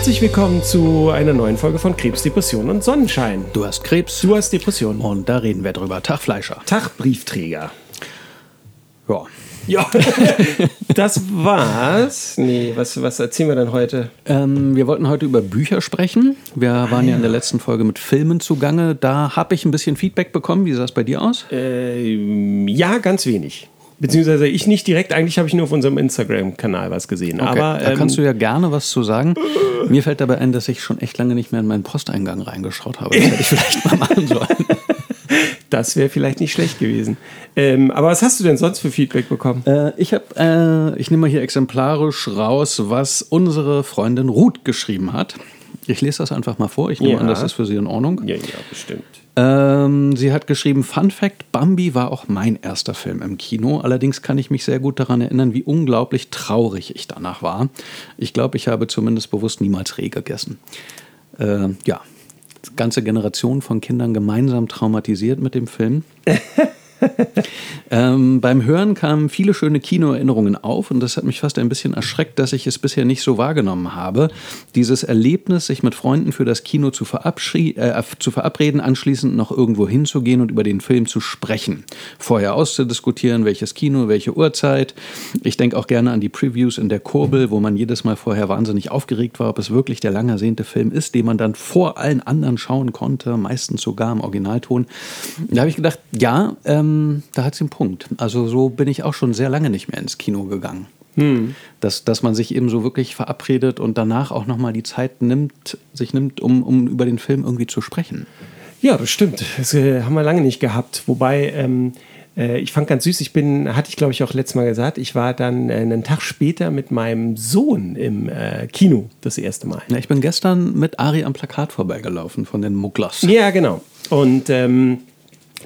Herzlich willkommen zu einer neuen Folge von Krebs, Depression und Sonnenschein. Du hast Krebs. Du hast Depression. Und da reden wir drüber. Tag Fleischer. Tag Briefträger. Ja. Ja, das war's. Nee, was, was erzählen wir denn heute? Ähm, wir wollten heute über Bücher sprechen. Wir waren ja in der letzten Folge mit Filmen zugange. Da habe ich ein bisschen Feedback bekommen. Wie sah es bei dir aus? Ähm, ja, ganz wenig. Beziehungsweise ich nicht direkt, eigentlich habe ich nur auf unserem Instagram-Kanal was gesehen. Okay, Aber da ähm, kannst du ja gerne was zu sagen. Mir fällt dabei ein, dass ich schon echt lange nicht mehr in meinen Posteingang reingeschaut habe. Das hätte ich vielleicht mal machen sollen. das wäre vielleicht nicht schlecht gewesen. Ähm, aber was hast du denn sonst für Feedback bekommen? Äh, ich habe, äh, ich nehme mal hier exemplarisch raus, was unsere Freundin Ruth geschrieben hat. Ich lese das einfach mal vor. Ich nehme Ja. an, das ist für Sie in Ordnung. Ja, ja, bestimmt. Ähm, sie hat geschrieben, Fun Fact, Bambi war auch mein erster Film im Kino. Allerdings kann ich mich sehr gut daran erinnern, wie unglaublich traurig ich danach war. Ich glaube, ich habe zumindest bewusst niemals Reh gegessen. Äh, ja, ganze Generation von Kindern gemeinsam traumatisiert mit dem Film. Ähm, beim Hören kamen viele schöne Kinoerinnerungen auf und das hat mich fast ein bisschen erschreckt, dass ich es bisher nicht so wahrgenommen habe. Dieses Erlebnis, sich mit Freunden für das Kino zu, äh, zu verabreden, anschließend noch irgendwo hinzugehen und über den Film zu sprechen. Vorher auszudiskutieren, welches Kino, welche Uhrzeit. Ich denke auch gerne an die Previews in der Kurbel, wo man jedes Mal vorher wahnsinnig aufgeregt war, ob es wirklich der lang ersehnte Film ist, den man dann vor allen anderen schauen konnte, meistens sogar im Originalton. Da habe ich gedacht, ja, ähm, da hat sie einen Punkt. Also so bin ich auch schon sehr lange nicht mehr ins Kino gegangen. Dass, dass man sich eben so wirklich verabredet und danach auch nochmal die Zeit nimmt, sich nimmt, um, um über den Film irgendwie zu sprechen. Ja, das stimmt. Das äh, haben wir lange nicht gehabt. Wobei, ähm, äh, ich fand ganz süß, ich bin, hatte ich glaube ich auch letztes Mal gesagt, ich war dann äh, einen Tag später mit meinem Sohn im äh, Kino das erste Mal. Ja, ich bin gestern mit Ari am Plakat vorbeigelaufen von den Mugglers. Ja, genau. Und ähm,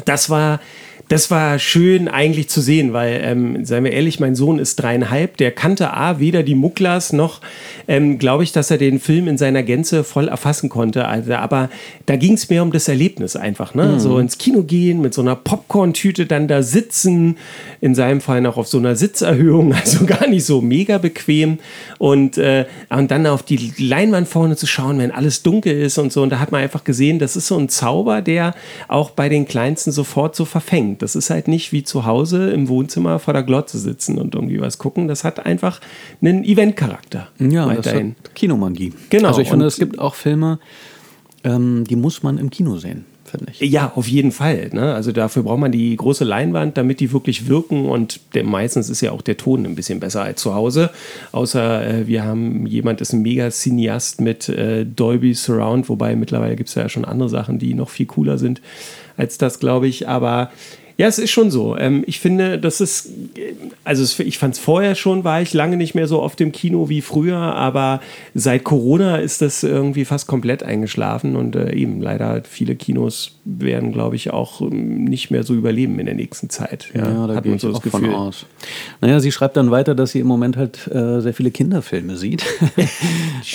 das war. Das war schön eigentlich zu sehen, weil, ähm, seien wir ehrlich, mein Sohn ist dreieinhalb, der kannte A, weder die Mugglers noch, ähm, glaube ich, dass er den Film in seiner Gänze voll erfassen konnte. Also, aber da ging es mehr um das Erlebnis einfach, ne? So ins Kino gehen, mit so einer Popcorn-Tüte dann da sitzen, in seinem Fall noch auf so einer Sitzerhöhung, also gar nicht so mega bequem und, äh, und dann auf die Leinwand vorne zu schauen, wenn alles dunkel ist und so. Und da hat man einfach gesehen, das ist so ein Zauber, der auch bei den Kleinsten sofort so verfängt. Das ist halt nicht wie zu Hause im Wohnzimmer vor der Glotze sitzen und irgendwie was gucken. Das hat einfach einen Eventcharakter. Ja, das weiterhin. hat Kinomagie. Genau, Also ich finde, und- es gibt auch Filme, ähm, die muss man im Kino sehen, finde ich. Ja, auf jeden Fall. Ne? Also dafür braucht man die große Leinwand, damit die wirklich wirken. Und der, meistens ist ja auch der Ton ein bisschen besser als zu Hause. Außer äh, wir haben jemand, ist ein Mega-Cineast mit äh, Dolby Surround, wobei mittlerweile gibt es ja schon andere Sachen, die noch viel cooler sind als das, glaube ich. Aber ja, es ist schon so. Ähm, ich finde, das ist, äh, also ich fand es vorher schon, war ich lange nicht mehr so oft im Kino wie früher, aber seit Corona ist das irgendwie fast komplett eingeschlafen und äh, eben leider viele Kinos werden, glaube ich, auch ähm, nicht mehr so überleben in der nächsten Zeit. Ja, Ja, da hat man so das von Gefühl. aus. Naja, sie schreibt dann weiter, dass sie im Moment halt äh, sehr viele Kinderfilme sieht.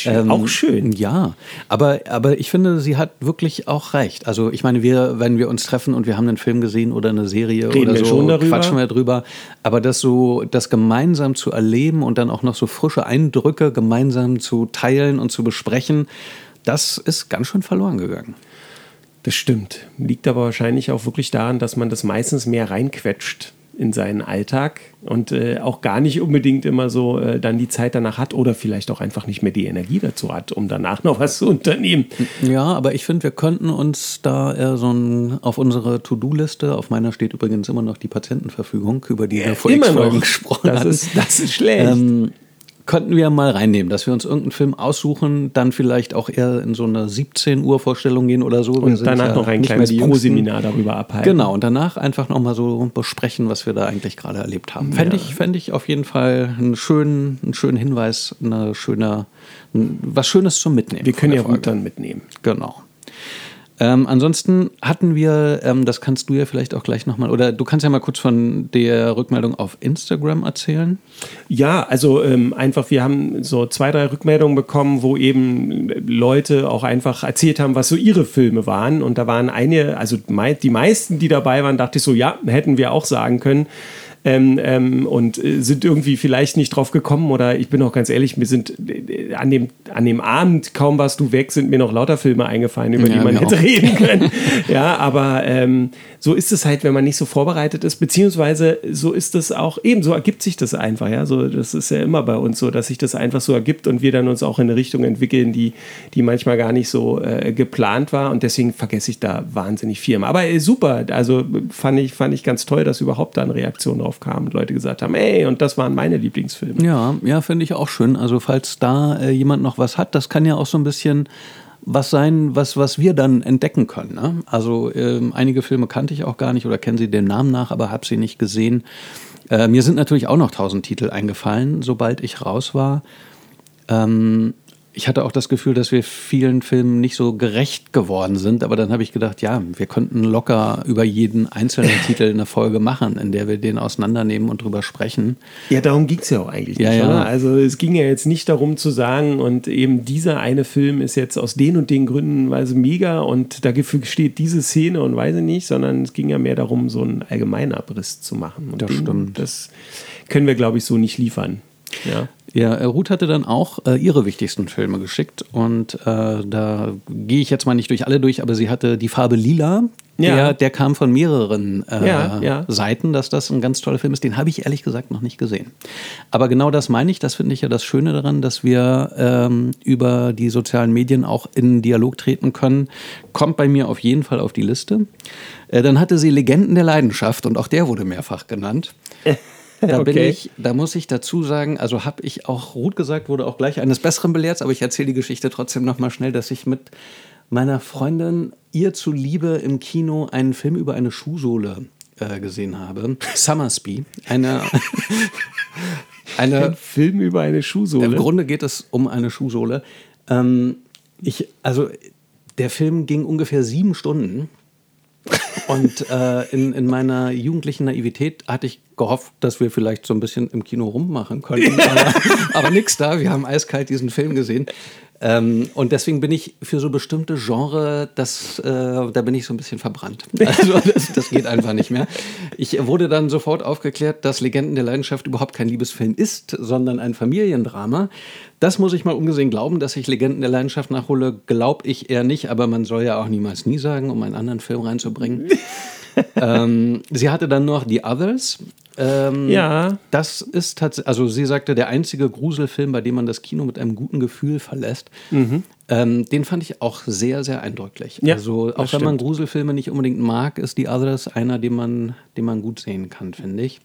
Ähm, auch schön. Ja, aber, aber ich finde, sie hat wirklich auch recht. Also ich meine, wir, wenn wir uns treffen und wir haben einen Film gesehen oder eine Serie Reden oder wir so, schon darüber. quatschen wir drüber. Aber das so, das gemeinsam zu erleben und dann auch noch so frische Eindrücke gemeinsam zu teilen und zu besprechen, das ist ganz schön verloren gegangen. Das stimmt. Liegt aber wahrscheinlich auch wirklich daran, dass man das meistens mehr reinquetscht in seinen Alltag und äh, auch gar nicht unbedingt immer so äh, dann die Zeit danach hat oder vielleicht auch einfach nicht mehr die Energie dazu hat, um danach noch was zu unternehmen. Ja, aber ich finde, wir könnten uns da eher so ein, auf unsere To-Do-Liste, auf meiner steht übrigens immer noch die Patientenverfügung, über die wir vor Immer x Folgen noch. gesprochen Das ist, das ist schlecht. ähm, könnten wir mal reinnehmen, dass wir uns irgendeinen Film aussuchen, dann vielleicht auch eher in so eine 17 Uhr Vorstellung gehen oder so. Und danach ja noch ein kleines. Pro-Seminar darüber abhalten. Genau, und danach einfach nochmal so besprechen, was wir da eigentlich gerade erlebt haben. Fände ich, fänd ich auf jeden Fall einen schönen, einen schönen Hinweis, eine schöne, was Schönes zum Mitnehmen. Wir können ja gut dann mitnehmen. Genau. Ähm, ansonsten hatten wir, ähm, das kannst du ja vielleicht auch gleich nochmal, oder du kannst ja mal kurz von der Rückmeldung auf Instagram erzählen. Ja, also ähm, einfach, wir haben so zwei, drei Rückmeldungen bekommen, wo eben Leute auch einfach erzählt haben, was so ihre Filme waren. Und da waren eine, also die meisten, die dabei waren, dachte ich so, ja, hätten wir auch sagen können. Ähm, ähm, und äh, sind irgendwie vielleicht nicht drauf gekommen oder ich bin auch ganz ehrlich, mir sind äh, an dem, an dem Abend, kaum warst du weg, sind mir noch lauter Filme eingefallen, über ja, die man hätte auch. reden können. ja, aber ähm, so ist es halt, wenn man nicht so vorbereitet ist, beziehungsweise so ist es auch, eben so ergibt sich das einfach, ja, so, das ist ja immer bei uns so, dass sich das einfach so ergibt und wir dann uns auch in eine Richtung entwickeln, die, die manchmal gar nicht so äh, geplant war und deswegen vergesse ich da wahnsinnig viel. Aber äh, super, also fand ich, fand ich ganz toll, dass überhaupt da eine Reaktion drauf kam und Leute gesagt haben, ey, und das waren meine Lieblingsfilme. Ja, ja, finde ich auch schön. Also falls da äh, jemand noch was hat, das kann ja auch so ein bisschen was sein, was, was wir dann entdecken können. Ne? Also ähm, einige Filme kannte ich auch gar nicht oder kennen sie den Namen nach, aber habe sie nicht gesehen. Äh, mir sind natürlich auch noch tausend Titel eingefallen, sobald ich raus war. Ähm, ich hatte auch das Gefühl, dass wir vielen Filmen nicht so gerecht geworden sind, aber dann habe ich gedacht, ja, wir könnten locker über jeden einzelnen Titel eine Folge machen, in der wir den auseinandernehmen und drüber sprechen. Ja, darum ging es ja auch eigentlich ja, nicht, ja. Also es ging ja jetzt nicht darum zu sagen, und eben dieser eine Film ist jetzt aus den und den Gründen weise mega und dafür steht diese Szene und weiß ich nicht, sondern es ging ja mehr darum, so einen Allgemeinabriss zu machen. Und das den, stimmt. Das können wir, glaube ich, so nicht liefern. Ja. Ja, äh, Ruth hatte dann auch äh, ihre wichtigsten Filme geschickt und äh, da gehe ich jetzt mal nicht durch alle durch, aber sie hatte die Farbe Lila. Ja. Der, der kam von mehreren äh, ja, ja. Seiten, dass das ein ganz toller Film ist. Den habe ich ehrlich gesagt noch nicht gesehen. Aber genau das meine ich, das finde ich ja das Schöne daran, dass wir ähm, über die sozialen Medien auch in Dialog treten können. Kommt bei mir auf jeden Fall auf die Liste. Äh, dann hatte sie Legenden der Leidenschaft und auch der wurde mehrfach genannt. Da bin okay. ich, da muss ich dazu sagen, also habe ich auch Ruth gesagt, wurde auch gleich eines Besseren belehrt, aber ich erzähle die Geschichte trotzdem nochmal schnell, dass ich mit meiner Freundin ihr zuliebe im Kino einen Film über eine Schuhsohle äh, gesehen habe. Summersby. Eine, eine Ein Film über eine Schuhsohle. Im Grunde geht es um eine Schuhsohle. Ähm, ich, also der Film ging ungefähr sieben Stunden. Und äh, in, in meiner jugendlichen Naivität hatte ich gehofft, dass wir vielleicht so ein bisschen im Kino rummachen könnten. Aber, aber nix da. Wir haben eiskalt diesen Film gesehen. Ähm, und deswegen bin ich für so bestimmte Genre, das, äh, da bin ich so ein bisschen verbrannt. Also das, das, geht einfach nicht mehr. Ich wurde dann sofort aufgeklärt, dass Legenden der Leidenschaft überhaupt kein Liebesfilm ist, sondern ein Familiendrama. Das muss ich mal ungesehen glauben, dass ich Legenden der Leidenschaft nachhole, glaube ich eher nicht, aber man soll ja auch niemals nie sagen, um einen anderen Film reinzubringen. ähm, sie hatte dann noch The Others. Ähm, ja. Das ist tatsächlich, also sie sagte, der einzige Gruselfilm, bei dem man das Kino mit einem guten Gefühl verlässt. Mhm. Ähm, den fand ich auch sehr, sehr eindrücklich. Ja, also auch wenn man Gruselfilme nicht unbedingt mag, ist The Others einer, den man, den man gut sehen kann, finde ich.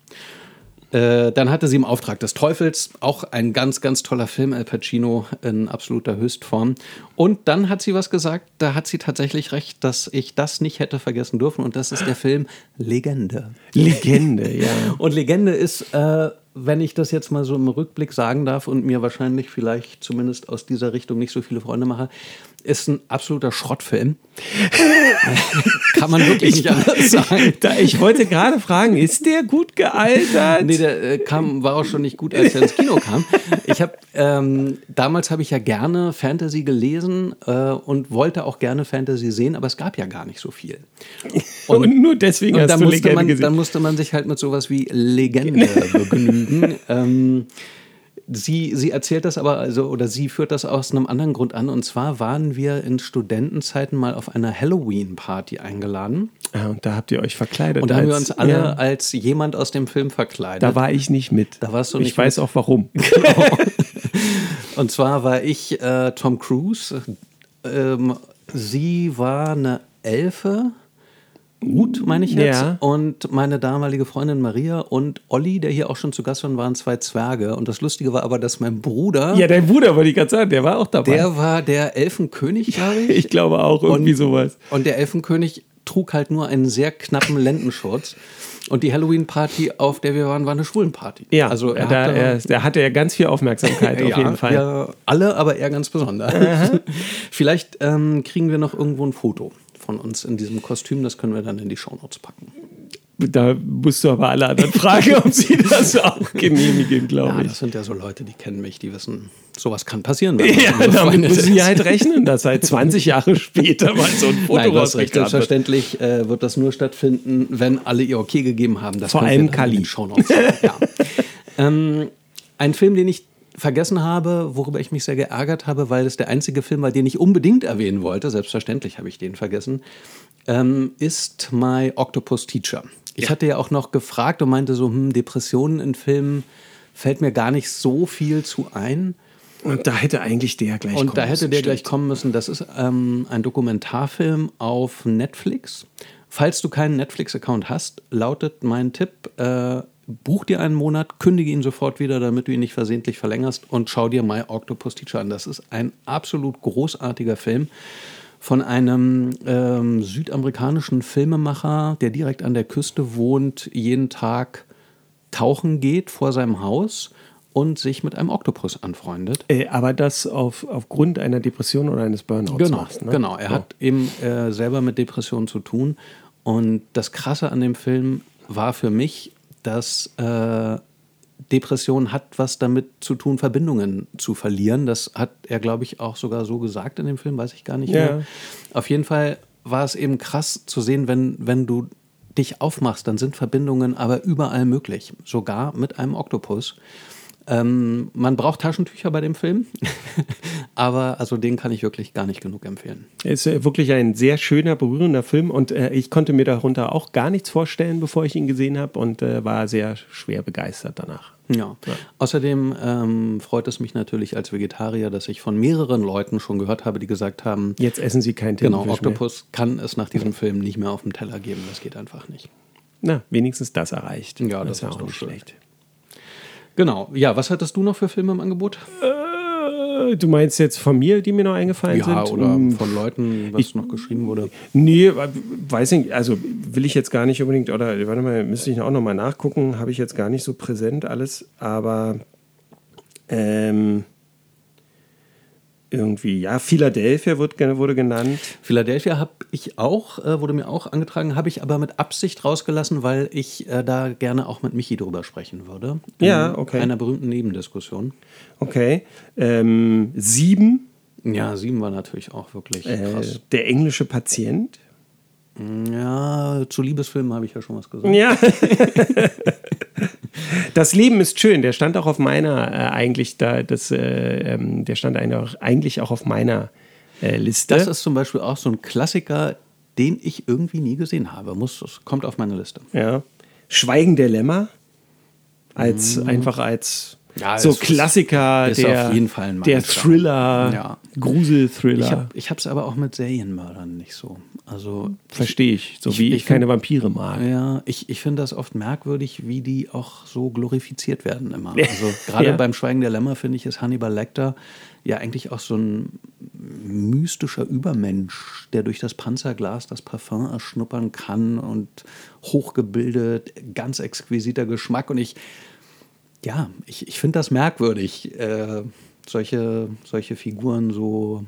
Äh, dann hatte sie im Auftrag des Teufels, auch ein ganz, ganz toller Film, Al Pacino in absoluter Höchstform. Und dann hat sie was gesagt, da hat sie tatsächlich recht, dass ich das nicht hätte vergessen dürfen. Und das ist der Film Legende. Legende, ja. Und Legende ist, äh, wenn ich das jetzt mal so im Rückblick sagen darf und mir wahrscheinlich vielleicht zumindest aus dieser Richtung nicht so viele Freunde mache, ist ein absoluter Schrottfilm. Kann man wirklich ich, nicht anders sagen. Da, ich wollte gerade fragen, ist der gut gealtert? Nee, der äh, kam, war auch schon nicht gut, als er ins Kino kam. Ich habe ähm, damals habe ich ja gerne Fantasy gelesen äh, und wollte auch gerne Fantasy sehen, aber es gab ja gar nicht so viel. Und, und nur deswegen und hast du Legende man, gesehen. Dann musste man sich halt mit sowas wie Legende begnügen. ähm, sie, sie erzählt das aber, also, oder sie führt das aus einem anderen Grund an. Und zwar waren wir in Studentenzeiten mal auf einer Halloween-Party eingeladen. Ja, und da habt ihr euch verkleidet. Und da haben wir uns alle ja. als jemand aus dem Film verkleidet. Da war ich nicht mit. Da warst du nicht Ich weiß auch warum. Genau. und zwar war ich äh, Tom Cruise. Ähm, sie war eine Elfe Ruth, meine ich jetzt. Ja. Und meine damalige Freundin Maria und Olli, der hier auch schon zu Gast war, waren zwei Zwerge. Und das Lustige war aber, dass mein Bruder. Ja, dein Bruder wollte ich gerade sagen, der war auch dabei. Der war der Elfenkönig, glaube ich. ich glaube auch, irgendwie und, sowas. Und der Elfenkönig trug halt nur einen sehr knappen Lendenschurz. Und die Halloween-Party, auf der wir waren, war eine Schwulenparty. Ja, also er da, hatte, er, da hatte er ganz viel Aufmerksamkeit auf ja, jeden Fall. Ja, alle, aber er ganz besonders. Vielleicht ähm, kriegen wir noch irgendwo ein Foto von uns in diesem Kostüm. Das können wir dann in die Shownotes packen. da musst du aber alle anderen fragen, ob sie das auch genehmigen, glaube Ja, ich. das sind ja so Leute, die kennen mich, die wissen, sowas kann passieren. Ja, man damit müssen sie halt rechnen, dass halt 20 Jahre später mal so ein Foto Nein, du hast recht. rausgekramt wird. Selbstverständlich äh, wird das nur stattfinden, wenn alle ihr Okay gegeben haben. Das Vor allem Kali. Shownotes ja. ähm, ein Film, den ich vergessen habe, worüber ich mich sehr geärgert habe, weil es der einzige Film war, den ich unbedingt erwähnen wollte, selbstverständlich habe ich den vergessen, ähm, ist My Octopus Teacher. Ich hatte ja auch noch gefragt und meinte so, hm, Depressionen in Filmen fällt mir gar nicht so viel zu ein. Und da hätte eigentlich der gleich Und kommen da hätte müssen, der stimmt. gleich kommen müssen. Das ist ähm, ein Dokumentarfilm auf Netflix. Falls du keinen Netflix-Account hast, lautet mein Tipp, äh, buch dir einen Monat, kündige ihn sofort wieder, damit du ihn nicht versehentlich verlängerst und schau dir My Octopus Teacher an. Das ist ein absolut großartiger Film von einem ähm, südamerikanischen Filmemacher, der direkt an der Küste wohnt, jeden Tag tauchen geht vor seinem Haus und sich mit einem Oktopus anfreundet. Äh, aber das auf, aufgrund einer Depression oder eines Burnouts Genau, machst, ne? genau. Er hat eben äh, selber mit Depressionen zu tun. Und das Krasse an dem Film war für mich, dass äh, Depression hat was damit zu tun, Verbindungen zu verlieren. Das hat er, glaube ich, auch sogar so gesagt in dem Film, weiß ich gar nicht Ja. mehr. Auf jeden Fall war es eben krass zu sehen, wenn, wenn du dich aufmachst, dann sind Verbindungen aber überall möglich, sogar mit einem Oktopus. Ähm, man braucht Taschentücher bei dem Film, aber also den kann ich wirklich gar nicht genug empfehlen. Es ist äh, wirklich ein sehr schöner, berührender Film und äh, ich konnte mir darunter auch gar nichts vorstellen, bevor ich ihn gesehen habe und äh, war sehr schwer begeistert danach. Ja. Außerdem ähm, freut es mich natürlich als Vegetarier, dass ich von mehreren Leuten schon gehört habe, die gesagt haben, Jetzt essen sie kein genau, Tintenfisch mehr. Oktopus kann es nach diesem Film nicht mehr auf dem Teller geben. Das geht einfach nicht. Na, wenigstens das erreicht. Ja, das ist ja ist auch nicht schön. schlecht. Genau. Ja, was hattest du noch für Filme im Angebot? Äh, Du meinst jetzt von mir, die mir noch eingefallen Ja, sind? oder Ähm, von Leuten, was noch geschrieben wurde. Nee, weiß nicht, also will ich jetzt gar nicht unbedingt, oder warte mal, müsste ich auch noch mal nachgucken, habe ich jetzt gar nicht so präsent alles, aber ähm, irgendwie, ja, Philadelphia wird, wurde genannt. Philadelphia habe ich auch, äh, wurde mir auch angetragen, habe ich aber mit Absicht rausgelassen, weil ich äh, da gerne auch mit Michi drüber sprechen würde. Ja, In okay. Einer berühmten Nebendiskussion. Okay. Ähm, sieben, Ja, sieben war natürlich auch wirklich äh, krass. der englische Patient. Ja, zu Liebesfilmen habe ich ja schon was gesagt. Ja. das Leben ist schön. Der stand auch auf meiner äh, eigentlich da. Das, äh, ähm, der stand eigentlich auch- auf meiner äh, Liste. Das ist zum Beispiel auch so ein Klassiker, den ich irgendwie nie gesehen habe. Muss, das kommt auf meine Liste. ja. Schweigen der Lämmer als einfach als Mhm. Ja, so Klassiker ist der auf jeden Fall ein der. Thriller, Ja. Gruselthriller. Ich habe es aber auch mit Serienmördern nicht so. Also Verstehe ich, so Ich- wie ich, ich keine Vampire mag. Ja, ich, ich finde das oft merkwürdig, wie die auch so glorifiziert werden immer. Also gerade Ja. beim Schweigen der Lämmer finde ich, ist Hannibal Lecter ja eigentlich auch so ein mystischer Übermensch, der durch das Panzerglas das Parfum erschnuppern kann und hochgebildet, ganz exquisiter Geschmack. Und ich, ja, ich, ich finde das merkwürdig, äh, solche, solche Figuren so,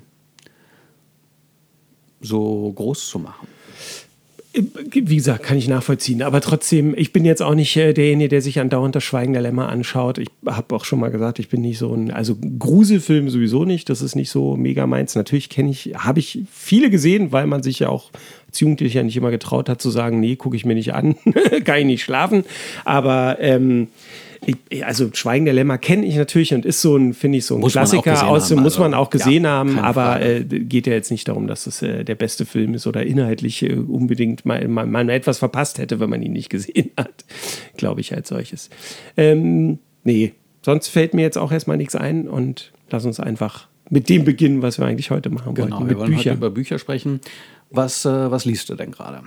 so groß zu machen. Wie gesagt, kann ich nachvollziehen. Aber trotzdem, ich bin jetzt auch nicht äh, derjenige, der sich andauernd das Schweigen der Lämmer anschaut. Ich habe auch schon mal gesagt, ich bin nicht so ein, also Gruselfilm sowieso nicht. Das ist nicht so mega meins. Natürlich kenne ich, habe ich viele gesehen, weil man sich ja auch als Jugendlicher nicht immer getraut hat zu sagen, nee, gucke ich mir nicht an, kann ich nicht schlafen. Aber ähm, ich, also Schweigen der Lämmer kenne ich natürlich und ist so ein, finde ich, so ein Muss man Klassiker aus, haben, muss man also, auch gesehen ja, haben, aber äh, geht ja jetzt nicht darum, dass es äh, der beste Film ist oder inhaltlich äh, unbedingt mal, mal, mal etwas verpasst hätte, wenn man ihn nicht gesehen hat. Glaube ich als solches. Ähm, nee, sonst fällt mir jetzt auch erstmal nichts ein und lass uns einfach mit dem beginnen, was wir eigentlich heute machen Genau, wollten, wir mit wollen heute Büchern. über Bücher sprechen. Was, äh, was liest du denn gerade?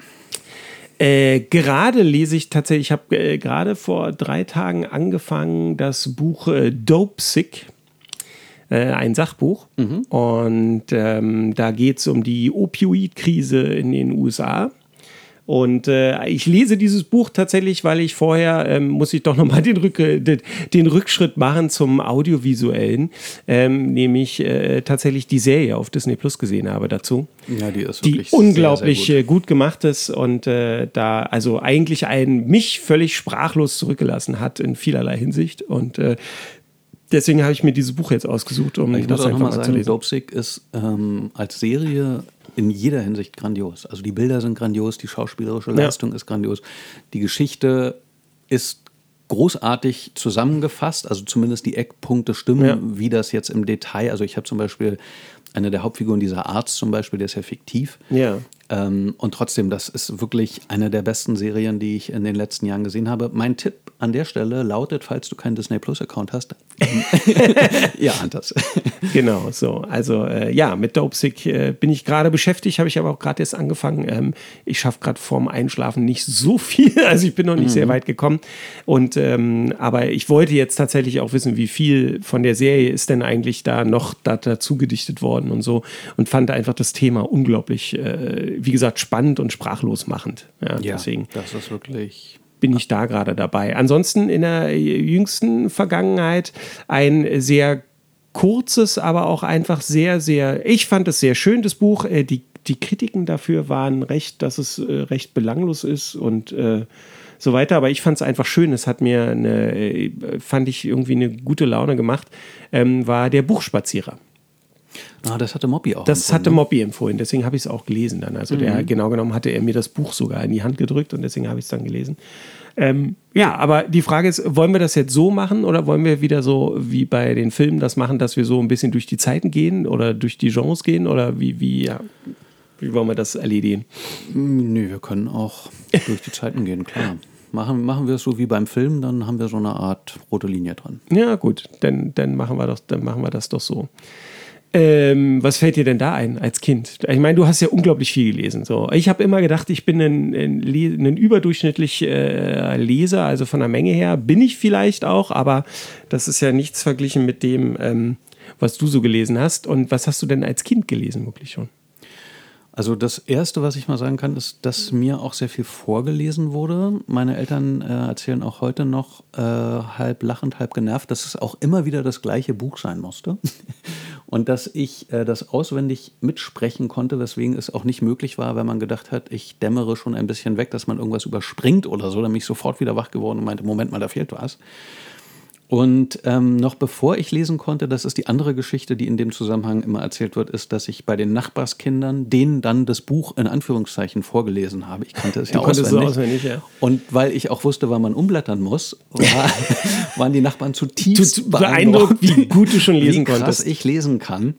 Äh, gerade lese ich tatsächlich, ich habe äh, gerade vor drei Tagen angefangen, das Buch äh, Dope Sick, äh, ein Sachbuch. Und ähm, da geht es um die Opioid-Krise in den USA. Und äh, ich lese dieses Buch tatsächlich, weil ich vorher, ähm, muss ich doch nochmal den, Rück den, den Rückschritt machen zum Audiovisuellen, ähm, nämlich äh, tatsächlich die Serie auf Disney Plus gesehen habe dazu. Ja, die ist die unglaublich sehr, sehr gut. Äh, gut. gemacht ist und äh, da also eigentlich ein mich völlig sprachlos zurückgelassen hat in vielerlei Hinsicht. Und äh, deswegen habe ich mir dieses Buch jetzt ausgesucht, um ich das einfach mal sagen, zu lesen. Dopesick ist ähm, als Serie in jeder Hinsicht grandios. Also die Bilder sind grandios, die schauspielerische Leistung ja. ist grandios, die Geschichte ist großartig zusammengefasst, also zumindest die Eckpunkte stimmen, ja. wie das jetzt im Detail, also ich habe zum Beispiel eine der Hauptfiguren, dieser Arzt zum Beispiel, der ist ja fiktiv. Ja. Ähm, und trotzdem, das ist wirklich eine der besten Serien, die ich in den letzten Jahren gesehen habe. Mein Tipp an der Stelle lautet, falls du keinen Disney Plus Account hast, ja, das. genau, so. Also äh, ja, mit Dopesick äh, bin ich gerade beschäftigt, habe ich aber auch gerade jetzt angefangen. Ähm, ich schaffe gerade vorm Einschlafen nicht so viel, also ich bin noch nicht mhm. sehr weit gekommen. Und ähm, aber ich wollte jetzt tatsächlich auch wissen, wie viel von der Serie ist denn eigentlich da noch da, dazu gedichtet worden und so und fand einfach das Thema unglaublich, äh, wie gesagt, spannend und sprachlos machend. Ja, ja deswegen. Das ist wirklich bin ich da gerade dabei. Ansonsten in der jüngsten Vergangenheit ein sehr kurzes, aber auch einfach sehr, sehr, ich fand es sehr schön, das Buch. Äh, die, die Kritiken dafür waren recht, dass es äh, recht belanglos ist und äh, so weiter. Aber ich fand es einfach schön. Es hat mir eine, fand ich irgendwie eine gute Laune gemacht. Ähm, war der Buchspazierer. Ah, das hatte Moppy auch. Das hatte ne? Moppy empfohlen, deswegen habe ich es auch gelesen dann. Also mhm. der genau genommen hatte er mir das Buch sogar in die Hand gedrückt und deswegen habe ich es dann gelesen. Ähm, ja, aber die Frage ist, wollen wir das jetzt so machen oder wollen wir wieder so wie bei den Filmen das machen, dass wir so ein bisschen durch die Zeiten gehen oder durch die Genres gehen oder wie, wie, ja, wie wollen wir das erledigen? Nö, wir können auch durch die Zeiten gehen, klar. Machen, machen wir es so wie beim Film, dann haben wir so eine Art rote Linie dran. Ja, gut, dann, dann, machen, wir doch, dann machen wir das doch so. Ähm, was fällt dir denn da ein als Kind? Ich meine, du hast ja unglaublich viel gelesen. So. Ich habe immer gedacht, ich bin ein, ein, ein überdurchschnittlich äh, Leser, also von der Menge her bin ich vielleicht auch, aber das ist ja nichts verglichen mit dem, ähm, was du so gelesen hast. Und was hast du denn als Kind gelesen, wirklich schon? Also das Erste, was ich mal sagen kann, ist, dass mir auch sehr viel vorgelesen wurde. Meine Eltern äh, erzählen auch heute noch äh, halb lachend, halb genervt, dass es auch immer wieder das gleiche Buch sein musste. Und dass ich äh, das auswendig mitsprechen konnte, weswegen es auch nicht möglich war, wenn man gedacht hat, ich dämmere schon ein bisschen weg, dass man irgendwas überspringt oder so. Dann bin ich sofort wieder wach geworden und meinte, Moment mal, da fehlt was. Und ähm, noch bevor ich lesen konnte, das ist die andere Geschichte, die in dem Zusammenhang immer erzählt wird, ist, dass ich bei den Nachbarskindern denen dann das Buch in Anführungszeichen vorgelesen habe. Ich kannte es ja auswendig. auswendig ja. Und weil ich auch wusste, wann man umblättern muss, war, waren die Nachbarn zutiefst beeindruckt, wie gut du schon lesen wie krass konntest. ich lesen kann.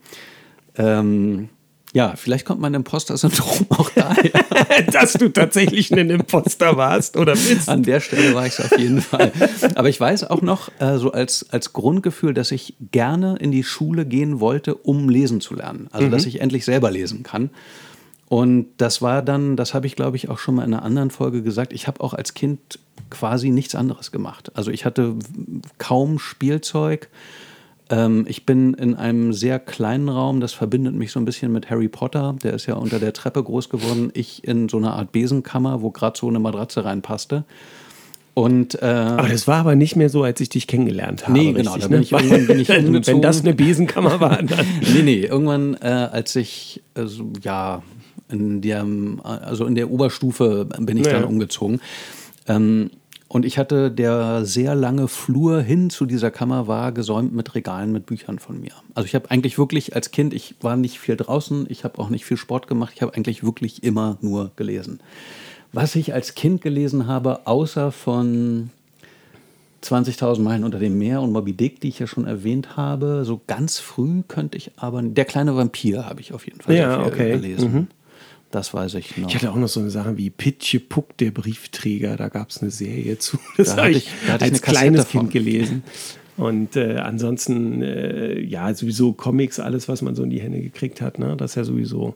Ähm, ja, vielleicht kommt mein Imposter-Syndrom auch daher. Dass du tatsächlich ein Imposter warst oder bist. An der Stelle war ich es auf jeden Fall. Aber ich weiß auch noch, äh, so als, als Grundgefühl, dass ich gerne in die Schule gehen wollte, um lesen zu lernen. Also, mhm. dass ich endlich selber lesen kann. Und das war dann, das habe ich glaube ich auch schon mal in einer anderen Folge gesagt, ich habe auch als Kind quasi nichts anderes gemacht. Also ich hatte kaum Spielzeug ähm, ich bin in einem sehr kleinen Raum, das verbindet mich so ein bisschen mit Harry Potter, der ist ja unter der Treppe groß geworden. Ich in so einer Art Besenkammer, wo gerade so eine Matratze reinpasste. Und, äh, aber das war aber nicht mehr so, als ich dich kennengelernt habe. Nee, genau. Richtig, ne? ich, bin ich. Wenn das eine Besenkammer war. Dann. nee, nee. Irgendwann, äh, als ich, also, ja, in der, also in der Oberstufe bin ich ja. dann umgezogen. Ähm, und ich hatte der sehr lange Flur hin zu dieser Kammer war gesäumt mit Regalen mit Büchern von mir. Also ich habe eigentlich wirklich als Kind, ich war nicht viel draußen, ich habe auch nicht viel Sport gemacht, ich habe eigentlich wirklich immer nur gelesen. Was ich als Kind gelesen habe, außer von 20.000 Meilen unter dem Meer und Moby Dick, die ich ja schon erwähnt habe, so ganz früh könnte ich aber, der kleine Vampir habe ich auf jeden Fall ja, okay. gelesen. Mhm. Das weiß ich noch. Ich hatte auch noch so eine Sache wie Pitche Puck, der Briefträger. Da gab es eine Serie zu. Das da habe ich, ich als kleines Kind gelesen. Und äh, ansonsten, äh, ja, sowieso Comics, alles, was man so in die Hände gekriegt hat, ne? das ist ja sowieso.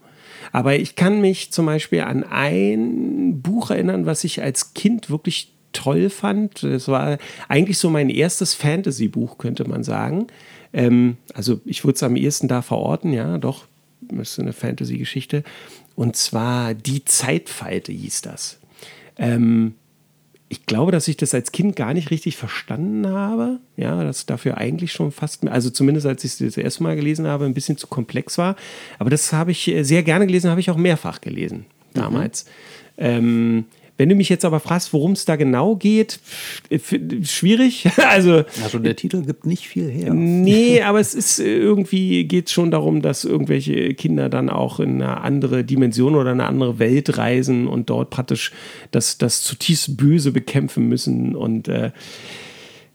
Aber ich kann mich zum Beispiel an ein Buch erinnern, was ich als Kind wirklich toll fand. Das war eigentlich so mein erstes Fantasy-Buch, könnte man sagen. Ähm, also ich würde es am ehesten da verorten, ja, doch, das ist eine Fantasy-Geschichte. Und zwar Die Zeitfalte hieß das. Ähm, ich glaube, dass ich das als Kind gar nicht richtig verstanden habe. Ja, dass dafür eigentlich schon fast, also zumindest als ich es das erste Mal gelesen habe, ein bisschen zu komplex war. Aber das habe ich äh, sehr gerne gelesen, habe ich auch mehrfach gelesen damals. Mhm. Ähm, wenn du mich jetzt aber fragst, worum es da genau geht, schwierig. also, also der Titel gibt nicht viel her. Nee, aber es ist äh, irgendwie geht schon darum, dass irgendwelche Kinder dann auch in eine andere Dimension oder eine andere Welt reisen und dort praktisch das, das zutiefst Böse bekämpfen müssen und äh,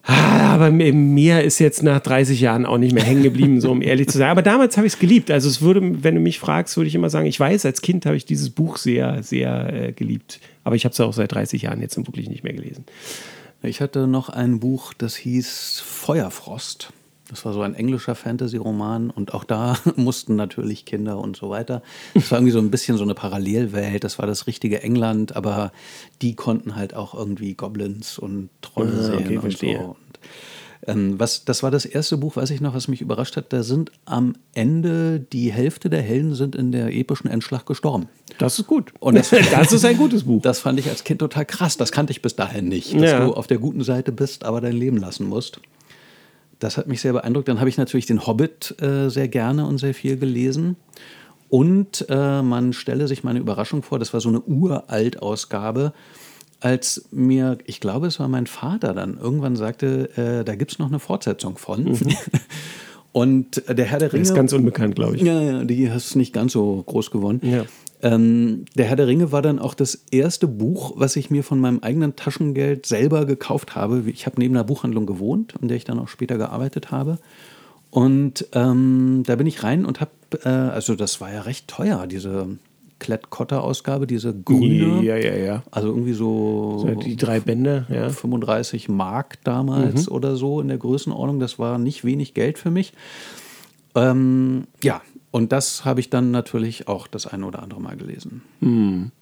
aber mir ist jetzt nach 30 Jahren auch nicht mehr hängen geblieben, so um ehrlich zu sein. Aber damals habe ich es geliebt. Also es würde, wenn du mich fragst, würde ich immer sagen, ich weiß, als Kind habe ich dieses Buch sehr, sehr äh, geliebt. Aber ich habe es auch seit 30 Jahren jetzt wirklich nicht mehr gelesen. Ich hatte noch ein Buch, das hieß Feuerfrost. Das war so ein englischer Fantasy-Roman und auch da mussten natürlich Kinder und so weiter. Das war irgendwie so ein bisschen so eine Parallelwelt. Das war das richtige England, aber die konnten halt auch irgendwie Goblins und Trolle ah, sehen okay, und verstehe. so. Und, ähm, was, das war das erste Buch, weiß ich noch, was mich überrascht hat. Da sind am Ende die Hälfte der Helden sind in der epischen Endschlacht gestorben. Das ist gut. Und das, das ist ein gutes Buch. Das fand ich als Kind total krass. Das kannte ich bis dahin nicht, dass ja. du auf der guten Seite bist, aber dein Leben lassen musst. Das hat mich sehr beeindruckt. Dann habe ich natürlich den Hobbit äh, sehr gerne und sehr viel gelesen. Und äh, man stelle sich meine Überraschung vor, das war so eine Uralt-Ausgabe, als mir, ich glaube, es war mein Vater dann, irgendwann sagte, äh, da gibt es noch eine Fortsetzung von. Mhm. Und der Herr der Ringe. Das ist ganz unbekannt, glaube ich. Ja, ja, die hast nicht ganz so groß gewonnen. Ja. Ähm, der Herr der Ringe war dann auch das erste Buch, was ich mir von meinem eigenen Taschengeld selber gekauft habe. Ich habe neben einer Buchhandlung gewohnt, in der ich dann auch später gearbeitet habe. Und ähm, da bin ich rein und habe, äh, also das war ja recht teuer, diese Klett-Cotta-Ausgabe, diese grüne. Ja, ja, ja. Also irgendwie so, so die drei Bände, ja. 35 Mark damals mhm. oder so in der Größenordnung. Das war nicht wenig Geld für mich. Ähm, ja, und das habe ich dann natürlich auch das eine oder andere Mal gelesen. Hm.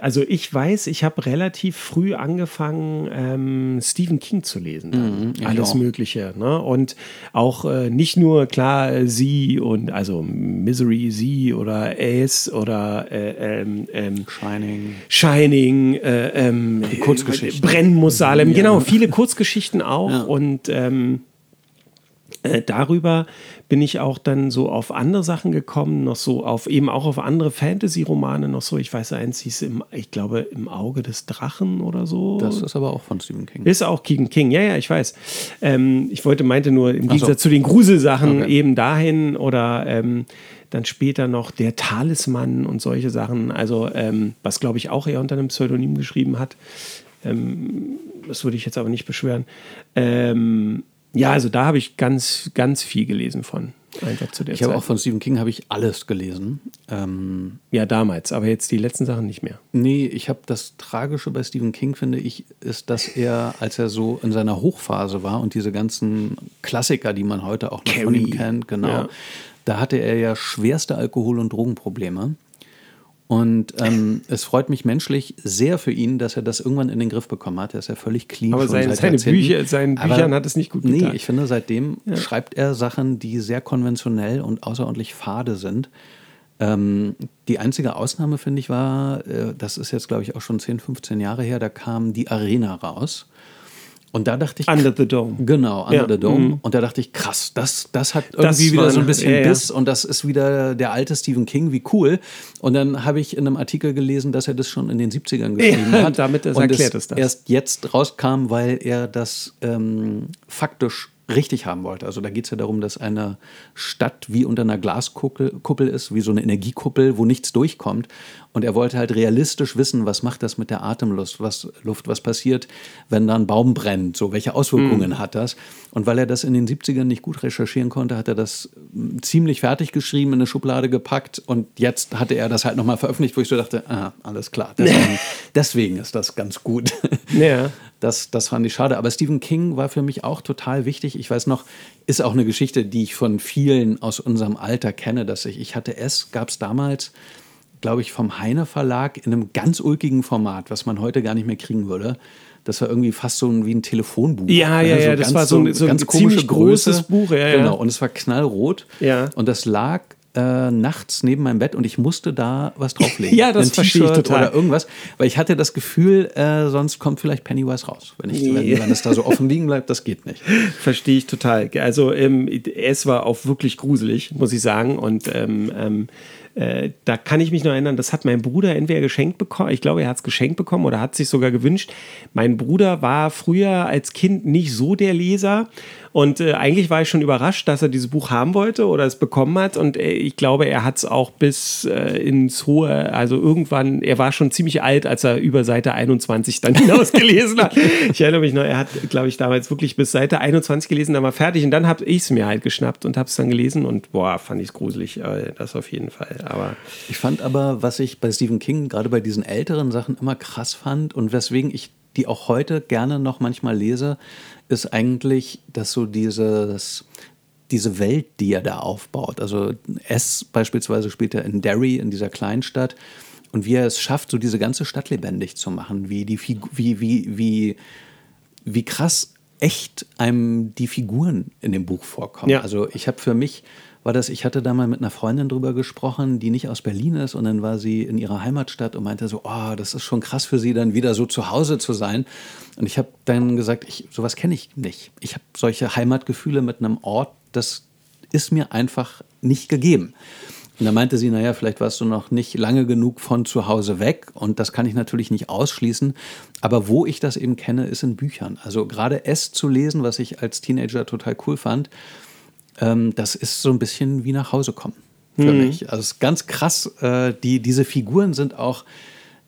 also ich weiß, ich habe relativ früh angefangen, ähm, Stephen King zu lesen. Mhm, Alles auch. Mögliche. Ne? Und auch äh, nicht nur klar äh, sie und also Misery, sie oder Ace oder äh, ähm, ähm, Shining. Shining, äh, ähm, Kurzgeschichten. Brennen muss Salem, ja. genau, viele Kurzgeschichten auch. Ja. Und ähm, äh, darüber bin ich auch dann so auf andere Sachen gekommen, noch so auf eben auch auf andere Fantasy-Romane noch so. Ich weiß eins hieß im, ich glaube, im Auge des Drachen oder so. Das ist aber auch von Stephen King. Ist auch Stephen King, ja, ja, ich weiß. Ähm, ich wollte, meinte nur im Gegensatz so. zu den Gruselsachen okay. eben dahin oder ähm, dann später noch der Talisman und solche Sachen. Also, ähm, was glaube ich auch eher unter einem Pseudonym geschrieben hat. Ähm, das würde ich jetzt aber nicht beschwören. Ähm, ja, also da habe ich ganz, ganz viel gelesen von. Einfach zu der ich habe auch von Stephen King habe ich alles gelesen. Ähm, ja, damals, aber jetzt die letzten Sachen nicht mehr. Nee, ich habe das Tragische bei Stephen King, finde ich, ist, dass er, als er so in seiner Hochphase war und diese ganzen Klassiker, die man heute auch noch von ihm kennt, genau, ja. da hatte er ja schwerste Alkohol- und Drogenprobleme. Und ähm, es freut mich menschlich sehr für ihn, dass er das irgendwann in den Griff bekommen hat. Er ist ja völlig clean. Aber sein, seine Bücher, seinen Büchern hat es nicht gut getan. Nee, ich finde, seitdem ja. schreibt er Sachen, die sehr konventionell und außerordentlich fade sind. Ähm, die einzige Ausnahme, finde ich, war, äh, das ist jetzt, glaube ich, auch schon 10, 15 Jahre her, da kam die Arena raus. Und da dachte ich. Under the Dome. Genau, Under ja. the Dome. Mhm. Und da dachte ich, krass, das, das hat irgendwie das wieder so ein bisschen ja, Biss und das ist wieder der alte Stephen King, wie cool. Und dann habe ich in einem Artikel gelesen, dass er das schon in den 70ern geschrieben hat. Damit und erklärt es das. erst jetzt rauskam, weil er das ähm, faktisch richtig haben wollte. Also da geht es ja darum, dass eine Stadt wie unter einer Glaskuppel ist, wie so eine Energiekuppel, wo nichts durchkommt. Und er wollte halt realistisch wissen, was macht das mit der Atemluft, was, Luft, was passiert, wenn da ein Baum brennt, so welche Auswirkungen mhm. hat das. Und weil er das in den 70ern nicht gut recherchieren konnte, hat er das hm, ziemlich fertig geschrieben, in eine Schublade gepackt und jetzt hatte er das halt nochmal veröffentlicht, wo ich so dachte, ah, alles klar, deswegen, deswegen ist das ganz gut. Ja. Das, das fand ich schade. Aber Stephen King war für mich auch total wichtig. Ich weiß noch, ist auch eine Geschichte, die ich von vielen aus unserem Alter kenne, dass ich, ich hatte es, gab es damals glaube ich, vom Heine Verlag in einem ganz ulkigen Format, was man heute gar nicht mehr kriegen würde. Das war irgendwie fast so ein, wie ein Telefonbuch. Ja, ja, also ja, das war so ein, so ein ganz komische großes Buch. Ja, genau, und es war knallrot. Ja. Und das lag äh, nachts neben meinem Bett und ich musste da was drauflegen. ja, das Ein verstehe ich total. Oder irgendwas, weil ich hatte das Gefühl, äh, sonst kommt vielleicht Pennywise raus. Wenn, ich, Nee. wenn, wenn es da so offen liegen bleibt, das geht nicht. Verstehe ich total. Also ähm, es war auch wirklich gruselig, muss ich sagen. Und ähm, ähm, äh, da kann ich mich noch erinnern, das hat mein Bruder entweder geschenkt bekommen, ich glaube, er hat es geschenkt bekommen oder hat sich sogar gewünscht. Mein Bruder war früher als Kind nicht so der Leser. Und äh, eigentlich war ich schon überrascht, dass er dieses Buch haben wollte oder es bekommen hat. Und äh, ich glaube, er hat es auch bis äh, ins hohe, also irgendwann, er war schon ziemlich alt, als er über Seite 21 dann hinaus gelesen hat. Ich erinnere mich noch, er hat, glaube ich, damals wirklich bis Seite 21 gelesen, dann war fertig. Und dann habe ich es mir halt geschnappt und habe es dann gelesen. Und boah, fand ich es gruselig, äh, das auf jeden Fall. Aber Ich fand aber, was ich bei Stephen King gerade bei diesen älteren Sachen immer krass fand und weswegen ich die auch heute gerne noch manchmal lese, ist eigentlich, dass so dieses, diese Welt, die er da aufbaut. Also S beispielsweise spielt er in Derry, in dieser Kleinstadt. Und wie er es schafft, so diese ganze Stadt lebendig zu machen, wie die Figu wie, wie, wie, wie krass echt einem die Figuren in dem Buch vorkommen. Ja. Also ich habe für mich war das, ich hatte da mal mit einer Freundin drüber gesprochen, die nicht aus Berlin ist und dann war sie in ihrer Heimatstadt und meinte so, oh, das ist schon krass für sie, dann wieder so zu Hause zu sein. Und ich habe dann gesagt, ich, sowas kenne ich nicht. Ich habe solche Heimatgefühle mit einem Ort, das ist mir einfach nicht gegeben. Und da meinte sie, naja, vielleicht warst du noch nicht lange genug von zu Hause weg und das kann ich natürlich nicht ausschließen. Aber wo ich das eben kenne, ist in Büchern. Also gerade S zu lesen, was ich als Teenager total cool fand, ähm, das ist so ein bisschen wie nach Hause kommen für mich. Also es ist ganz krass. Äh, die, diese Figuren sind auch,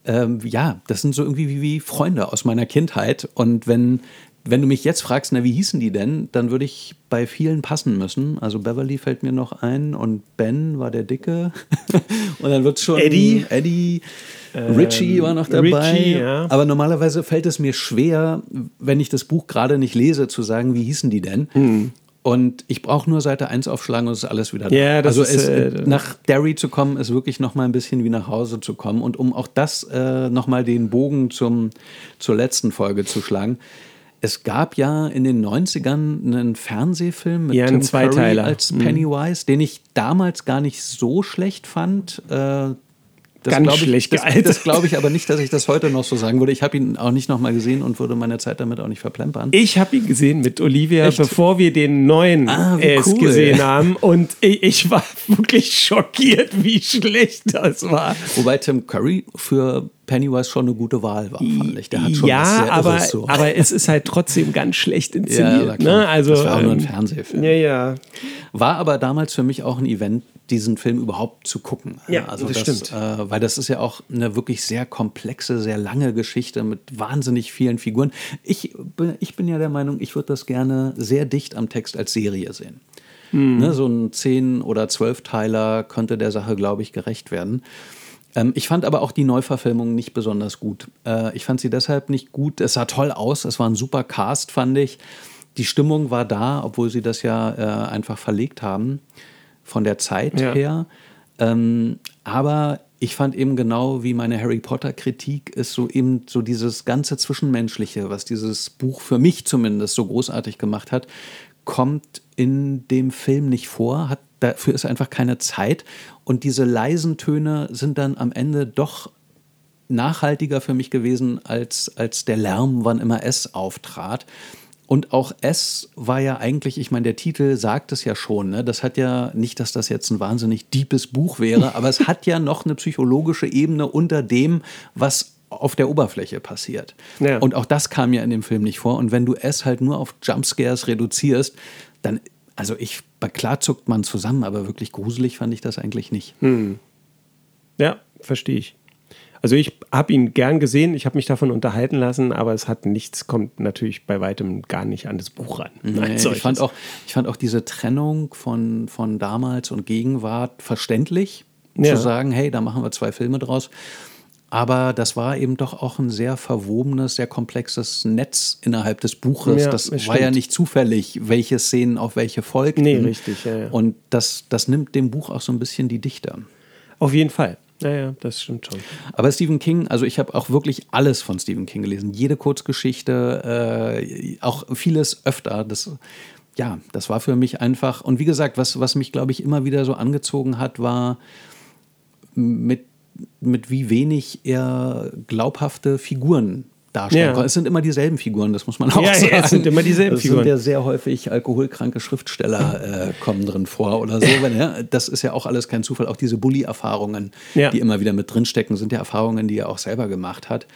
ähm, ja, das sind so irgendwie wie, wie Freunde aus meiner Kindheit. Und wenn, wenn du mich jetzt fragst, na, wie hießen die denn, dann würde ich bei vielen passen müssen. Also Beverly fällt mir noch ein und Ben war der Dicke. und dann wird schon Eddie. Eddie. Richie war noch dabei. Richie, ja. Aber normalerweise fällt es mir schwer, wenn ich das Buch gerade nicht lese, zu sagen, wie hießen die denn? Hm. Und ich brauche nur Seite 1 aufschlagen und es ist alles wieder da. Ja, das also ist, es, äh, nach Derry zu kommen, ist wirklich noch mal ein bisschen wie nach Hause zu kommen. Und um auch das äh, noch mal den Bogen zum, zur letzten Folge zu schlagen. Es gab ja in den 90ern einen Fernsehfilm mit Ja, Tim. Curry als Mhm. Pennywise, den ich damals gar nicht so schlecht fand. Äh, das Ganz ich, schlecht das, gealtert. das glaube ich aber nicht, dass ich das heute noch so sagen würde. Ich habe ihn auch nicht noch mal gesehen und würde meine Zeit damit auch nicht verplempern. Ich habe ihn gesehen mit Olivia, Echt? bevor wir den neuen Ah, cool. gesehen haben. Und ich, ich war wirklich schockiert, wie schlecht das war. Wobei Tim Curry für Pennywise schon eine gute Wahl war, fand ich. Der hat schon was ja, sehr aber, Irres so. aber es ist halt trotzdem ganz schlecht inszeniert. Ja, ne? also, Das war auch nur ein ähm, Fernsehfilm. Ja, ja. War aber damals für mich auch ein Event, diesen Film überhaupt zu gucken. Ja, also das stimmt. Äh, weil das ist ja auch eine wirklich sehr komplexe, sehr lange Geschichte mit wahnsinnig vielen Figuren. Ich, bin- ich bin ja der Meinung, ich würde das gerne sehr dicht am Text als Serie sehen. Hm. Ne, so ein 10- oder 12-Teiler könnte der Sache, glaube ich, gerecht werden. Ähm, ich fand aber auch die Neuverfilmung nicht besonders gut. Äh, ich fand sie deshalb nicht gut. Es sah toll aus, es war ein super Cast, fand ich. Die Stimmung war da, obwohl sie das ja äh, einfach verlegt haben von der Zeit Ja. her. Ähm, aber ich fand eben genau wie meine Harry Potter Kritik ist so eben so dieses ganze Zwischenmenschliche, was dieses Buch für mich zumindest so großartig gemacht hat, kommt in dem Film nicht vor, hat dafür ist einfach keine Zeit und diese leisen Töne sind dann am Ende doch nachhaltiger für mich gewesen als, als der Lärm, wann immer es auftrat. Und auch S war ja eigentlich, ich meine, der Titel sagt es ja schon, ne? das hat ja nicht, dass das jetzt ein wahnsinnig deepes Buch wäre, aber es hat ja noch eine psychologische Ebene unter dem, was auf der Oberfläche passiert. Ja. Und auch das kam ja in dem Film nicht vor. Und wenn du S halt nur auf Jumpscares reduzierst, dann, also ich, klar zuckt man zusammen, aber wirklich gruselig fand ich das eigentlich nicht. Ja, verstehe ich. Also ich habe ihn gern gesehen, ich habe mich davon unterhalten lassen, aber es hat nichts, kommt natürlich bei weitem gar nicht an das Buch ran. Nee, ich, fand auch, ich fand auch diese Trennung von, von damals und Gegenwart verständlich, Ja. zu sagen, hey, da machen wir zwei Filme draus. Aber das war eben doch auch ein sehr verwobenes, sehr komplexes Netz innerhalb des Buches. Ja, das das war ja stimmt. nicht zufällig, welche Szenen auf welche folgten. Nee, richtig, ja, ja. Und das, das nimmt dem Buch auch so ein bisschen die Dichte. Auf jeden Fall. Ja, ja, das stimmt schon. Aber Stephen King, also ich habe auch wirklich alles von Stephen King gelesen. Jede Kurzgeschichte, äh, auch vieles öfter. Das ja, das war für mich einfach, und wie gesagt, was, was mich, glaube ich, immer wieder so angezogen hat, war mit, mit wie wenig er glaubhafte Figuren darstellen Ja. Es sind immer dieselben Figuren, das muss man auch Ja, ja, sagen. es sind immer dieselben es Figuren. sind ja sehr häufig alkoholkranke Schriftsteller äh, kommen drin vor oder so. Wenn, ja, das ist ja auch alles kein Zufall. Auch diese Bully-Erfahrungen, Ja. die immer wieder mit drinstecken, sind ja Erfahrungen, die er auch selber gemacht hat.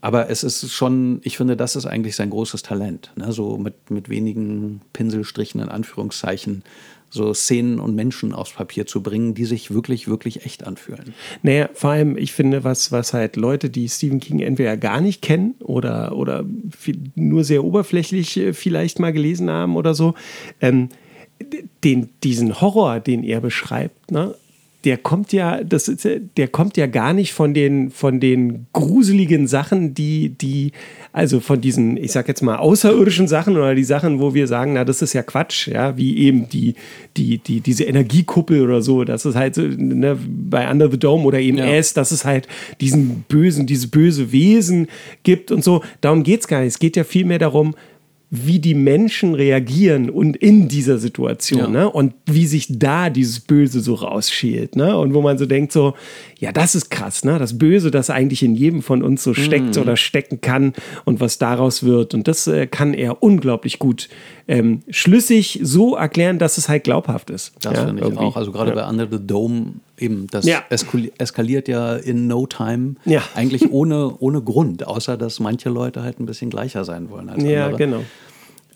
Aber es ist schon, ich finde, das ist eigentlich sein großes Talent. Ne? So mit, mit wenigen Pinselstrichen in Anführungszeichen so Szenen und Menschen aufs Papier zu bringen, die sich wirklich, wirklich echt anfühlen. Naja, vor allem, ich finde, was, was halt Leute, die Stephen King entweder gar nicht kennen oder, oder nur sehr oberflächlich äh, vielleicht mal gelesen haben oder so, ähm, den, diesen Horror, den er beschreibt, ne, der kommt ja, das ist, der kommt ja gar nicht von den, von den gruseligen Sachen, die, die, also von diesen, ich sag jetzt mal, außerirdischen Sachen oder die Sachen, wo wir sagen, na, das ist ja Quatsch, ja, wie eben die, die, die, diese Energiekuppel oder so, das ist halt so, ne, bei Under the Dome oder eben Ja. S, dass es halt diesen bösen, diese böse Wesen gibt und so. Darum geht es gar nicht. Es geht ja vielmehr darum, wie die Menschen reagieren und in dieser Situation, Ja. ne? Und wie sich da dieses Böse so rausschält, ne? Und wo man so denkt, so, ja, das ist krass, ne? Das Böse, das eigentlich in jedem von uns so steckt Mhm. oder stecken kann und was daraus wird. Und das äh, kann er unglaublich gut ähm, schlüssig so erklären, dass es halt glaubhaft ist. Das ja, finde ich irgendwie. auch. Also gerade Ja. bei Under the Dome eben, das Ja. eskali- eskaliert ja in no time. Ja. Eigentlich ohne, ohne Grund, außer dass manche Leute halt ein bisschen gleicher sein wollen als Ja, andere. genau.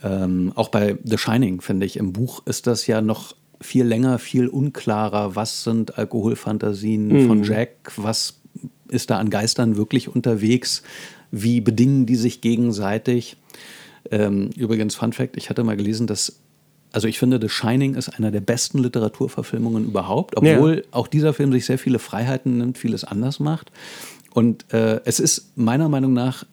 Ähm, auch bei The Shining, finde ich, im Buch ist das ja noch viel länger, viel unklarer. Was sind Alkoholfantasien Mhm. von Jack? Was ist da an Geistern wirklich unterwegs? Wie bedingen die sich gegenseitig? Ähm, übrigens, Fun Fact: Ich hatte mal gelesen, dass. Also ich finde, The Shining ist einer der besten Literaturverfilmungen überhaupt, obwohl auch dieser Film sich sehr viele Freiheiten nimmt, vieles anders macht. Und äh, es ist meiner Meinung nach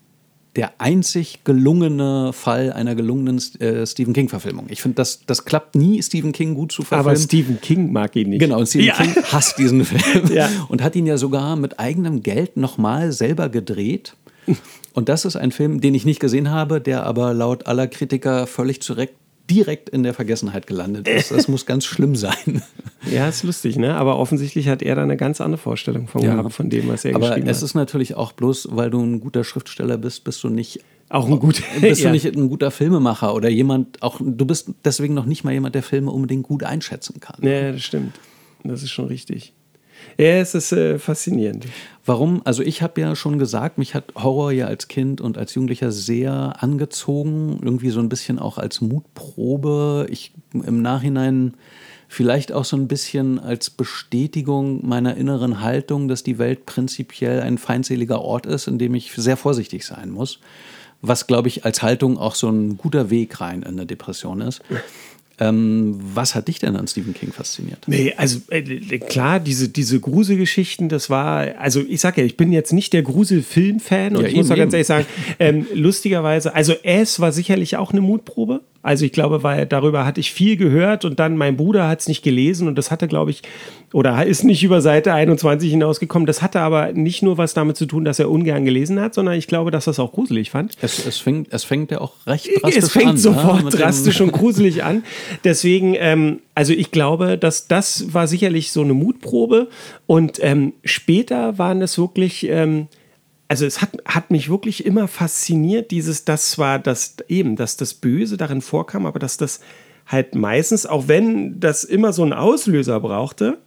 der einzig gelungene Fall einer gelungenen äh, Stephen King-Verfilmung. Ich finde, das, das klappt nie, Stephen King gut zu verfilmen. Aber Stephen King mag ihn nicht. Genau, und Stephen Ja. King hasst diesen Film Ja. und hat ihn ja sogar mit eigenem Geld nochmal selber gedreht. Und das ist ein Film, den ich nicht gesehen habe, der aber laut aller Kritiker völlig zurecht direkt in der Vergessenheit gelandet ist. Das muss ganz schlimm sein. Ja, ist lustig, ne? Aber offensichtlich hat er da eine ganz andere Vorstellung von, Ja. gehabt, von dem, was er Aber geschrieben es hat. ist natürlich auch bloß, weil du ein guter Schriftsteller bist, bist du nicht Auch ein gut. bist ja. du nicht ein guter Filmemacher oder jemand, auch du bist deswegen noch nicht mal jemand, der Filme unbedingt gut einschätzen kann. Ja, das stimmt. Das ist schon richtig. Ja, es ist äh, faszinierend. Warum? Also ich habe ja schon gesagt, mich hat Horror ja als Kind und als Jugendlicher sehr angezogen, irgendwie so ein bisschen auch als Mutprobe. Ich im Nachhinein vielleicht auch so ein bisschen als Bestätigung meiner inneren Haltung, dass die Welt prinzipiell ein feindseliger Ort ist, in dem ich sehr vorsichtig sein muss. Was, glaube ich, als Haltung auch so ein guter Weg rein in eine Depression ist. Ähm, was hat dich denn an Stephen King fasziniert? Nee, also äh, klar, diese, diese Gruselgeschichten, das war, also ich sag ja, ich bin jetzt nicht der Grusel-Film-Fan und Ja, ich muss eben, auch ganz ehrlich sagen, ähm, lustigerweise, also es war sicherlich auch eine Mutprobe. Also ich glaube, weil darüber hatte ich viel gehört und dann mein Bruder hat es nicht gelesen und das hatte, glaube ich, oder ist nicht über Seite 21 hinausgekommen. Das hatte aber nicht nur was damit zu tun, dass er ungern gelesen hat, sondern ich glaube, dass es auch gruselig fand. Es, es, fängt, es fängt ja auch recht drastisch Es fängt an. sofort ne? Mit dem- drastisch und gruselig an. Deswegen, ähm, also ich glaube, dass das war sicherlich so eine Mutprobe. Und ähm, später waren es wirklich, ähm, also es hat, hat mich wirklich immer fasziniert, dieses, das war das eben, dass das Böse darin vorkam, aber dass das halt meistens, auch wenn das immer so einen Auslöser brauchte,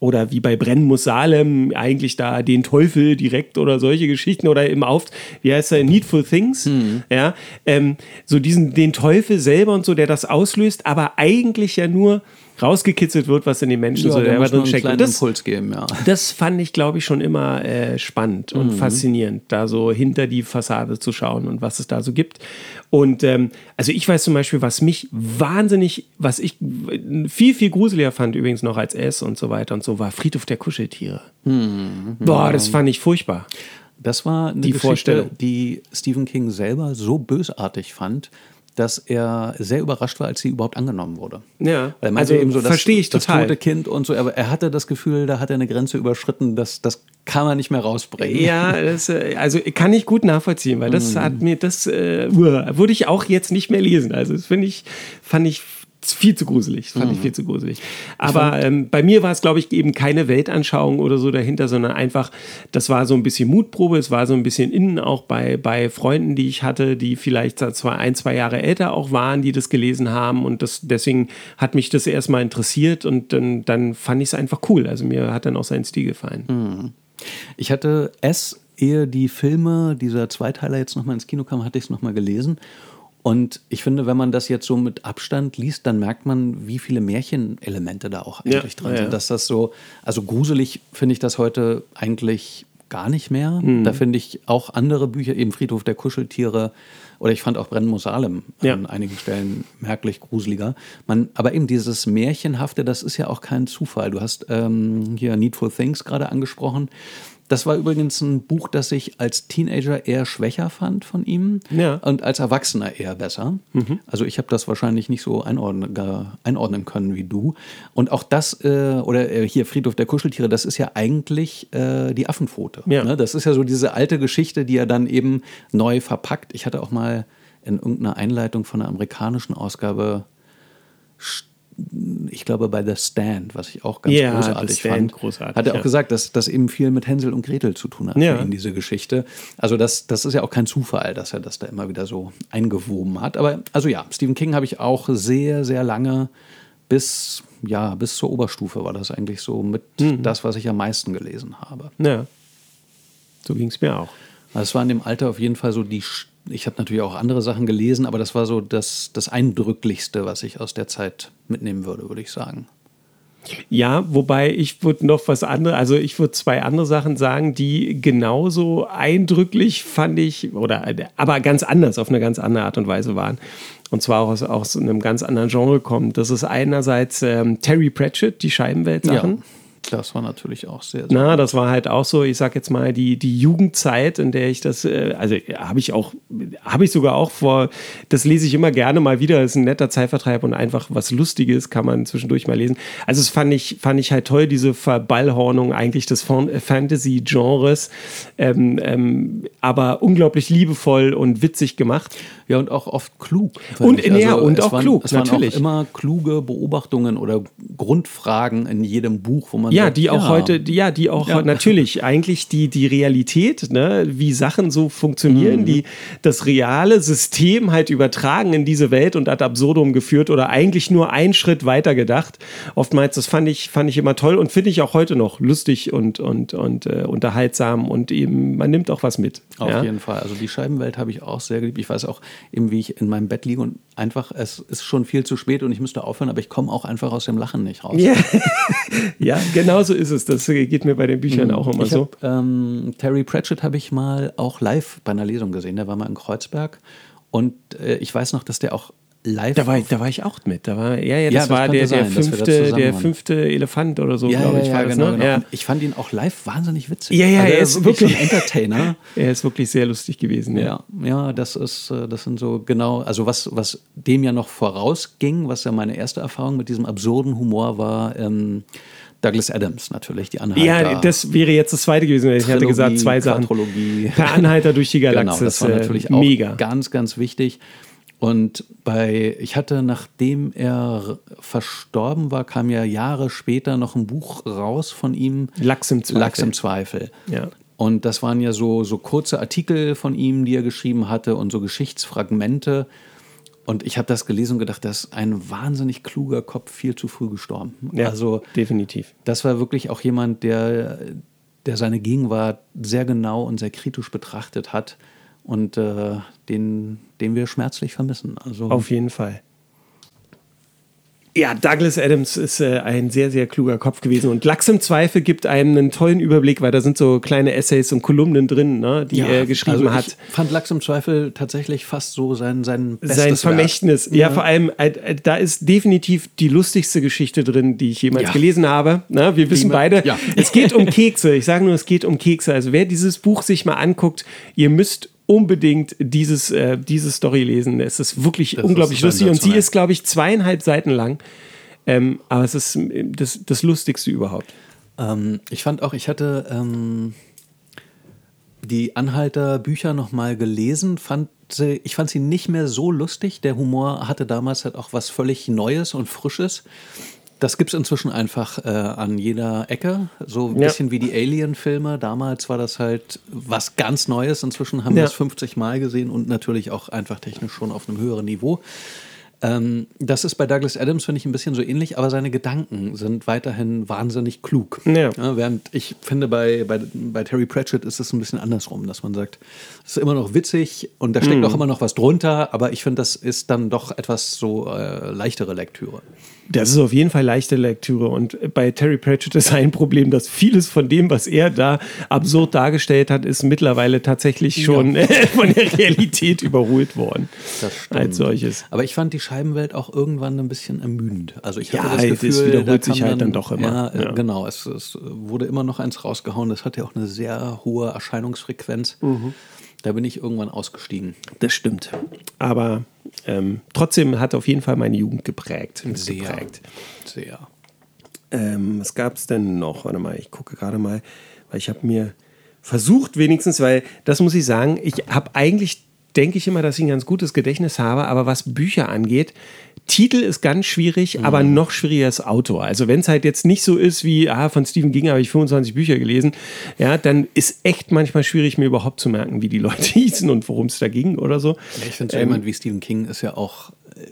oder wie bei Brennen muss Salem eigentlich da den Teufel direkt oder solche Geschichten oder im Auf, wie heißt er, Needful Things, ja, ähm, so diesen, den Teufel selber und so, der das auslöst, aber eigentlich ja nur rausgekitzelt wird, was in den Menschen Ja, so selber drin einen steckt. kleinen Und das, Impuls geben, ja. das fand ich, glaube ich, schon immer äh, spannend und faszinierend, da so hinter die Fassade zu schauen und was es da so gibt. Und ähm, also ich weiß zum Beispiel, was mich wahnsinnig, was ich viel, viel gruseliger fand, übrigens noch als S und so weiter und so, war Friedhof der Kuscheltiere. Boah, das fand ich furchtbar. Das war eine Die Geschichte, Vorstellung. die Stephen King selber so bösartig fand, dass er sehr überrascht war, als sie überhaupt angenommen wurde. Ja, Weil er also eben so, das, verstehe ich das total. tote Kind und so, aber er hatte das Gefühl, da hat er eine Grenze überschritten, das, das kann man nicht mehr rausbringen. Ja, das, äh, also kann ich gut nachvollziehen, weil das hat mir das äh, uah, würde ich auch jetzt nicht mehr lesen. Also das finde ich, fand ich viel zu gruselig. Das fand ich viel zu gruselig. Aber ähm, bei mir war es, glaube ich, eben keine Weltanschauung oder so dahinter, sondern einfach, das war so ein bisschen Mutprobe, es war so ein bisschen innen auch bei, bei Freunden, die ich hatte, die vielleicht zwar ein, zwei Jahre älter auch waren, die das gelesen haben und das, deswegen hat mich das erstmal interessiert und dann, dann fand ich es einfach cool. Also mir hat dann auch sein Stil gefallen. Ich hatte es, ehe die Filme, dieser Zweiteiler jetzt nochmal ins Kino kam, hatte ich es nochmal gelesen. Und ich finde, wenn man das jetzt so mit Abstand liest, dann merkt man, wie viele Märchenelemente da auch eigentlich Ja, drin ja, sind. Dass das so, also gruselig finde ich das heute eigentlich gar nicht mehr. Hm. Da finde ich auch andere Bücher, eben Friedhof der Kuscheltiere oder ich fand auch Brennen muss Salem Ja. an einigen Stellen merklich gruseliger. Man, aber eben dieses Märchenhafte, das ist ja auch kein Zufall. Du hast ähm, hier Needful Things gerade angesprochen. Das war übrigens ein Buch, das ich als Teenager eher schwächer fand von ihm Ja. und als Erwachsener eher besser. Also ich habe das wahrscheinlich nicht so einordnen, einordnen können wie du. Und auch das, äh, oder äh, hier Friedhof der Kuscheltiere, das ist ja eigentlich äh, die Affenpfote. Ja. Ne? Das ist ja so diese alte Geschichte, die er dann eben neu verpackt. Ich hatte auch mal in irgendeiner Einleitung von einer amerikanischen Ausgabe ich glaube bei The Stand, was ich auch ganz Ja, großartig fand, großartig, hat er auch ja. gesagt, dass das eben viel mit Hänsel und Gretel zu tun hat Ja. ihn, diese Geschichte. Also das, das ist ja auch kein Zufall, dass er das da immer wieder so eingewoben hat. Aber also ja, Stephen King habe ich auch sehr, sehr lange bis, ja, bis zur Oberstufe war das eigentlich so mit Mhm. das, was ich am meisten gelesen habe. Ja, so ging es mir auch. Also es war in dem Alter auf jeden Fall so die. Ich habe natürlich auch andere Sachen gelesen, aber das war so das, das Eindrücklichste, was ich aus der Zeit mitnehmen würde, würde ich sagen. Ja, wobei ich würde noch was anderes, also ich würde zwei andere Sachen sagen, die genauso eindrücklich fand ich, oder aber ganz anders, auf eine ganz andere Art und Weise waren. Und zwar auch aus, aus einem ganz anderen Genre kommt. Das ist einerseits ähm, Terry Pratchett, die Scheibenwelt-Sachen. Das war natürlich auch sehr, sehr Na, das war halt auch so, ich sag jetzt mal, die, die Jugendzeit, in der ich das, äh, also habe ich auch, habe ich sogar auch vor, das lese ich immer gerne mal wieder, ist ein netter Zeitvertreib und einfach was Lustiges kann man zwischendurch mal lesen. Also es fand ich, fand ich halt toll, diese Verballhornung eigentlich des Fan- Fantasy-Genres, ähm, ähm, aber unglaublich liebevoll und witzig gemacht. Ja, und auch oft klug. Und-. Also ja, und es auch waren, klug, es waren natürlich. Auch immer kluge Beobachtungen oder Grundfragen in jedem Buch, wo man Ja, die auch heute, die, ja, die auch Ja. natürlich eigentlich die, die Realität, ne, wie Sachen so funktionieren, die das reale System halt übertragen in diese Welt und ad absurdum geführt oder eigentlich nur einen Schritt weiter gedacht. Oftmals, das fand ich, fand ich immer toll und finde ich auch heute noch lustig und, und, und äh, unterhaltsam und eben, man nimmt auch was mit. Auf ja? jeden Fall. Also die Scheibenwelt habe ich auch sehr geliebt. Ich weiß auch eben, wie ich in meinem Bett liege und einfach, es ist schon viel zu spät und ich müsste aufhören, aber ich komme auch einfach aus dem Lachen nicht raus. Ja, ja genau so ist es. Das geht mir bei den Büchern auch immer Ich so. hab, ähm, Terry Pratchett habe ich mal auch live bei einer Lesung gesehen. Der war mal in Kreuzberg und äh, ich weiß noch, dass der auch live. Da war, ich, da war ich auch mit. Da war, ja, ja, das Ja, das war der, der, sein, da fünfte, der fünfte Elefant oder so, ja, glaube ich, ja, war das. genau, ne? genau. Ich fand ihn auch live wahnsinnig witzig. Ja, ja, also er ist wirklich ein Entertainer. Er ist wirklich sehr lustig gewesen. Ja. Ja, ja, das ist, äh, das sind so genau, also was, was dem ja noch vorausging, was ja meine erste Erfahrung mit diesem absurden Humor war, ähm, Douglas Adams natürlich, die Anhalter. Ja, das wäre jetzt das zweite gewesen. Ich hatte Trilogie, gesagt, zwei Sachen. Per Anhalter durch die Genau, Galaxis. das war natürlich äh, auch mega. ganz, ganz wichtig. Und bei, ich hatte, nachdem er verstorben war, kam ja Jahre später noch ein Buch raus von ihm. Lachs im Zweifel. Lachs im Zweifel. Ja. Und das waren ja so, so kurze Artikel von ihm, die er geschrieben hatte und so Geschichtsfragmente. Und ich habe das gelesen und gedacht, das ist ein wahnsinnig kluger Kopf viel zu früh gestorben. Ja, Also definitiv. das war wirklich auch jemand, der, der seine Gegenwart sehr genau und sehr kritisch betrachtet hat und äh, den, den wir schmerzlich vermissen. Also Auf jeden Fall. Ja, Douglas Adams ist äh, ein sehr, sehr kluger Kopf gewesen. Und Lachs im Zweifel gibt einem einen tollen Überblick, weil da sind so kleine Essays und Kolumnen drin, ne, die er geschrieben also hat. Ich fand Lachs im Zweifel tatsächlich fast so sein, sein bestes sein. Vermächtnis. Ja, vor allem, äh, äh, da ist definitiv die lustigste Geschichte drin, die ich jemals Ja. gelesen habe. Na, wir wissen beide, Ja. es geht um Kekse. Ich sage nur, es geht um Kekse. Also wer dieses Buch sich mal anguckt, ihr müsst unbedingt dieses, äh, diese Story lesen. Es ist wirklich Das unglaublich ist lustig und sie ist, glaube ich, zweieinhalb Seiten lang. Ähm, aber es ist äh, das, das Lustigste überhaupt. Ähm, ich fand auch, ich hatte ähm, die Anhalter-Bücher nochmal gelesen, fand sie, ich fand sie nicht mehr so lustig. Der Humor hatte damals halt auch was völlig Neues und Frisches. Das gibt es inzwischen einfach äh, an jeder Ecke. So ein Ja. bisschen wie die Alien-Filme. Damals war das halt was ganz Neues. Inzwischen haben wir Ja. es 50 Mal gesehen und natürlich auch einfach technisch schon auf einem höheren Niveau. Ähm, das ist bei Douglas Adams, finde ich, ein bisschen so ähnlich, aber seine Gedanken sind weiterhin wahnsinnig klug. Ja. während ich finde, bei, bei, bei Terry Pratchett ist es ein bisschen andersrum, dass man sagt, es ist immer noch witzig und da steckt Mhm. auch immer noch was drunter, aber ich finde, das ist dann doch etwas so äh, leichtere Lektüre. Das ist auf jeden Fall leichte Lektüre. Und bei Terry Pratchett ist ein Problem, dass vieles von dem, was er da absurd dargestellt hat, ist mittlerweile tatsächlich schon von der Realität überholt worden. Das stimmt. Als solches. Aber ich fand die Scheibenwelt auch irgendwann ein bisschen ermüdend. Also ich Ja, hatte das es Gefühl, wiederholt da sich halt dann doch immer. Ja, äh, Ja. genau. Es, es wurde immer noch eins rausgehauen. Das hatte ja auch eine sehr hohe Erscheinungsfrequenz. Mhm. Da bin ich irgendwann ausgestiegen. Das stimmt. Aber ähm, trotzdem hat auf jeden Fall meine Jugend geprägt. Sehr. geprägt. Sehr. Ähm, was gab es denn noch? Warte mal, ich gucke gerade mal, weil ich habe mir versucht wenigstens, weil das muss ich sagen, ich habe eigentlich, denke ich immer, dass ich ein ganz gutes Gedächtnis habe, aber was Bücher angeht, Titel ist ganz schwierig, aber noch schwieriger ist Autor. Also wenn es halt jetzt nicht so ist wie, ah, von Stephen King habe ich 25 Bücher gelesen, ja, dann ist echt manchmal schwierig, mir überhaupt zu merken, wie die Leute hießen und worum es da ging oder so. Ja, ich finde, so Ähm, jemand wie Stephen King ist ja auch äh,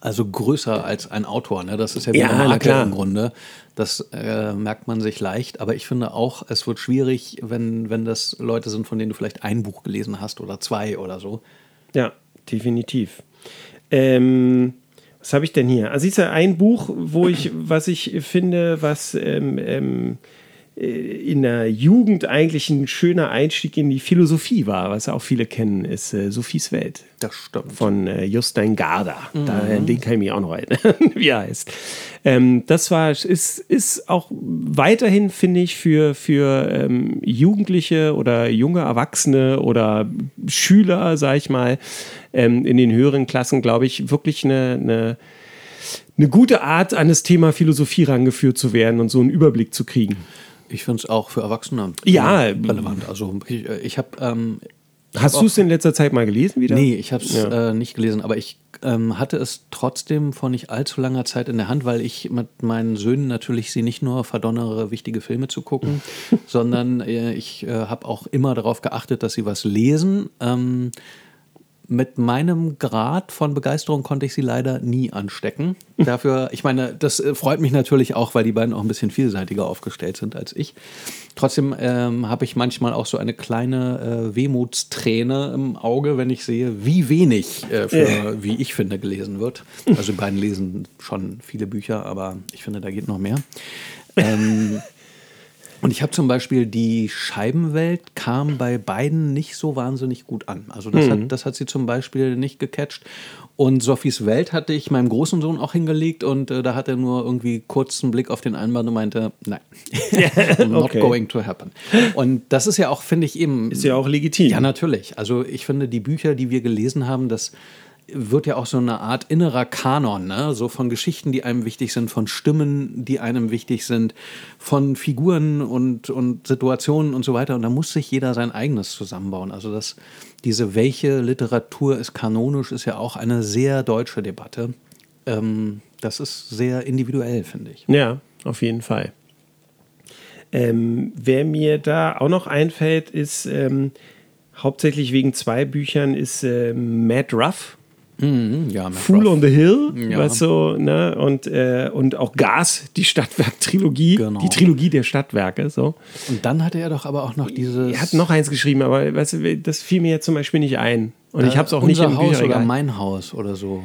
also größer als ein Autor. Ne? Das ist ja wie Ja, eine Marke im Grunde. Das äh, merkt man sich leicht. Aber ich finde auch, es wird schwierig, wenn, wenn das Leute sind, von denen du vielleicht ein Buch gelesen hast oder zwei oder so. Ja, definitiv. Ähm, was habe ich denn hier? Also, ist ja ein Buch, wo ich, was ich finde, was ähm, ähm, äh, in der Jugend eigentlich ein schöner Einstieg in die Philosophie war, was auch viele kennen, ist äh, Sophies Welt Das stimmt. von äh, Justein Garda. Da, an den kann ich mich auch noch erinnern, wie er heißt. Ähm, das war, ist, ist auch weiterhin, finde ich, für, für ähm, Jugendliche oder junge Erwachsene oder Schüler, sag ich mal, ähm, in den höheren Klassen, glaube ich, wirklich eine, eine, eine gute Art, an das Thema Philosophie rangeführt zu werden und so einen Überblick zu kriegen. Ich finde es auch für Erwachsene Ja. relevant. Also ich, äh, ich habe ähm, Hast du es in letzter Zeit mal gelesen wieder? Nee, ich habe es Ja. äh, nicht gelesen, aber ich ähm, hatte es trotzdem vor nicht allzu langer Zeit in der Hand, weil ich mit meinen Söhnen natürlich sie nicht nur verdonnere, wichtige Filme zu gucken, sondern äh, ich äh, habe auch immer darauf geachtet, dass sie was lesen. Ähm, mit meinem Grad von Begeisterung konnte ich sie leider nie anstecken. Dafür, ich meine, das äh, freut mich natürlich auch, weil die beiden auch ein bisschen vielseitiger aufgestellt sind als ich. Trotzdem ähm, habe ich manchmal auch so eine kleine äh, Wehmutsträne im Auge, wenn ich sehe, wie wenig, äh, für, wie ich finde, gelesen wird. Also die beiden lesen schon viele Bücher, aber ich finde, da geht noch mehr. Ähm, und ich habe zum Beispiel die Scheibenwelt kam bei beiden nicht so wahnsinnig gut an. Also das, hat, das hat sie zum Beispiel nicht gecatcht. Und Sophies Welt hatte ich meinem großen Sohn auch hingelegt und äh, da hat er nur irgendwie kurz einen Blick auf den Einband und meinte, nein, not Okay. going to happen. Und das ist ja auch, finde ich eben... Ist ja auch legitim. Ja, natürlich. Also ich finde, die Bücher, die wir gelesen haben, das wird ja auch so eine Art innerer Kanon, ne? so von Geschichten, die einem wichtig sind, von Stimmen, die einem wichtig sind, von Figuren und, und Situationen und so weiter. Und da muss sich jeder sein eigenes zusammenbauen. Also das, diese welche Literatur ist kanonisch, ist ja auch eine sehr deutsche Debatte. Ähm, das ist sehr individuell, finde ich. Ja, auf jeden Fall. Ähm, wer mir da auch noch einfällt, ist ähm, hauptsächlich wegen zwei Büchern, ist ähm, Matt Ruff. Ja, Matt Fool on the Hill, Ja. was so, ne? Und, äh, und auch Gas, die Stadtwerk-Trilogie, Genau. die Trilogie der Stadtwerke, so. Und dann hatte er doch aber auch noch dieses... Er hat noch eins geschrieben, aber weißt du, das fiel mir jetzt zum Beispiel nicht ein. Und ich habe es auch nicht Äh, im Haus oder Bücherregal. mein Haus oder so.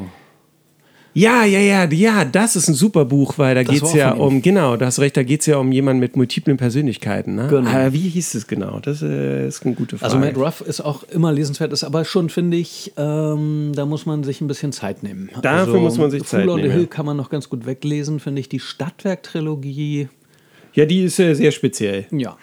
Ja, ja, ja, ja, das ist ein super Buch, weil da geht es ja um, genau, du hast recht, da geht es ja um jemanden mit multiplen Persönlichkeiten. Ne? Genau. Aber wie hieß es genau? Das äh, ist eine gute Frage. Also Matt Ruff ist auch immer lesenswert, ist aber schon, finde ich, ähm, da muss man sich ein bisschen Zeit nehmen. Dafür also, muss man sich Zeit the nehmen, Hill ja. kann man noch ganz gut weglesen, finde ich. Die Stadtwerk-Trilogie, ja, die ist äh, sehr speziell. ja.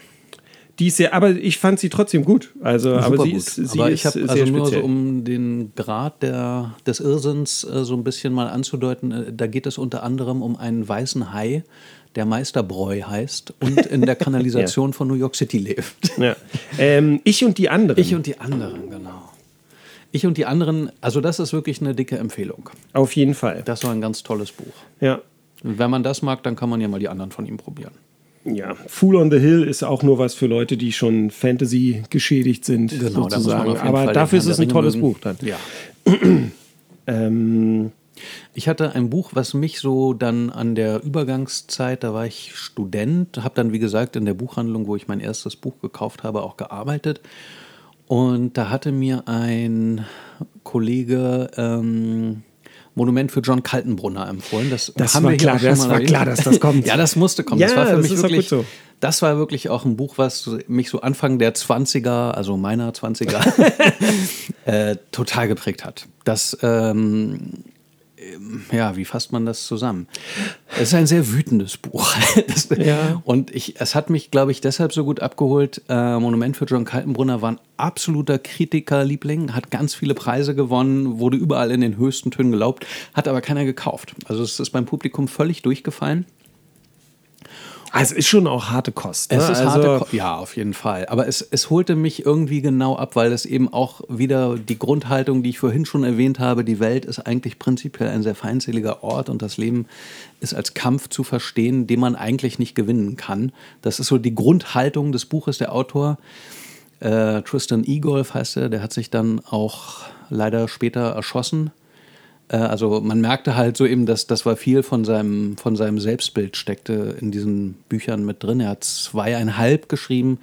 Die ist sehr, aber ich fand sie trotzdem gut. Also, aber sie gut. ist, sie aber ich habe sehr also nur speziell. so, um den Grad der, des Irrsinns äh, so ein bisschen mal anzudeuten, äh, da geht es unter anderem um einen weißen Hai, der Meisterbräu heißt und in der Kanalisation von New York City lebt. ja. ähm, ich und die anderen. Ich und die anderen, genau. Ich und die anderen, also das ist wirklich eine dicke Empfehlung. Auf jeden Fall. Das war ein ganz tolles Buch. Ja. Wenn man das mag, dann kann man ja mal die anderen von ihm probieren. Ja, Fool on the Hill ist auch nur was für Leute, die schon Fantasy geschädigt sind, Genau, sozusagen. Aber Fall dafür ist es ein tolles mögen. Buch dann. Ja. Ähm, Ich hatte ein Buch, was mich so dann an der Übergangszeit, da war ich Student, habe dann, wie gesagt, in der Buchhandlung, wo ich mein erstes Buch gekauft habe, auch gearbeitet. Und da hatte mir ein Kollege ähm, Monument für John Kaltenbrunner empfohlen. Das, Das haben war wir hier klar, auch schon das mal war erwähnt. klar, dass das kommt. ja, das musste kommen. das Ja, war für das mich auch wirklich, so. das war wirklich auch ein Buch, was mich so Anfang der 20er, also meiner 20er, äh, total geprägt hat. Das, ähm, ja, wie fasst man das zusammen? Es ist ein sehr wütendes Buch. Das, Ja. Und ich, es hat mich, glaube ich, deshalb so gut abgeholt. Äh, Monument für John Kaltenbrunner war ein absoluter Kritikerliebling, hat ganz viele Preise gewonnen, wurde überall in den höchsten Tönen gelobt, hat aber keiner gekauft. Also es ist beim Publikum völlig durchgefallen. Also es ist schon auch harte Kost. Ne? Es ist also, harte Ko ja, auf jeden Fall. Aber es, es holte mich irgendwie genau ab, weil es eben auch wieder die Grundhaltung, die ich vorhin schon erwähnt habe, die Welt ist eigentlich prinzipiell ein sehr feindseliger Ort und das Leben ist als Kampf zu verstehen, den man eigentlich nicht gewinnen kann. Das ist so die Grundhaltung des Buches. Der Autor, äh, Tristan Egolf heißt er, der hat sich dann auch leider später erschossen. Äh, Also man merkte halt so eben, dass das war viel von seinem, von seinem Selbstbild steckte in diesen Büchern mit drin. Er hat zweieinhalb geschrieben.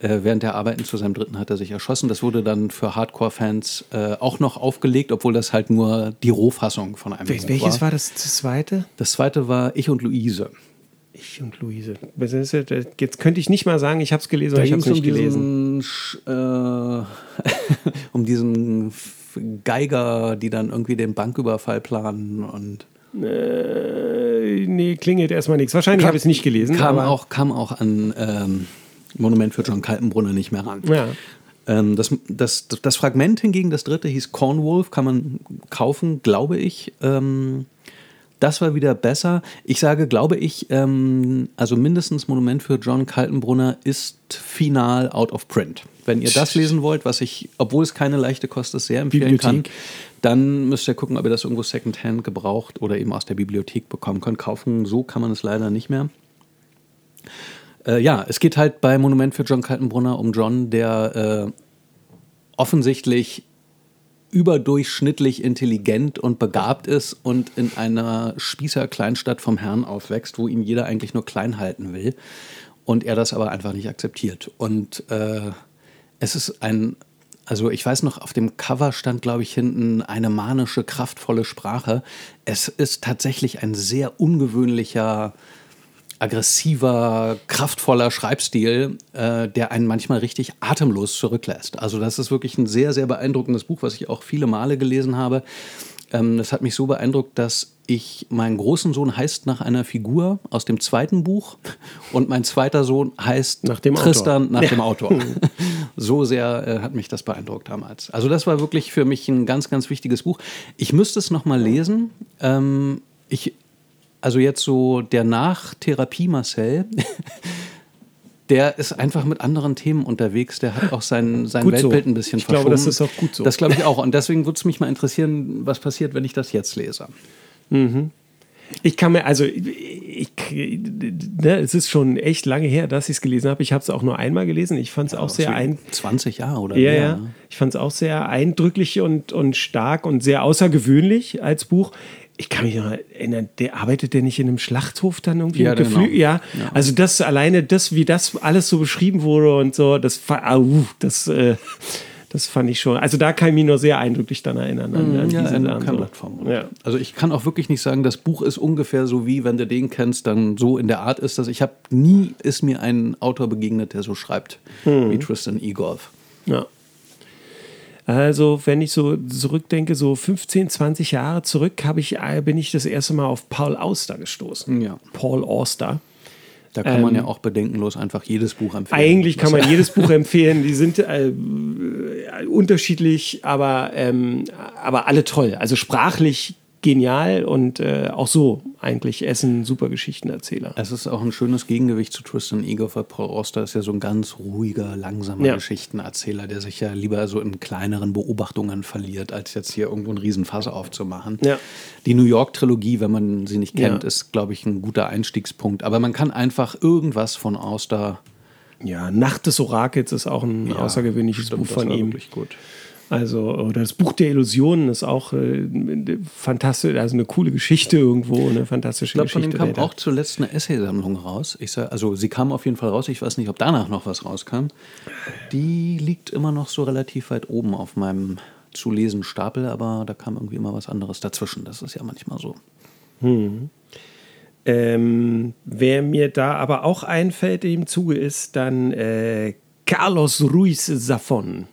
Äh, während der Arbeiten zu seinem dritten hat er sich erschossen. Das wurde dann für Hardcore-Fans äh, auch noch aufgelegt, obwohl das halt nur die Rohfassung von einem Wel- Buch welches war. war das zweite? Das zweite war Ich und Luise. Ich und Luise. Jetzt könnte ich nicht mal sagen, ich habe es gelesen oder ich habe es nicht gelesen. diesen, äh, um diesen Geiger, die dann irgendwie den Banküberfall planen und Äh, nee, klingelt erstmal nichts. Wahrscheinlich habe ich es nicht gelesen. kam auch, kam auch an ähm, Monument für John Kaltenbrunner nicht mehr ran. Ja. Ähm, das, das, das Fragment hingegen, das dritte, hieß Cornwolf, kann man kaufen, glaube ich. Ähm, das war wieder besser. Ich sage, glaube ich, ähm, also mindestens Monument für John Kaltenbrunner ist final out of print. Wenn ihr das lesen wollt, was ich, obwohl es keine leichte Kost ist, sehr empfehlen kann, Bibliothek. dann müsst ihr gucken, ob ihr das irgendwo secondhand gebraucht oder eben aus der Bibliothek bekommen könnt. Kaufen, so kann man es leider nicht mehr. Äh, ja, es geht halt bei Monument für John Kaltenbrunner um John, der äh, offensichtlich überdurchschnittlich intelligent und begabt ist und in einer Spießer-Kleinstadt vom Herrn aufwächst, wo ihn jeder eigentlich nur klein halten will und er das aber einfach nicht akzeptiert. Und äh, es ist ein, also ich weiß noch, auf dem Cover stand, glaube ich, hinten eine manische, kraftvolle Sprache. Es ist tatsächlich ein sehr ungewöhnlicher, aggressiver, kraftvoller Schreibstil, äh, der einen manchmal richtig atemlos zurücklässt. Also das ist wirklich ein sehr, sehr beeindruckendes Buch, was ich auch viele Male gelesen habe. Ähm, das hat mich so beeindruckt, dass ich, mein großen Sohn heißt nach einer Figur aus dem zweiten Buch und mein zweiter Sohn heißt Nach dem Autor. Tristan nach dem Autor. so sehr äh, hat mich das beeindruckt damals. Also das war wirklich für mich ein ganz, ganz wichtiges Buch. Ich müsste es noch mal lesen. Ähm, ich, also jetzt so der Nachtherapie Marcel, der ist einfach mit anderen Themen unterwegs. Der hat auch sein, sein Gut so. Weltbild ein bisschen Ich glaube, verschoben. das ist auch gut so. Das glaube ich auch. Und deswegen würde es mich mal interessieren, was passiert, wenn ich das jetzt lese. Ich kann mir, also, ich, ne, es ist schon echt lange her, dass ich es gelesen habe. Ich habe es auch nur einmal gelesen. Ich fand es auch sehr ein, 20 Jahre oder Ja, mehr. ja. ne? Ich fand es auch sehr eindrücklich und, und stark und sehr außergewöhnlich als Buch. Ich kann mich noch erinnern, der arbeitet der nicht in einem Schlachthof dann irgendwie? Ja, genau. ja. also das alleine, das, wie das alles so beschrieben wurde und so, das, au, das, äh, das fand ich schon. Also da kann ich mich nur sehr eindrücklich dann erinnern. An, an Mhm, Ja, diese keiner so. Plattform. Ja. Also ich kann auch wirklich nicht sagen, das Buch ist ungefähr so wie, wenn du den kennst, dann so in der Art ist das. Ich habe nie ist mir ein Autor begegnet, der so schreibt Mhm. wie Tristan Egolf. Ja. Also, wenn ich so zurückdenke, so 15, 20 Jahre zurück, habe ich, äh, bin ich das erste Mal auf Paul Auster gestoßen. Ja. Paul Auster. Da kann man ja auch bedenkenlos einfach jedes Buch empfehlen. Eigentlich kann man jedes Buch empfehlen. Die sind äh, unterschiedlich, aber, ähm, aber alle toll. Also sprachlich genial und äh, auch so eigentlich Essen super Geschichtenerzähler. Es ist auch ein schönes Gegengewicht zu Tristan Igor, weil Paul Auster ist ja so ein ganz ruhiger, langsamer Ja. Geschichtenerzähler, der sich ja lieber so in kleineren Beobachtungen verliert, als jetzt hier irgendwo einen Riesenfass aufzumachen. Ja. Die New York-Trilogie, wenn man sie nicht kennt, Ja. ist, glaube ich, ein guter Einstiegspunkt. Aber man kann einfach irgendwas von Auster Ja, Nacht des Orakels ist auch ein außergewöhnliches stimmt, Buch von ihm. wirklich gut. Also, oder das Buch der Illusionen ist auch äh, fantastisch, also eine coole Geschichte irgendwo, eine fantastische Ich glaube, von Geschichte. ihm kam auch zuletzt eine Essaysammlung raus. Ich sag, also sie kam auf jeden Fall raus. Ich weiß nicht, ob danach noch was rauskam. Die liegt immer noch so relativ weit oben auf meinem zu lesen Stapel, aber da kam irgendwie immer was anderes dazwischen. Das ist ja manchmal so. Ähm, wer mir da aber auch einfällt im Zuge ist dann äh, Carlos Ruiz Zafón,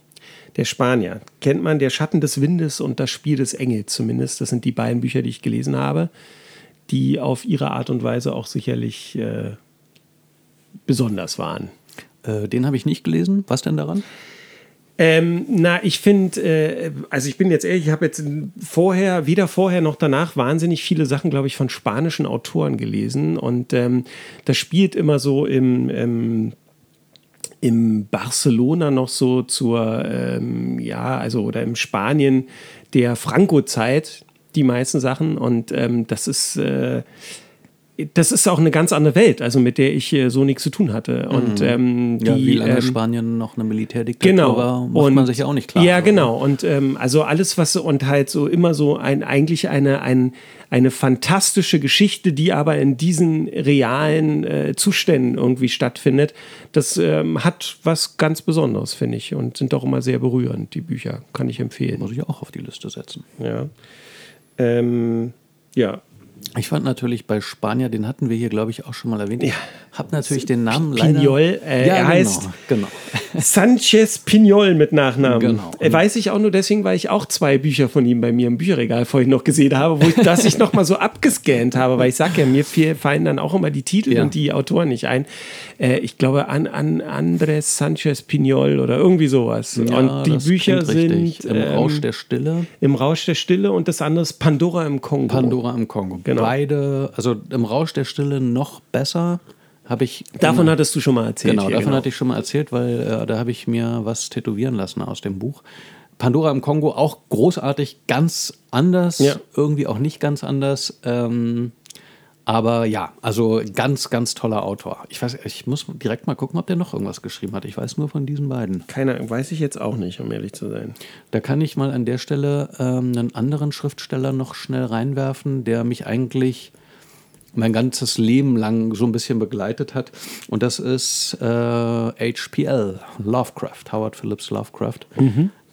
der Spanier. Kennt man Der Schatten des Windes und Das Spiel des Engels zumindest. Das sind die beiden Bücher, die ich gelesen habe, die auf ihre Art und Weise auch sicherlich äh, besonders waren. Äh, den habe ich nicht gelesen. Was denn daran? Ähm, na, ich finde, äh, also ich bin jetzt ehrlich, ich habe jetzt vorher, weder vorher noch danach wahnsinnig viele Sachen, glaube ich, von spanischen Autoren gelesen. Und ähm, das spielt immer so im, im, im Barcelona noch so zur, ähm, ja, also oder im Spanien der Franco-Zeit, die meisten Sachen. Und ähm, das ist. Äh, das ist auch eine ganz andere Welt, also mit der ich äh, so nichts zu tun hatte. Und ähm, die, Ja, wie lange ähm, Spanien noch eine Militärdiktatur Genau. war, macht man sich ja auch nicht klar. Ja, oder? genau. Und ähm, also alles, was und halt so immer so ein, eigentlich eine, ein, eine fantastische Geschichte, die aber in diesen realen äh, Zuständen irgendwie stattfindet, das ähm, hat was ganz Besonderes, finde ich. Und sind doch immer sehr berührend, die Bücher. Kann ich empfehlen. Muss ich auch auf die Liste setzen. Ja. Ähm, ja. Ich fand natürlich bei Spanier, den hatten wir hier, glaube ich, auch schon mal erwähnt. Ich habe natürlich den Namen leider. Pignol, äh, ja, er genau, heißt- Genau. Sanchez Pignol mit Nachnamen. Genau. Äh, Weiß ich auch nur deswegen, weil ich auch zwei Bücher von ihm bei mir im Bücherregal vorhin noch gesehen habe, wo ich das ich noch mal so abgescannt habe, weil ich sage ja, mir fallen dann auch immer die Titel Ja. und die Autoren nicht ein. Äh, ich glaube an, an Andres Sanchez Pignol oder irgendwie sowas. Ja, und die Bücher sind Im ähm, Rausch der Stille. im Rausch der Stille und das andere ist Pandora im Kongo. Pandora im Kongo. Genau. Beide, also im Rausch der Stille noch besser, habe ich. Davon hattest du schon mal erzählt. Genau, hier, davon hatte ich schon mal erzählt, weil äh, da habe ich mir was tätowieren lassen aus dem Buch. Pandora im Kongo auch großartig, ganz anders, Ja. irgendwie auch nicht ganz anders. Ähm, aber ja, also ganz, ganz toller Autor. Ich weiß, ich muss direkt mal gucken, ob der noch irgendwas geschrieben hat. Ich weiß nur von diesen beiden. Keine, weiß ich jetzt auch nicht, um ehrlich zu sein. Da kann ich mal an der Stelle ähm, einen anderen Schriftsteller noch schnell reinwerfen, der mich eigentlich mein ganzes Leben lang so ein bisschen begleitet hat. Und das ist äh, HPL, Lovecraft, Howard Phillips Lovecraft.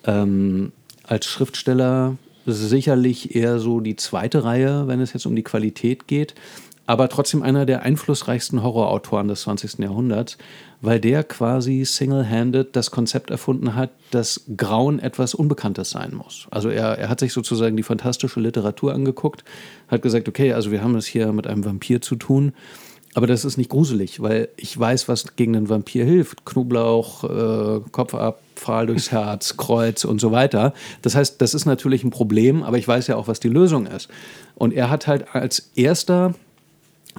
Ähm, als Schriftsteller sicherlich eher so die zweite Reihe, wenn es jetzt um die Qualität geht. Aber trotzdem einer der einflussreichsten Horrorautoren des 20. Jahrhunderts, weil der quasi single-handed das Konzept erfunden hat, dass Grauen etwas Unbekanntes sein muss. Also er, er hat sich sozusagen die fantastische Literatur angeguckt, hat gesagt, okay, also wir haben es hier mit einem Vampir zu tun, aber das ist nicht gruselig, weil ich weiß, was gegen einen Vampir hilft. Knoblauch, äh, Kopf ab, Pfahl durchs Herz, Kreuz und so weiter. Das heißt, das ist natürlich ein Problem, aber ich weiß ja auch, was die Lösung ist. Und er hat halt als erster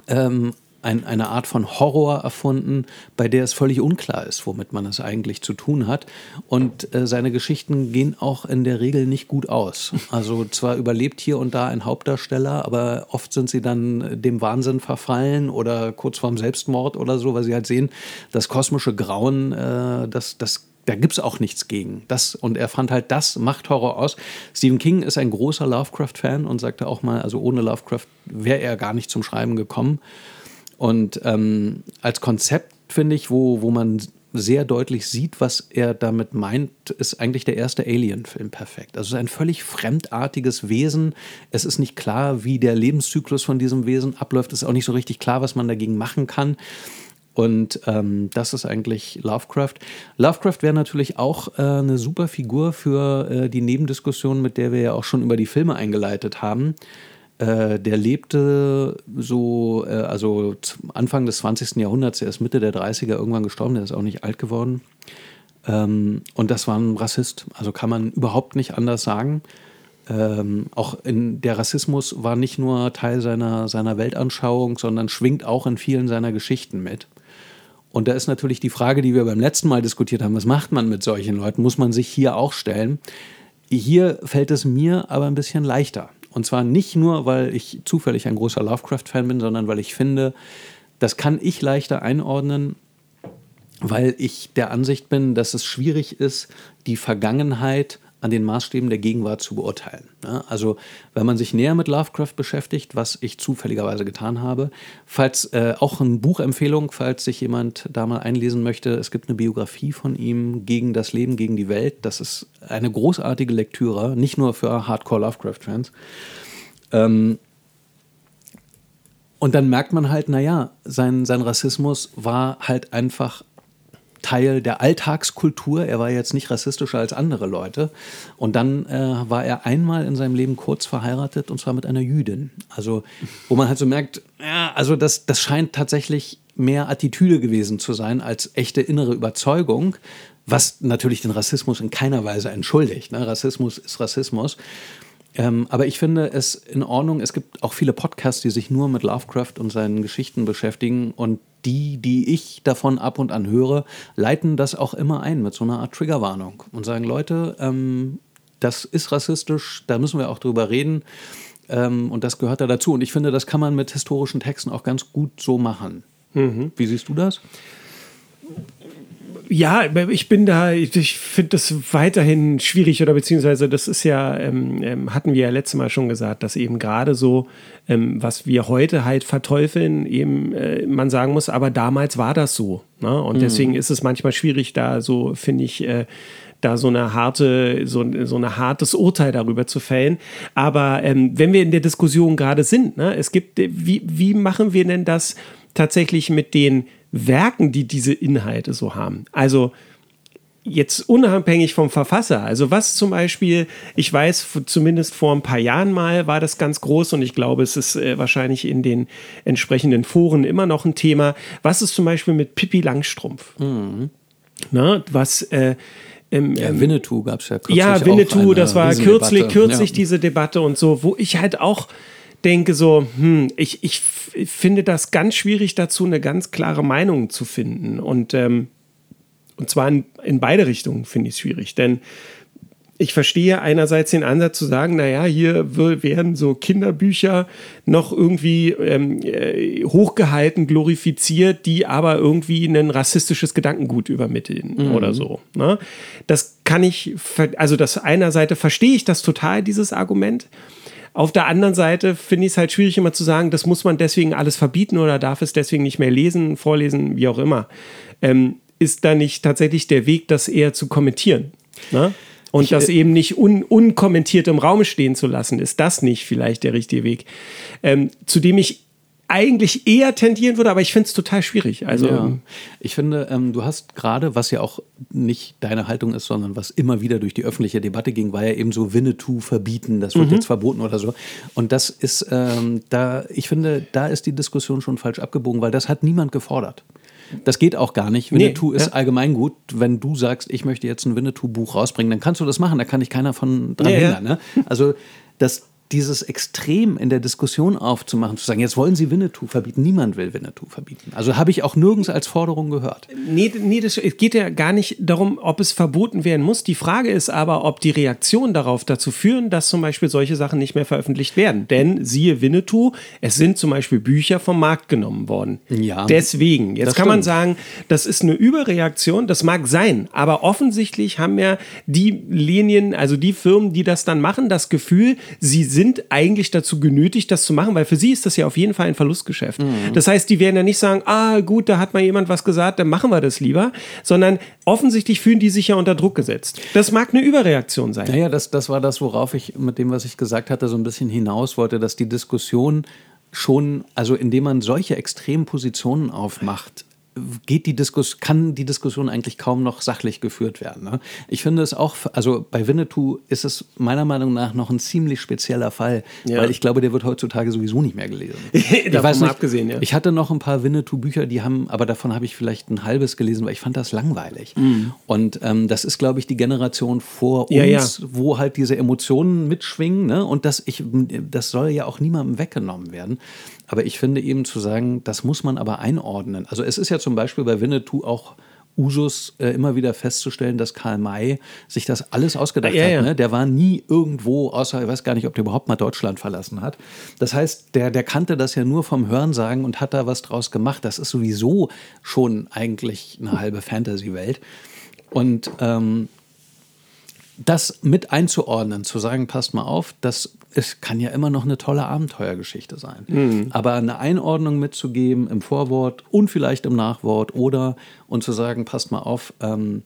ähm, ein, eine Art von Horror erfunden, bei der es völlig unklar ist, womit man es eigentlich zu tun hat. Und äh, seine Geschichten gehen auch in der Regel nicht gut aus. Also zwar überlebt hier und da ein Hauptdarsteller, aber oft sind sie dann dem Wahnsinn verfallen oder kurz vorm Selbstmord oder so, weil sie halt sehen, das kosmische Grauen, äh, das, das da gibt es auch nichts gegen. Das, und er fand halt, das macht Horror aus. Stephen King ist ein großer Lovecraft-Fan und sagte auch mal, also ohne Lovecraft wäre er gar nicht zum Schreiben gekommen. Und ähm, als Konzept, finde ich, wo, wo man sehr deutlich sieht, was er damit meint, ist eigentlich der erste Alien-Film perfekt. Also es ist ein völlig fremdartiges Wesen. Es ist nicht klar, wie der Lebenszyklus von diesem Wesen abläuft. Es ist auch nicht so richtig klar, was man dagegen machen kann. Und ähm, das ist eigentlich Lovecraft. Lovecraft wäre natürlich auch äh, eine super Figur für äh, die Nebendiskussion, mit der wir ja auch schon über die Filme eingeleitet haben. Äh, der lebte so, äh, also Anfang des 20. Jahrhunderts, er ist Mitte der 30er irgendwann gestorben, der ist auch nicht alt geworden. Ähm, und das war ein Rassist, also kann man überhaupt nicht anders sagen. Ähm, auch in, der Rassismus war nicht nur Teil seiner, seiner Weltanschauung, sondern schwingt auch in vielen seiner Geschichten mit. Und da ist natürlich die Frage, die wir beim letzten Mal diskutiert haben, was macht man mit solchen Leuten, muss man sich hier auch stellen. Hier fällt es mir aber ein bisschen leichter. Und zwar nicht nur, weil ich zufällig ein großer Lovecraft-Fan bin, sondern weil ich finde, das kann ich leichter einordnen, weil ich der Ansicht bin, dass es schwierig ist, die Vergangenheit an den Maßstäben der Gegenwart zu beurteilen. Also wenn man sich näher mit Lovecraft beschäftigt, was ich zufälligerweise getan habe, falls äh, auch eine Buchempfehlung, falls sich jemand da mal einlesen möchte, es gibt eine Biografie von ihm gegen das Leben, gegen die Welt. Das ist eine großartige Lektüre, nicht nur für Hardcore Lovecraft-Fans. Ähm, und dann merkt man halt, naja, sein, sein Rassismus war halt einfach Teil der Alltagskultur. Er war jetzt nicht rassistischer als andere Leute. Und dann äh, war er einmal in seinem Leben kurz verheiratet und zwar mit einer Jüdin. Also, wo man halt so merkt, ja, also das, das scheint tatsächlich mehr Attitüde gewesen zu sein als echte innere Überzeugung, was natürlich den Rassismus in keiner Weise entschuldigt. Ne? Rassismus ist Rassismus. Ähm, aber ich finde es in Ordnung. Es gibt auch viele Podcasts, die sich nur mit Lovecraft und seinen Geschichten beschäftigen. Und die, die ich davon ab und an höre, leiten das auch immer ein mit so einer Art Triggerwarnung und sagen, Leute, ähm, das ist rassistisch, da müssen wir auch drüber reden. Ähm, und das gehört da dazu. Und ich finde, das kann man mit historischen Texten auch ganz gut so machen. Mhm. Wie siehst du das? Ja, ich bin da, ich finde das weiterhin schwierig oder beziehungsweise das ist ja, ähm, ähm, hatten wir ja letztes Mal schon gesagt, dass eben gerade so, ähm, was wir heute halt verteufeln, eben äh, man sagen muss, aber damals war das so. Ne? Und mhm. deswegen ist es manchmal schwierig, da so, finde ich, äh, da so eine harte, so, so ein hartes Urteil darüber zu fällen. Aber ähm, wenn wir in der Diskussion gerade sind, ne, es gibt, wie, wie machen wir denn das tatsächlich mit den Werken, die diese Inhalte so haben. Also jetzt unabhängig vom Verfasser. Also was zum Beispiel, ich weiß, zumindest vor ein paar Jahren mal war das ganz groß und ich glaube, es ist äh, wahrscheinlich in den entsprechenden Foren immer noch ein Thema. Was ist zum Beispiel mit Pippi Langstrumpf? Mhm. Na, was äh, ähm, ja, Winnetou gab es ja kürzlich. Ja, Winnetou, das war kürzlich, kürzlich ja. diese Debatte und so, wo ich halt auch denke so, hm, ich, ich finde das ganz schwierig dazu, eine ganz klare Meinung zu finden. Und, ähm, und zwar in, in beide Richtungen finde ich es schwierig. Denn ich verstehe einerseits den Ansatz zu sagen, naja, hier werden so Kinderbücher noch irgendwie ähm, äh, hochgehalten, glorifiziert, die aber irgendwie ein rassistisches Gedankengut übermitteln mhm. oder so. Ne? Das kann ich, also das einer Seite verstehe ich das total, dieses Argument. Auf der anderen Seite finde ich es halt schwierig, immer zu sagen, das muss man deswegen alles verbieten oder darf es deswegen nicht mehr lesen, vorlesen, wie auch immer. Ähm, ist da nicht tatsächlich der Weg, das eher zu kommentieren? Ne? Und ich, das äh, eben nicht un unkommentiert im Raum stehen zu lassen, ist das nicht vielleicht der richtige Weg? Ähm, zu dem ich eigentlich eher tendieren würde, aber ich finde es total schwierig. Also ja. ich finde, ähm, du hast gerade, was ja auch nicht deine Haltung ist, sondern was immer wieder durch die öffentliche Debatte ging, war ja eben so Winnetou verbieten, das wird mhm. jetzt verboten oder so. Und das ist, ähm, da, ich finde, da ist die Diskussion schon falsch abgebogen, weil das hat niemand gefordert. Das geht auch gar nicht. Winnetou nee, ist ja. allgemein gut. Wenn du sagst, ich möchte jetzt ein Winnetou-Buch rausbringen, dann kannst du das machen. Da kann ich keiner von dran ja, hindern. Ne? Also das, dieses Extrem in der Diskussion aufzumachen, zu sagen, jetzt wollen Sie Winnetou verbieten. Niemand will Winnetou verbieten. Also habe ich auch nirgends als Forderung gehört. Nee, nee das, es geht ja gar nicht darum, ob es verboten werden muss. Die Frage ist aber, ob die Reaktionen darauf dazu führen, dass zum Beispiel solche Sachen nicht mehr veröffentlicht werden. Denn siehe Winnetou, es sind zum Beispiel Bücher vom Markt genommen worden. Ja. Deswegen. Jetzt kann stimmt. man sagen, das ist eine Überreaktion. Das mag sein. Aber offensichtlich haben ja die Linien, also die Firmen, die das dann machen, das Gefühl, sie sind eigentlich dazu genötigt, das zu machen, weil für sie ist das ja auf jeden Fall ein Verlustgeschäft. Mhm. Das heißt, die werden ja nicht sagen, ah, gut, da hat mal jemand was gesagt, dann machen wir das lieber, sondern offensichtlich fühlen die sich ja unter Druck gesetzt. Das mag eine Überreaktion sein. Naja, das, das war das, worauf ich mit dem, was ich gesagt hatte, so ein bisschen hinaus wollte, dass die Diskussion schon, also indem man solche extremen Positionen aufmacht, geht die Diskus kann die Diskussion eigentlich kaum noch sachlich geführt werden. Ne? Ich finde es auch, also bei Winnetou ist es meiner Meinung nach noch ein ziemlich spezieller Fall, ja. weil ich glaube, der wird heutzutage sowieso nicht mehr gelesen. ich weiß nicht, abgesehen, ja. Ich hatte noch ein paar Winnetou-Bücher, die haben, aber davon habe ich vielleicht ein halbes gelesen, weil ich fand das langweilig. Mhm. Und ähm, das ist, glaube ich, die Generation vor uns, ja, wo halt diese Emotionen mitschwingen. Ne? Und das, ich, das soll ja auch niemandem weggenommen werden. Aber ich finde eben zu sagen, das muss man aber einordnen. Also es ist ja zum Beispiel bei Winnetou auch Usus äh, immer wieder festzustellen, dass Karl May sich das alles ausgedacht ja, hat. Ja. Ne? Der war nie irgendwo, außer ich weiß gar nicht, ob der überhaupt mal Deutschland verlassen hat. Das heißt, der, der kannte das ja nur vom Hörensagen und hat da was draus gemacht. Das ist sowieso schon eigentlich eine halbe Fantasy-Welt. Und ähm, das mit einzuordnen, zu sagen, passt mal auf, das es kann ja immer noch eine tolle Abenteuergeschichte sein. Mhm. Aber eine Einordnung mitzugeben im Vorwort und vielleicht im Nachwort oder und zu sagen, passt mal auf, ähm,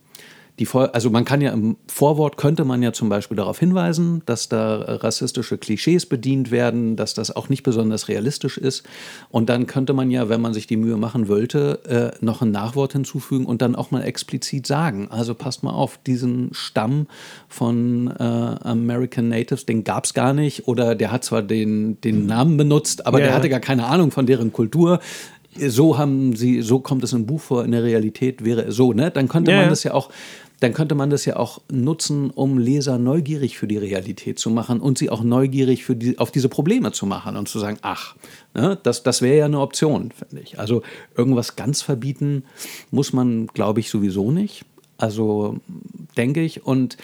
die, also man kann ja im Vorwort könnte man ja zum Beispiel darauf hinweisen, dass da rassistische Klischees bedient werden, dass das auch nicht besonders realistisch ist. Und dann könnte man ja, wenn man sich die Mühe machen wollte, äh, noch ein Nachwort hinzufügen und dann auch mal explizit sagen. Also passt mal auf, diesen Stamm von äh, American Natives, den gab es gar nicht oder der hat zwar den, den Namen benutzt, aber ja. der hatte gar keine Ahnung von deren Kultur so haben sie, so kommt es im Buch vor, in der Realität wäre es so, ne? Dann könnte ja, man das ja auch dann könnte man das ja auch nutzen, um Leser neugierig für die Realität zu machen und sie auch neugierig für die, auf diese Probleme zu machen und zu sagen, ach, ne, das, das wäre ja eine Option, finde ich. Also irgendwas ganz verbieten muss man, glaube ich, sowieso nicht. Also denke ich. Und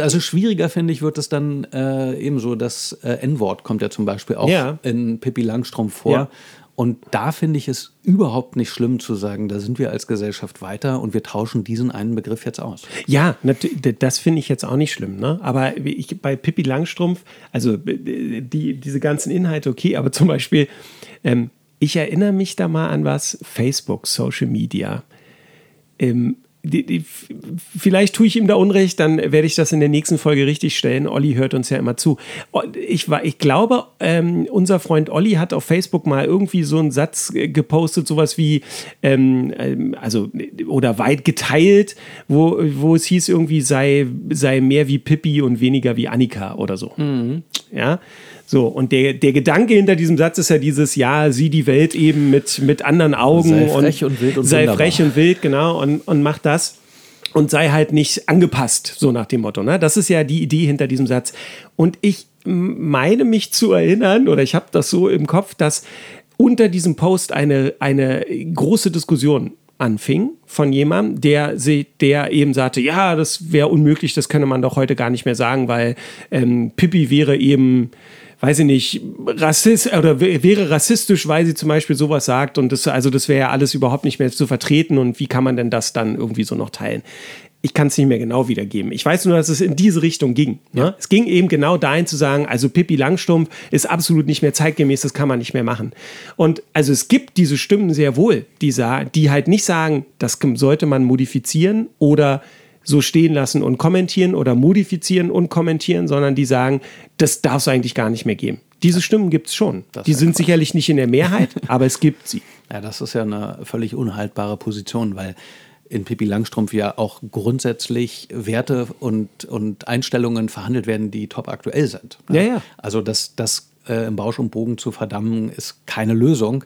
also schwieriger finde ich wird es dann äh, ebenso, das äh, N-Wort kommt ja zum Beispiel auch ja. in Pippi Langstrumpf vor. Ja. Und da finde ich es überhaupt nicht schlimm zu sagen, da sind wir als Gesellschaft weiter und wir tauschen diesen einen Begriff jetzt aus. Ja, das finde ich jetzt auch nicht schlimm. Ne? Aber ich, bei Pippi Langstrumpf, also die, diese ganzen Inhalte, okay, aber zum Beispiel, ähm, ich erinnere mich da mal an was, Facebook, Social Media. Ähm, die, die, vielleicht tue ich ihm da Unrecht, dann werde ich das in der nächsten Folge richtig stellen. Olli hört uns ja immer zu. Ich, war, ich glaube, ähm, unser Freund Olli hat auf Facebook mal irgendwie so einen Satz gepostet, sowas wie, ähm, ähm, also, oder weit geteilt, wo, wo es hieß, irgendwie sei, sei mehr wie Pippi und weniger wie Annika oder so. Mhm. Ja. So, und der, der Gedanke hinter diesem Satz ist ja dieses, ja, sieh die Welt eben mit, mit anderen Augen sei frech und, und wild und sei wunderbar. frech und wild, genau, und, und mach das und sei halt nicht angepasst, so nach dem Motto. Ne? Das ist ja die Idee hinter diesem Satz. Und ich meine mich zu erinnern, oder ich habe das so im Kopf, dass unter diesem Post eine, eine große Diskussion anfing von jemandem, der, der eben sagte, ja, das wäre unmöglich, das könne man doch heute gar nicht mehr sagen, weil ähm, Pippi wäre eben weiß ich nicht, rassist oder wäre rassistisch, weil sie zum Beispiel sowas sagt und das, also das wäre ja alles überhaupt nicht mehr zu vertreten und wie kann man denn das dann irgendwie so noch teilen? Ich kann es nicht mehr genau wiedergeben. Ich weiß nur, dass es in diese Richtung ging. Ne? Ja. Es ging eben genau dahin zu sagen, also Pippi Langstumpf ist absolut nicht mehr zeitgemäß, das kann man nicht mehr machen. Und also es gibt diese Stimmen sehr wohl, die, die halt nicht sagen, das sollte man modifizieren oder so stehen lassen und kommentieren oder modifizieren und kommentieren, sondern die sagen, das darf es eigentlich gar nicht mehr geben. Diese Stimmen gibt es schon. Das die sind Quatsch. sicherlich nicht in der Mehrheit, aber es gibt sie. Ja, das ist ja eine völlig unhaltbare Position, weil in Pippi Langstrumpf ja auch grundsätzlich Werte und, und Einstellungen verhandelt werden, die top aktuell sind. Ja, ja. Also das, das äh, im Bausch und Bogen zu verdammen, ist keine Lösung.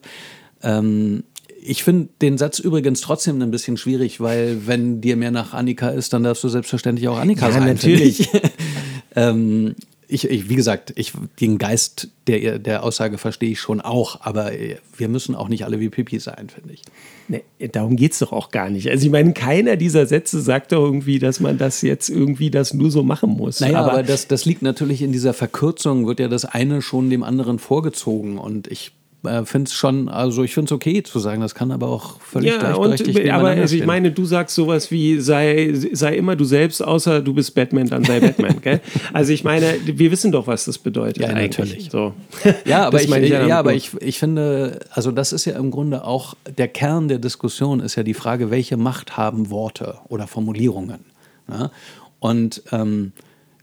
Ähm, ich finde den Satz übrigens trotzdem ein bisschen schwierig, weil wenn dir mehr nach Annika ist, dann darfst du selbstverständlich auch Annika ja, sein. Natürlich. ähm, ich, ich, wie gesagt, ich, den Geist der, der Aussage verstehe ich schon auch, aber wir müssen auch nicht alle wie Pipi sein, finde ich. Nee, darum geht es doch auch gar nicht. Also ich meine, keiner dieser Sätze sagt doch irgendwie, dass man das jetzt irgendwie das nur so machen muss. Naja, aber, aber das, das liegt natürlich in dieser Verkürzung, wird ja das eine schon dem anderen vorgezogen und ich äh, finde es schon, also ich finde es okay zu sagen, das kann aber auch völlig ja, gleichberechtigt und, Aber also ich meine, du sagst sowas wie, sei, sei immer du selbst, außer du bist Batman, dann sei Batman, gell? Also ich meine, wir wissen doch, was das bedeutet ja, eigentlich. Natürlich. So. Ja, aber, ich, ich, ja, aber ich, ich finde, also das ist ja im Grunde auch, der Kern der Diskussion ist ja die Frage, welche Macht haben Worte oder Formulierungen? Ja? Und ähm,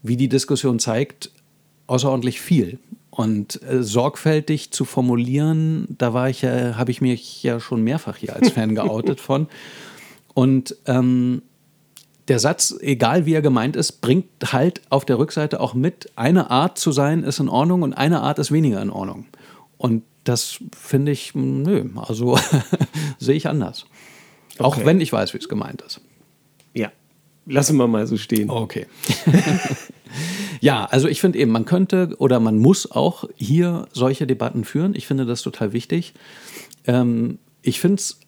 wie die Diskussion zeigt, außerordentlich viel. Und äh, sorgfältig zu formulieren, da war ich ja, habe ich mich ja schon mehrfach hier als Fan geoutet von. Und ähm, der Satz, egal wie er gemeint ist, bringt halt auf der Rückseite auch mit, eine Art zu sein ist in Ordnung und eine Art ist weniger in Ordnung. Und das finde ich, nö, also sehe ich anders. Okay. Auch wenn ich weiß, wie es gemeint ist. Ja, lassen wir mal so stehen. Okay. ja, also ich finde eben, man könnte oder man muss auch hier solche Debatten führen. Ich finde das total wichtig. Ähm, ich finde es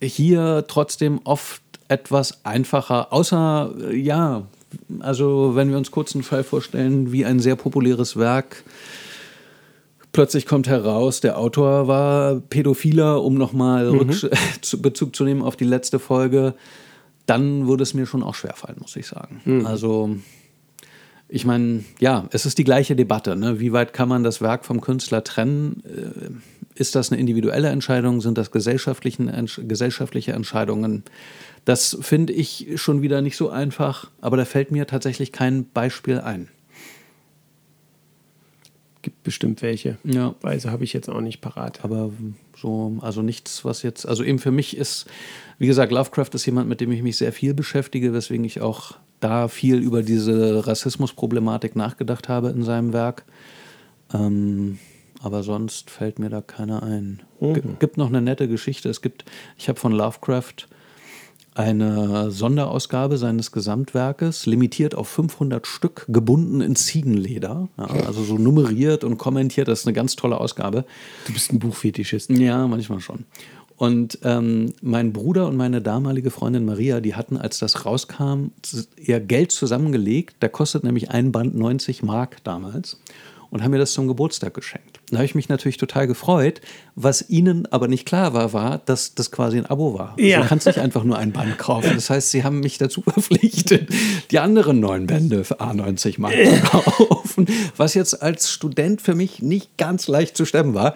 hier trotzdem oft etwas einfacher, außer, äh, ja, also wenn wir uns kurz einen Fall vorstellen, wie ein sehr populäres Werk, plötzlich kommt heraus, der Autor war Pädophiler, um nochmal mhm. Bezug zu nehmen auf die letzte Folge, dann würde es mir schon auch schwerfallen, muss ich sagen. Mhm. Also ich meine, ja, es ist die gleiche Debatte. Ne? Wie weit kann man das Werk vom Künstler trennen? Äh, ist das eine individuelle Entscheidung? Sind das gesellschaftliche Entscheidungen? Das finde ich schon wieder nicht so einfach, aber da fällt mir tatsächlich kein Beispiel ein. Gibt bestimmt welche. Ja. Weise habe ich jetzt auch nicht parat. Aber so, also nichts, was jetzt, also eben für mich ist, wie gesagt, Lovecraft ist jemand, mit dem ich mich sehr viel beschäftige, weswegen ich auch da viel über diese Rassismusproblematik nachgedacht habe in seinem Werk. Ähm, aber sonst fällt mir da keiner ein. Mhm. Gibt noch eine nette Geschichte. Es gibt, ich habe von Lovecraft eine Sonderausgabe seines Gesamtwerkes, limitiert auf 500 Stück, gebunden in Ziegenleder, ja, also so nummeriert und kommentiert. Das ist eine ganz tolle Ausgabe. Du bist ein Buchfetischist. Ja, manchmal schon. Und ähm, mein Bruder und meine damalige Freundin Maria, die hatten, als das rauskam, ihr Geld zusammengelegt. Da kostet nämlich ein Band 90 Mark damals und haben mir das zum Geburtstag geschenkt. Da habe ich mich natürlich total gefreut. Was ihnen aber nicht klar war, war, dass das quasi ein Abo war. Ja. Du kannst nicht einfach nur ein Band kaufen. Das heißt, sie haben mich dazu verpflichtet, die anderen neun Bände für A90 Mark zu kaufen, was jetzt als Student für mich nicht ganz leicht zu stemmen war.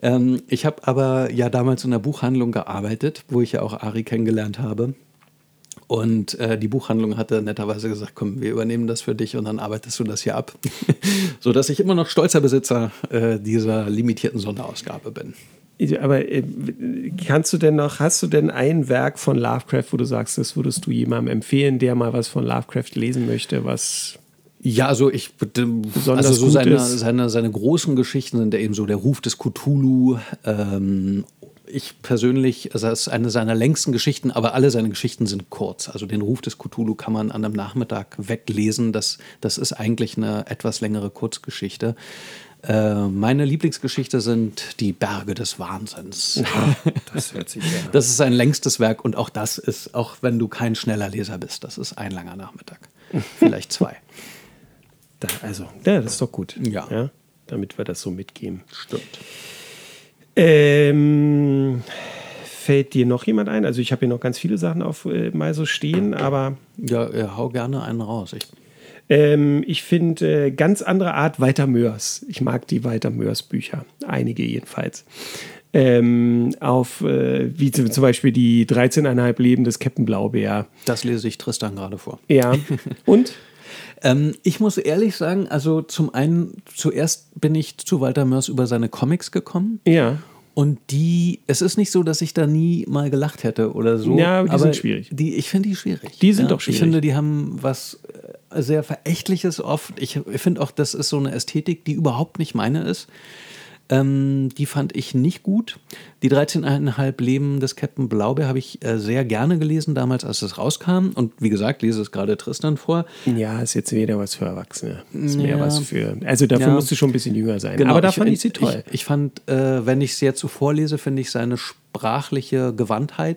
Ähm, ich habe aber ja damals in einer Buchhandlung gearbeitet, wo ich ja auch Ari kennengelernt habe. Und äh, die Buchhandlung hatte netterweise gesagt, komm, wir übernehmen das für dich und dann arbeitest du das hier ab. so dass ich immer noch stolzer Besitzer äh, dieser limitierten Sonderausgabe bin. Aber äh, kannst du denn noch, hast du denn ein Werk von Lovecraft, wo du sagst, das würdest du jemandem empfehlen, der mal was von Lovecraft lesen möchte, was ja, also ich besonders also so seine, seine, seine großen Geschichten sind ja eben so der Ruf des Cthulhu ähm, ich persönlich, also es ist eine seiner längsten Geschichten, aber alle seine Geschichten sind kurz. Also den Ruf des Cthulhu kann man an einem Nachmittag weglesen. Das, das ist eigentlich eine etwas längere Kurzgeschichte. Äh, meine Lieblingsgeschichte sind die Berge des Wahnsinns. das hört sich an. Das ist sein längstes Werk und auch das ist, auch wenn du kein schneller Leser bist, das ist ein langer Nachmittag. Vielleicht zwei. Da, also, ja, das ist doch gut. Ja. ja. Damit wir das so mitgeben. Stimmt. Ähm, fällt dir noch jemand ein? Also ich habe hier noch ganz viele Sachen auf äh, mal so stehen, aber. Ja, ja hau gerne einen raus. Ich, ähm, ich finde äh, ganz andere Art Walter Mörs. Ich mag die Walter Mörs Bücher. Einige jedenfalls. Ähm, auf, äh, wie zum Beispiel die 13,5 Leben des Captain Blaubeer. Das lese ich Tristan gerade vor. Ja. Und? Ähm, ich muss ehrlich sagen, also zum einen, zuerst bin ich zu Walter Mörs über seine Comics gekommen. Ja. Und die, es ist nicht so, dass ich da nie mal gelacht hätte oder so. Ja, aber die aber sind schwierig. Die, ich finde die schwierig. Die sind ja, doch schwierig. Ich finde, die haben was äh, sehr Verächtliches oft. Ich, ich finde auch, das ist so eine Ästhetik, die überhaupt nicht meine ist. Ähm, die fand ich nicht gut. Die 13,5 Leben des Captain Blaubeer habe ich äh, sehr gerne gelesen, damals, als es rauskam. Und wie gesagt, lese es gerade Tristan vor. Ja, ist jetzt wieder was für Erwachsene. Ist ja. mehr was für. Also dafür ja. musst du schon ein bisschen jünger sein. Genau, Aber da ich, fand ich sie toll. Ich, ich fand, äh, wenn ich es jetzt so vorlese, finde ich seine sprachliche Gewandtheit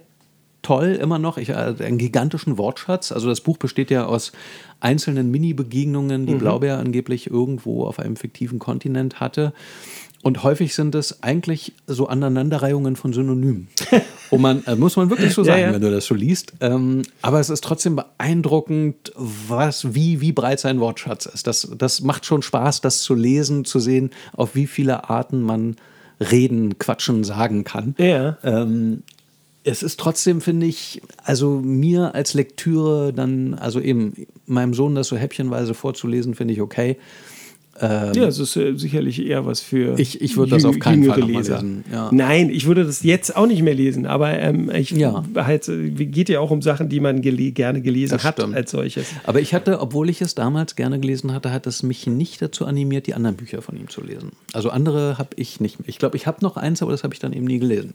toll immer noch. Ich, äh, einen gigantischen Wortschatz. Also das Buch besteht ja aus einzelnen Mini-Begegnungen, die mhm. Blaubeer angeblich irgendwo auf einem fiktiven Kontinent hatte. Und häufig sind es eigentlich so Aneinanderreihungen von Synonymen. Wo man, äh, muss man wirklich so sagen, ja, ja. wenn du das so liest. Ähm, aber es ist trotzdem beeindruckend, was, wie, wie breit sein Wortschatz ist. Das, das macht schon Spaß, das zu lesen, zu sehen, auf wie viele Arten man reden, quatschen, sagen kann. Ja. Ähm, es ist trotzdem, finde ich, also mir als Lektüre dann, also eben meinem Sohn das so häppchenweise vorzulesen, finde ich okay. Ähm, ja, es ist äh, sicherlich eher was für. Ich, ich würde das auf keinen Fall Leser. lesen. Ja. Nein, ich würde das jetzt auch nicht mehr lesen, aber ähm, ich ja. halt, äh, geht ja auch um Sachen, die man gele gerne gelesen das hat stimmt. als solches. Aber ich hatte, obwohl ich es damals gerne gelesen hatte, hat es mich nicht dazu animiert, die anderen Bücher von ihm zu lesen. Also andere habe ich nicht. Ich glaube, ich habe noch eins, aber das habe ich dann eben nie gelesen.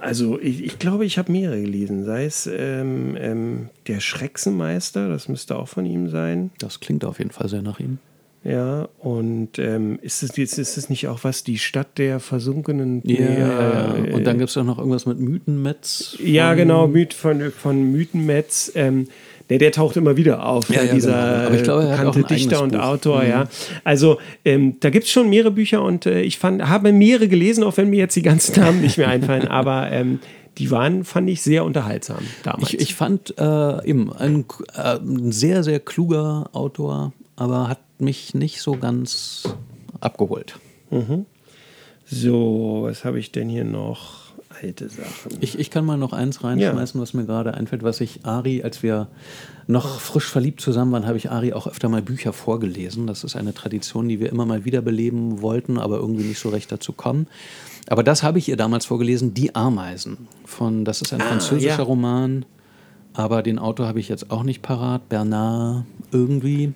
Also ich, ich glaube, ich habe mehrere gelesen. Sei es ähm, ähm, Der Schrecksenmeister, das müsste auch von ihm sein. Das klingt auf jeden Fall sehr nach ihm. Ja, und ähm, ist, es, ist es nicht auch was, die Stadt der versunkenen... Ja, ja, ja. Äh, und dann gibt es auch noch irgendwas mit Mythenmetz. Ja, genau, Myth von, von Mythenmetz. Ähm, der, der taucht immer wieder auf, ja, ja, dieser genau. Glaube, bekannte Dichter und Buch. Autor. Mhm. Ja. Also ähm, da gibt es schon mehrere Bücher und äh, ich fand, habe mehrere gelesen, auch wenn mir jetzt die ganzen Namen nicht mehr einfallen. aber ähm, die waren, fand ich, sehr unterhaltsam damals. Ich, ich fand äh, eben ein, äh, ein sehr, sehr kluger Autor, aber hat mich nicht so ganz abgeholt. Mhm. So, was habe ich denn hier noch? Alte Sachen. Ich, ich kann mal noch eins reinschmeißen, ja. was mir gerade einfällt, was ich Ari, als wir noch frisch verliebt zusammen waren, habe ich Ari auch öfter mal Bücher vorgelesen. Das ist eine Tradition, die wir immer mal wiederbeleben wollten, aber irgendwie nicht so recht dazu kommen. Aber das habe ich ihr damals vorgelesen, Die Ameisen. Von, das ist ein ah, französischer ja. Roman, aber den Autor habe ich jetzt auch nicht parat. Bernard irgendwie.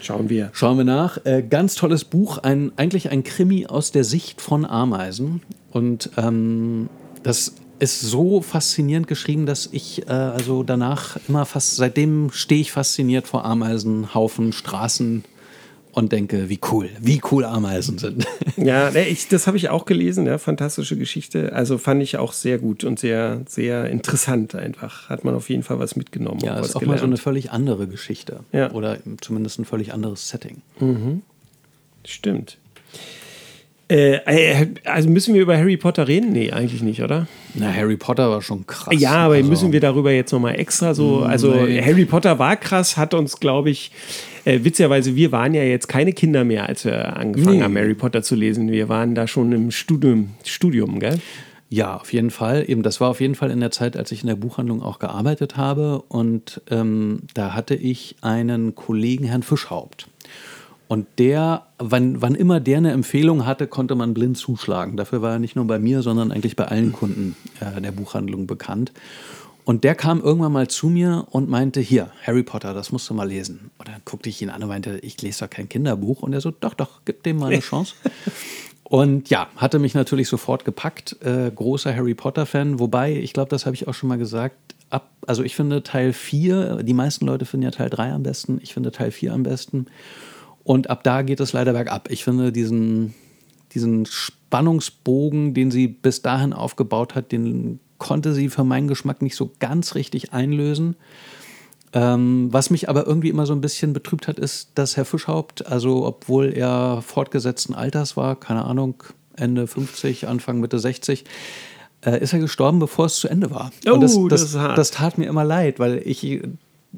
Schauen wir. Schauen wir nach. Äh, ganz tolles Buch, ein, eigentlich ein Krimi aus der Sicht von Ameisen. Und ähm, das ist so faszinierend geschrieben, dass ich äh, also danach immer fast, seitdem stehe ich fasziniert vor Ameisenhaufen, Straßen und denke, wie cool, wie cool Ameisen sind. Ja, ich, das habe ich auch gelesen, ja, fantastische Geschichte. Also fand ich auch sehr gut und sehr, sehr interessant einfach. Hat man auf jeden Fall was mitgenommen. Ja, ist auch gelernt. mal so eine völlig andere Geschichte. Ja. Oder zumindest ein völlig anderes Setting. Mhm. Stimmt. Äh, äh, also müssen wir über Harry Potter reden? Nee, eigentlich nicht, oder? Na, Harry Potter war schon krass. Ja, aber also. müssen wir darüber jetzt nochmal extra so. Mm, also, nee. Harry Potter war krass, hat uns, glaube ich, äh, witzigerweise, wir waren ja jetzt keine Kinder mehr, als wir angefangen nee. haben, Harry Potter zu lesen. Wir waren da schon im Studium, Studium gell? Ja, auf jeden Fall. Eben, das war auf jeden Fall in der Zeit, als ich in der Buchhandlung auch gearbeitet habe. Und ähm, da hatte ich einen Kollegen, Herrn Fischhaupt. Und der, wann, wann immer der eine Empfehlung hatte, konnte man blind zuschlagen. Dafür war er nicht nur bei mir, sondern eigentlich bei allen Kunden äh, der Buchhandlung bekannt. Und der kam irgendwann mal zu mir und meinte, hier, Harry Potter, das musst du mal lesen. Und dann guckte ich ihn an und meinte, ich lese doch kein Kinderbuch. Und er so, doch, doch, gib dem mal eine Chance. Und ja, hatte mich natürlich sofort gepackt. Äh, großer Harry Potter-Fan. Wobei, ich glaube, das habe ich auch schon mal gesagt. Ab, also ich finde Teil 4, die meisten Leute finden ja Teil 3 am besten. Ich finde Teil 4 am besten. Und ab da geht es leider bergab. Ich finde diesen, diesen Spannungsbogen, den sie bis dahin aufgebaut hat, den konnte sie für meinen Geschmack nicht so ganz richtig einlösen. Ähm, was mich aber irgendwie immer so ein bisschen betrübt hat, ist, dass Herr Fischhaupt, also obwohl er fortgesetzten Alters war, keine Ahnung, Ende 50, Anfang Mitte 60, äh, ist er gestorben, bevor es zu Ende war. Oh, Und das, das, das, das tat mir immer leid, weil ich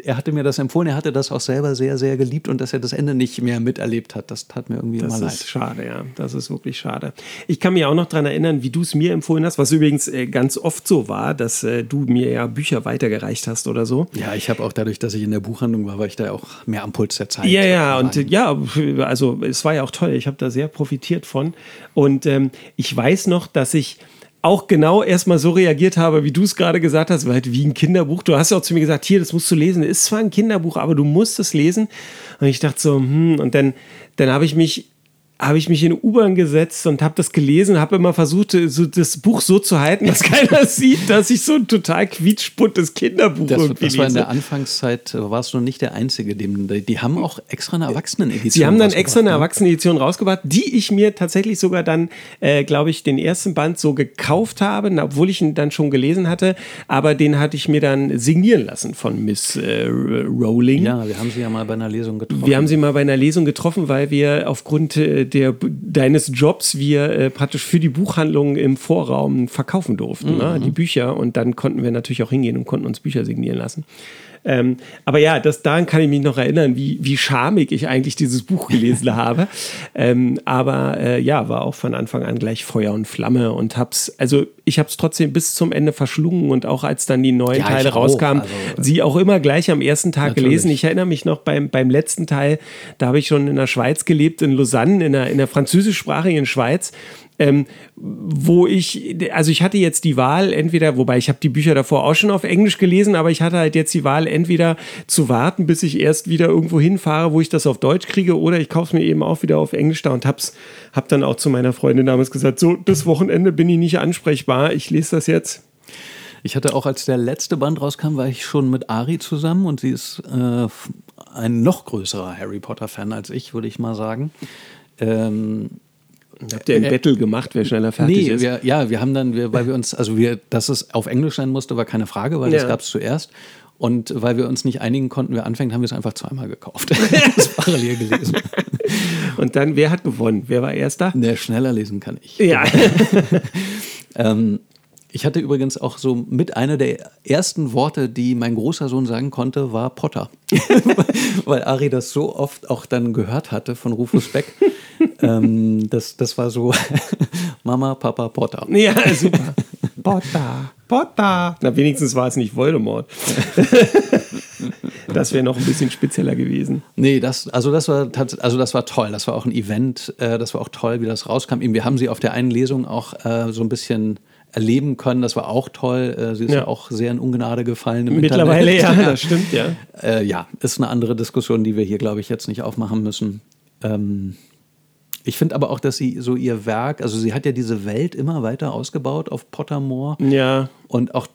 er hatte mir das empfohlen, er hatte das auch selber sehr, sehr geliebt und dass er das Ende nicht mehr miterlebt hat, das tat mir irgendwie das immer leid. Das ist schade, ja. Das ist wirklich schade. Ich kann mich auch noch daran erinnern, wie du es mir empfohlen hast, was übrigens äh, ganz oft so war, dass äh, du mir ja Bücher weitergereicht hast oder so. Ja, ich habe auch dadurch, dass ich in der Buchhandlung war, war ich da auch mehr am Puls der Zeit. Ja, ja, und ja, also es war ja auch toll. Ich habe da sehr profitiert von. Und ähm, ich weiß noch, dass ich auch genau erstmal so reagiert habe, wie du es gerade gesagt hast, weil wie ein Kinderbuch. Du hast ja auch zu mir gesagt, hier, das musst du lesen. Ist zwar ein Kinderbuch, aber du musst es lesen. Und ich dachte so, hm, und dann, dann habe ich mich habe ich mich in U-Bahn gesetzt und habe das gelesen, habe immer versucht, so das Buch so zu halten, dass keiner sieht, dass ich so ein total quietschbuntes Kinderbuch das, irgendwie Das war in der Anfangszeit, warst du nicht der Einzige. Dem, die haben auch extra eine Erwachsenenedition Sie haben dann extra eine ne? Erwachsenenedition rausgebracht, die ich mir tatsächlich sogar dann, äh, glaube ich, den ersten Band so gekauft habe, obwohl ich ihn dann schon gelesen hatte, aber den hatte ich mir dann signieren lassen von Miss äh, Rowling. Ja, wir haben sie ja mal bei einer Lesung getroffen. Wir haben sie mal bei einer Lesung getroffen, weil wir aufgrund äh, der, deines Jobs wir äh, praktisch für die Buchhandlung im Vorraum verkaufen durften, ne? mhm. ne? die Bücher. Und dann konnten wir natürlich auch hingehen und konnten uns Bücher signieren lassen. Ähm, aber ja, das, daran kann ich mich noch erinnern, wie, wie schamig ich eigentlich dieses Buch gelesen habe. Ähm, aber äh, ja, war auch von Anfang an gleich Feuer und Flamme und hab's, also ich habe es trotzdem bis zum Ende verschlungen und auch als dann die neuen Ja, Teile rauskamen, Also, sie auch immer gleich am ersten Tag Natürlich. gelesen. Ich erinnere mich noch beim, beim letzten Teil, da habe ich schon in der Schweiz gelebt, in Lausanne, in der, in der französischsprachigen Schweiz. Ähm, wo ich, also ich hatte jetzt die Wahl, entweder, wobei ich habe die Bücher davor auch schon auf Englisch gelesen, aber ich hatte halt jetzt die Wahl, entweder zu warten, bis ich erst wieder irgendwo hinfahre, wo ich das auf Deutsch kriege, oder ich kaufe es mir eben auch wieder auf Englisch da und hab's, hab dann auch zu meiner Freundin damals gesagt, so, das Wochenende bin ich nicht ansprechbar, ich lese das jetzt. Ich hatte auch, als der letzte Band rauskam, war ich schon mit Ari zusammen und sie ist äh, ein noch größerer Harry Potter-Fan als ich, würde ich mal sagen. Ähm, Habt ihr ein Äh, Battle gemacht, wer schneller fertig nee, ist? wir, ja, wir haben dann, wir, weil wir uns, also wir, dass es auf Englisch sein musste, war keine Frage, weil das Ja. gab es zuerst. Und weil wir uns nicht einigen konnten, wir anfangen, haben wir es einfach zweimal gekauft. das parallel gelesen. Und dann, wer hat gewonnen? Wer war erster? Der schneller lesen kann ich. Ja. Ähm, ich hatte übrigens auch so mit einer der ersten Worte, die mein großer Sohn sagen konnte, war Potter. Weil Ari das so oft auch dann gehört hatte von Rufus Beck. ähm, das, das war so Mama, Papa, Potter. Ja, super. Potter, Potter. Na, wenigstens war es nicht Voldemort. das wäre noch ein bisschen spezieller gewesen. Nee, das, also das war also das war toll. Das war auch ein Event. Äh, das war auch toll, wie das rauskam. Wir haben sie auf der einen Lesung auch äh, so ein bisschen erleben können. Das war auch toll. Äh, sie ist ja. Ja. auch sehr in Ungnade gefallen. Im Mittlerweile ja, Internet. das stimmt, ja. Äh, ja, ist eine andere Diskussion, die wir hier, glaube ich, jetzt nicht aufmachen müssen. Ähm, ich finde aber auch, dass sie so ihr Werk, also sie hat ja diese Welt immer weiter ausgebaut auf Pottermore. Ja, Und auch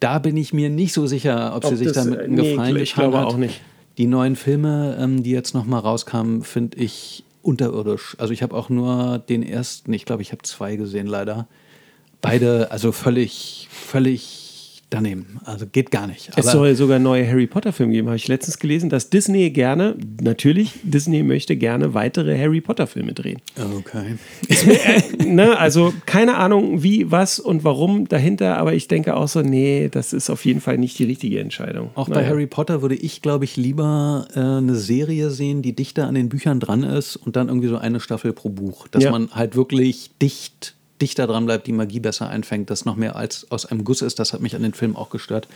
da bin ich mir nicht so sicher, ob, sie Ob sich das, damit äh, einen nee, Gefallen ich getan glaube hat. auch nicht. Die neuen Filme, ähm, die jetzt nochmal rauskamen, finde ich unterirdisch. Also ich habe auch nur den ersten, ich glaube, ich habe zwei gesehen leider. Beide, also völlig, völlig daneben. Also geht gar nicht. es Aber- soll sogar neue Harry Potter-Filme geben, habe ich letztens gelesen, dass Disney gerne, natürlich, Disney möchte gerne weitere Harry Potter-Filme drehen. Okay. ne, also keine Ahnung, wie, was und warum dahinter, aber ich denke auch so, nee, das ist auf jeden Fall nicht die richtige Entscheidung. Auch bei Naja. Harry Potter würde ich, glaube ich, lieber äh, eine Serie sehen, die dichter an den Büchern dran ist und dann irgendwie so eine Staffel pro Buch. Dass Ja. man halt wirklich dicht, dichter dran bleibt, die Magie besser einfängt, das noch mehr als aus einem Guss ist. Das hat mich an den Film auch gestört,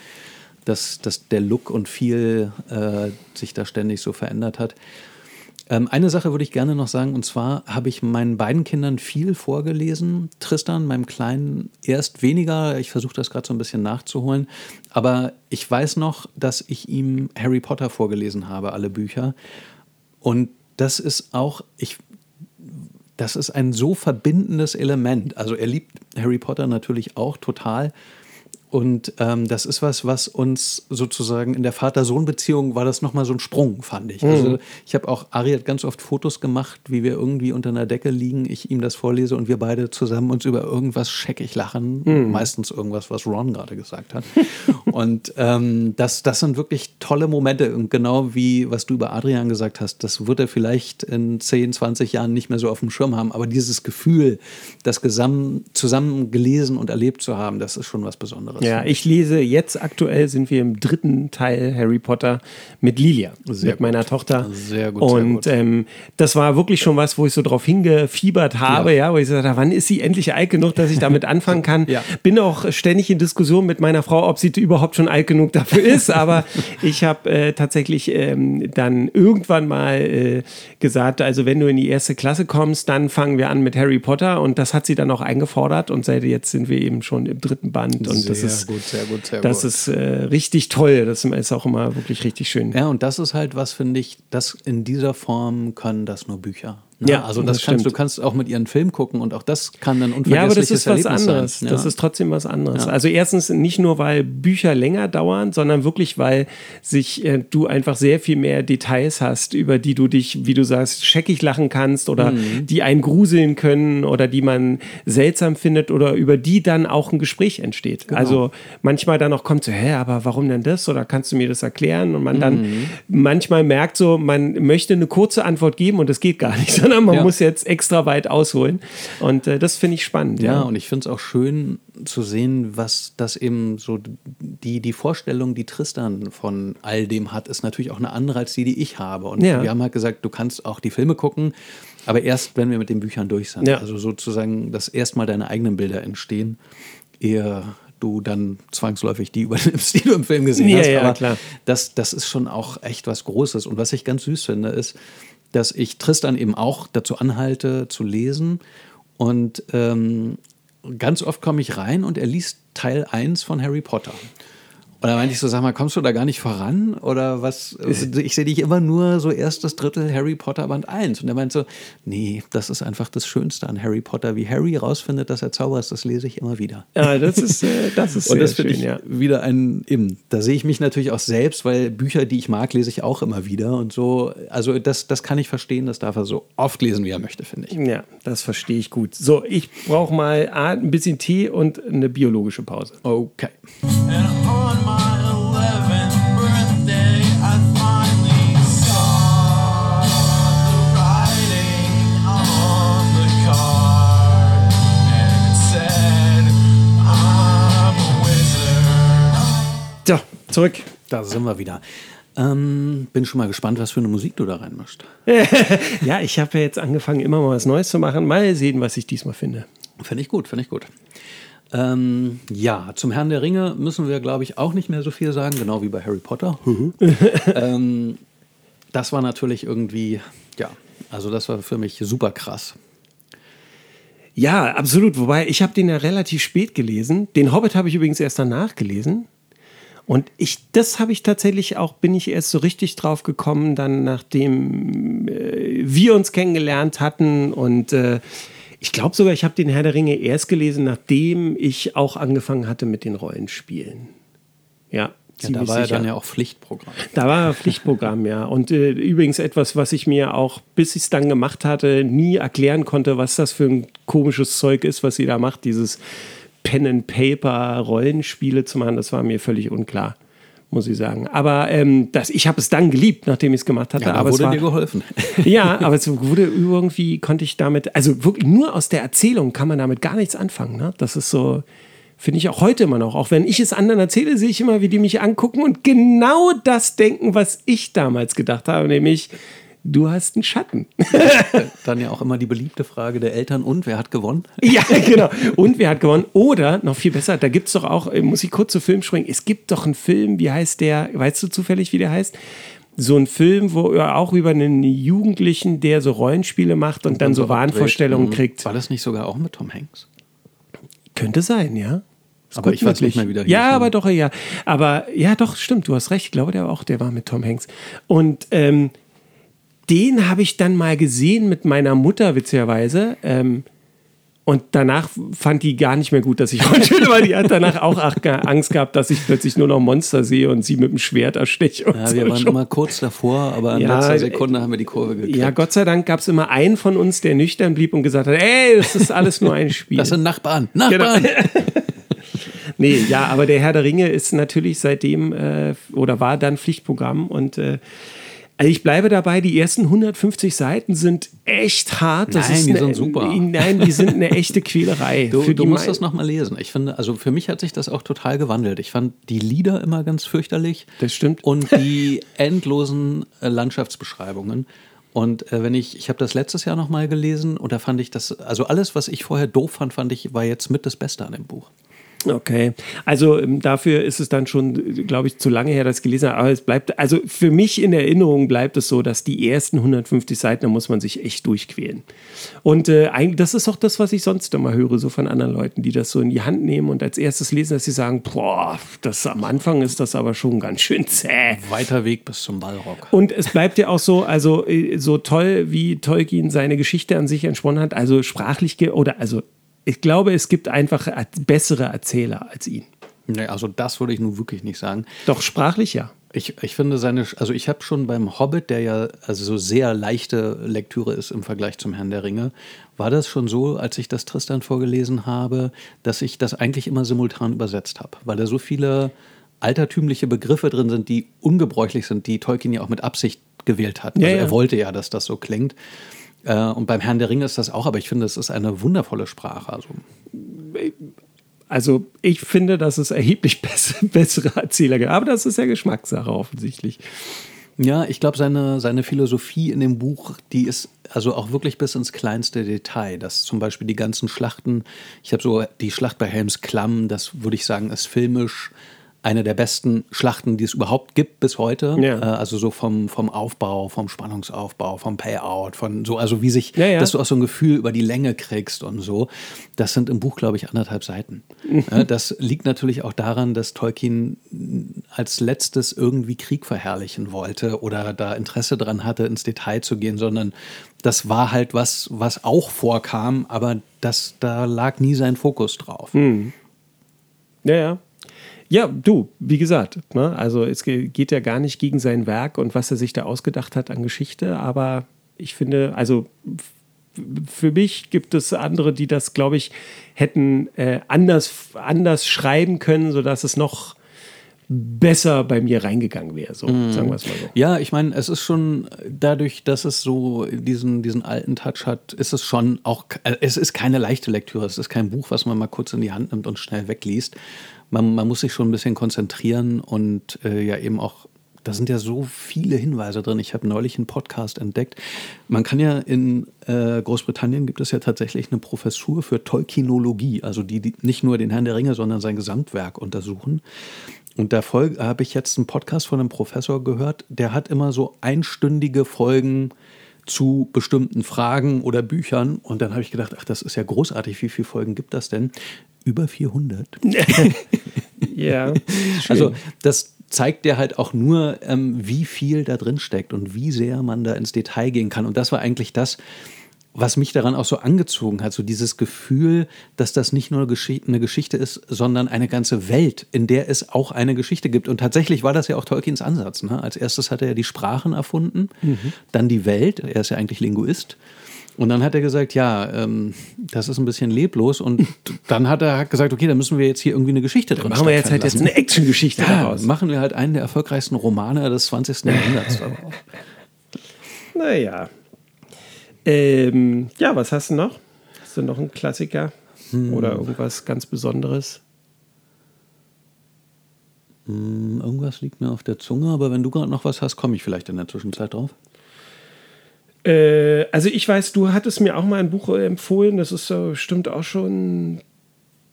dass, dass der Look und viel äh, sich da ständig so verändert hat. Ähm, eine Sache würde ich gerne noch sagen, und zwar habe ich meinen beiden Kindern viel vorgelesen. Tristan, meinem Kleinen, erst weniger. Ich versuche das gerade so ein bisschen nachzuholen. Aber ich weiß noch, dass ich ihm Harry Potter vorgelesen habe, alle Bücher. Und das ist auch, ich, das ist ein so verbindendes Element. Also er liebt Harry Potter natürlich auch total. Und ähm, das ist was, was uns sozusagen in der Vater-Sohn-Beziehung war das nochmal so ein Sprung, fand ich. Also ich habe auch, Ari hat ganz oft Fotos gemacht, wie wir irgendwie unter einer Decke liegen, ich ihm das vorlese und wir beide zusammen uns über irgendwas scheckig lachen. Meistens irgendwas, was Ron gerade gesagt hat. und ähm, das, das sind wirklich tolle Momente. Und genau wie, was du über Adrian gesagt hast, das wird er vielleicht in 10, 20 Jahren nicht mehr so auf dem Schirm haben. Aber dieses Gefühl, das zusammen gelesen und erlebt zu haben, das ist schon was Besonderes. Ja, ich lese jetzt aktuell sind wir im dritten Teil Harry Potter mit Lilia, Sehr mit meiner Tochter. Sehr gut, sehr Und gut. Ähm, das war wirklich schon was, wo ich so drauf hingefiebert habe, ja, wo ich gesagt habe, wann ist sie endlich alt genug, dass ich damit anfangen kann. Ja. Bin auch ständig in Diskussion mit meiner Frau, ob sie überhaupt schon alt genug dafür ist. Aber ich habe äh, tatsächlich ähm, dann irgendwann mal äh, gesagt, also wenn du in die erste Klasse kommst, dann fangen wir an mit Harry Potter. Und das hat sie dann auch eingefordert. Und seit jetzt sind wir eben schon im dritten Band. Und das Sehr ist gut, sehr gut, sehr das gut. ist äh, richtig toll. Das ist auch immer wirklich richtig schön. Ja, und das ist halt was, finde ich, das in dieser Form können das nur Bücher. Ne? Ja, also das, das kannst stimmt. du kannst auch mit ihren Film gucken und auch das kann dann Ja, aber das unvergessliches ist was Erlebnis anderes. sein. Das Ja. ist trotzdem was anderes. Also erstens nicht nur, weil Bücher länger dauern, sondern wirklich, weil sich äh, du einfach sehr viel mehr Details hast, über die du dich, wie du sagst, scheckig lachen kannst oder Mhm. die einen gruseln können oder die man seltsam findet oder über die dann auch ein Gespräch entsteht. Genau. Also manchmal dann auch kommt so, hä, aber warum denn das? Oder kannst du mir das erklären? Und man dann Mhm. manchmal merkt so, man möchte eine kurze Antwort geben und das geht gar nicht. Sondern man ja. muss jetzt extra weit ausholen. Und äh, das finde ich spannend. Ja, ja. und ich finde es auch schön zu sehen, was das eben so die, die Vorstellung, die Tristan von all dem hat, ist natürlich auch eine andere als die, die ich habe. Und ja. wir haben halt gesagt, du kannst auch die Filme gucken, aber erst, wenn wir mit den Büchern durch sind. Ja. Also sozusagen, dass erstmal deine eigenen Bilder entstehen, ehe du dann zwangsläufig die übernimmst, die du im Film gesehen ja, hast. Ja, Aber klar. Das, das ist schon auch echt was Großes. Und was ich ganz süß finde, ist, dass ich Tristan eben auch dazu anhalte, zu lesen. Und ähm, ganz oft komme ich rein und er liest Teil 1 von Harry Potter. Und da meinte ich so, sag mal, kommst du da gar nicht voran? Oder was? Ich sehe dich immer nur so erstes Drittel Harry Potter Band 1. Und er meint so, nee, das ist einfach das Schönste an Harry Potter. Wie Harry rausfindet, dass er Zauber ist, das lese ich immer wieder. Ja, das ist, äh, das ist Und das finde ich ja. wieder ein, eben, da sehe ich mich natürlich auch selbst, weil Bücher, die ich mag, lese ich auch immer wieder. Und so, also das, das kann ich verstehen, das darf er so oft lesen, wie er möchte, finde ich. Ja, das verstehe ich gut. So, ich brauche mal ein bisschen Tee und eine biologische Pause. Okay. So, zurück. Da sind wir wieder. Ähm, bin schon mal gespannt, was für eine Musik du da reinmischst. ja, ich habe ja jetzt angefangen, immer mal was Neues zu machen. Mal sehen, was ich diesmal finde. Finde ich gut, finde ich gut. Ähm, ja, zum Herrn der Ringe müssen wir, glaube ich, auch nicht mehr so viel sagen, genau wie bei Harry Potter. Ähm, das war natürlich irgendwie, ja, also das war für mich super krass. Ja, absolut. Wobei, ich habe den ja relativ spät gelesen. Den Hobbit habe ich übrigens erst danach gelesen. Und ich, das habe ich tatsächlich auch, bin ich erst so richtig drauf gekommen, dann nachdem äh, wir uns kennengelernt hatten und äh, ich glaube sogar, ich habe den Herr der Ringe erst gelesen, nachdem ich auch angefangen hatte mit den Rollenspielen. Ja, ja, da war sicher. ja dann ja auch Pflichtprogramm. Da war Pflichtprogramm, ja. Und äh, übrigens etwas, was ich mir auch, bis ich es dann gemacht hatte, nie erklären konnte, was das für ein komisches Zeug ist, was sie da macht. Dieses Pen-and-Paper-Rollenspiele zu machen, das war mir völlig unklar muss ich sagen. Aber ähm, das, ich habe es dann geliebt, nachdem ich es gemacht hatte. Ja, aber wurde es war, dir geholfen. ja, aber es wurde irgendwie, konnte ich damit, also wirklich nur aus der Erzählung kann man damit gar nichts anfangen. Ne? Das ist so, finde ich auch heute immer noch. Auch wenn ich es anderen erzähle, sehe ich immer, wie die mich angucken und genau das denken, was ich damals gedacht habe, nämlich du hast einen Schatten. Dann ja auch immer die beliebte Frage der Eltern, und wer hat gewonnen? Ja, genau. Und wer hat gewonnen? Oder, noch viel besser, da gibt es doch auch, äh, muss ich kurz zu Film springen, es gibt doch einen Film, wie heißt der, weißt du zufällig, wie der heißt? So ein Film, wo er auch über einen Jugendlichen, der so Rollenspiele macht und, und dann so Wahnvorstellungen kriegt. War das nicht sogar auch mit Tom Hanks? Könnte sein, ja. Ist aber ich weiß nicht mehr wieder. Ja, aber doch, ja. Aber ja, doch, stimmt, du hast recht. Ich glaube, der war auch, der war mit Tom Hanks. Und ähm, den habe ich dann mal gesehen mit meiner Mutter, witzigerweise. Ähm, und danach fand die gar nicht mehr gut, dass ich Rollenspiele, weil die hat danach auch Angst gehabt, dass ich plötzlich nur noch Monster sehe und sie mit dem Schwert ersteche. Ja, wir so waren schon. immer kurz davor, aber in ja, letzter Sekunde haben wir die Kurve gekriegt. Ja, Gott sei Dank gab es immer einen von uns, der nüchtern blieb und gesagt hat, ey, das ist alles nur ein Spiel. Das sind Nachbarn, Nachbarn. Genau. nee, ja, aber der Herr der Ringe ist natürlich seitdem äh, oder war dann Pflichtprogramm und äh, also ich bleibe dabei, die ersten 150 Seiten sind echt hart. Das nein, die eine, sind super. Nein, die sind eine echte Quälerei. Du, du musst das nochmal lesen. Ich finde, also für mich hat sich das auch total gewandelt. Ich fand die Lieder immer ganz fürchterlich. Das stimmt. Und die endlosen äh, Landschaftsbeschreibungen. Und äh, wenn ich, ich habe das letztes Jahr nochmal gelesen und da fand ich das, also alles, was ich vorher doof fand, fand ich, war jetzt mit das Beste an dem Buch. Okay, also ähm, dafür ist es dann schon, glaube ich, zu lange her, dass ich gelesen habe. Aber es bleibt, also für mich in Erinnerung bleibt es so, dass die ersten 150 Seiten, da muss man sich echt durchquälen. Und äh, eigentlich, das ist auch das, was ich sonst immer höre, so von anderen Leuten, die das so in die Hand nehmen und als erstes lesen, dass sie sagen, boah, das am Anfang ist das aber schon ganz schön zäh. Weiter Weg bis zum Ballrock. Und es bleibt ja auch so, also äh, so toll, wie Tolkien seine Geschichte an sich entsponnen hat, also sprachlich oder also ich glaube, es gibt einfach bessere Erzähler als ihn. Nee, also das würde ich nun wirklich nicht sagen. Doch sprachlich ja. Ich, ich finde seine, also ich habe schon beim Hobbit, der ja also so sehr leichte Lektüre ist im Vergleich zum Herrn der Ringe, war das schon so, als ich das Tristan vorgelesen habe, dass ich das eigentlich immer simultan übersetzt habe, weil da so viele altertümliche Begriffe drin sind, die ungebräuchlich sind, die Tolkien ja auch mit Absicht gewählt hat. Ja, also ja. er wollte ja, dass das so klingt. Äh, und beim Herrn der Ringe ist das auch, aber ich finde, es ist eine wundervolle Sprache. Also. Also ich finde, dass es erheblich bessere, bessere Erzähler gibt. Aber das ist ja Geschmackssache offensichtlich. Ja, ich glaube, seine, seine Philosophie in dem Buch, die ist also auch wirklich bis ins kleinste Detail. Dass zum Beispiel die ganzen Schlachten, ich habe so die Schlacht bei Helms Klamm, das würde ich sagen, ist filmisch eine der besten Schlachten, die es überhaupt gibt bis heute. Ja. Äh, also so vom, vom Aufbau, vom Spannungsaufbau, vom Payout, von so, also wie sich, ja, ja. dass du auch so ein Gefühl über die Länge kriegst und so. Das sind im Buch, glaube ich, anderthalb Seiten. Das liegt natürlich auch daran, dass Tolkien als letztes irgendwie Krieg verherrlichen wollte oder da Interesse daran hatte, ins Detail zu gehen, sondern das war halt was, was auch vorkam, aber das, da lag nie sein Fokus drauf. Mhm. Ja, ja. Ja, du, wie gesagt, ne? also es geht ja gar nicht gegen sein Werk und was er sich da ausgedacht hat an Geschichte, aber ich finde, also für mich gibt es andere, die das, glaube ich, hätten äh, anders, anders schreiben können, sodass es noch besser bei mir reingegangen wäre, so mm. sagen wir es mal so. Ja, ich meine, es ist schon dadurch, dass es so diesen, diesen alten Touch hat, ist es schon auch, äh, es ist keine leichte Lektüre, es ist kein Buch, was man mal kurz in die Hand nimmt und schnell wegliest man, man muss sich schon ein bisschen konzentrieren und äh, ja eben auch da sind ja so viele Hinweise drin. Ich habe neulich einen Podcast entdeckt. Man kann ja in äh, Großbritannien gibt es ja tatsächlich eine Professur für Tolkienologie, also die, die nicht nur den Herrn der Ringe, sondern sein Gesamtwerk untersuchen. Und da habe ich jetzt einen Podcast von einem Professor gehört, der hat immer so einstündige Folgen zu bestimmten Fragen oder Büchern. Und dann habe ich gedacht, ach, das ist ja großartig. Wie viele Folgen gibt das denn? Über 400. ja. Also das zeigt dir halt auch nur, ähm, wie viel da drin steckt und wie sehr man da ins Detail gehen kann. Und das war eigentlich das, was mich daran auch so angezogen hat, so dieses Gefühl, dass das nicht nur eine Geschichte ist, sondern eine ganze Welt, in der es auch eine Geschichte gibt. Und tatsächlich war das ja auch Tolkiens Ansatz. Ne? Als erstes hat er ja die Sprachen erfunden, mhm. dann die Welt, er ist ja eigentlich Linguist. Und dann hat er gesagt, ja, ähm, das ist ein bisschen leblos. Und dann hat er gesagt, okay, dann müssen wir jetzt hier irgendwie eine Geschichte drin machen. wir jetzt halt jetzt eine Actiongeschichte ja, daraus. Machen wir halt einen der erfolgreichsten Romane des 20. Jahrhunderts naja. Ähm, ja, was hast du noch? Hast du noch einen Klassiker? Hm. Oder irgendwas ganz Besonderes? Hm, irgendwas liegt mir auf der Zunge, aber wenn du gerade noch was hast, komme ich vielleicht in der Zwischenzeit drauf. Äh, also ich weiß, du hattest mir auch mal ein Buch empfohlen, das ist so, stimmt auch schon,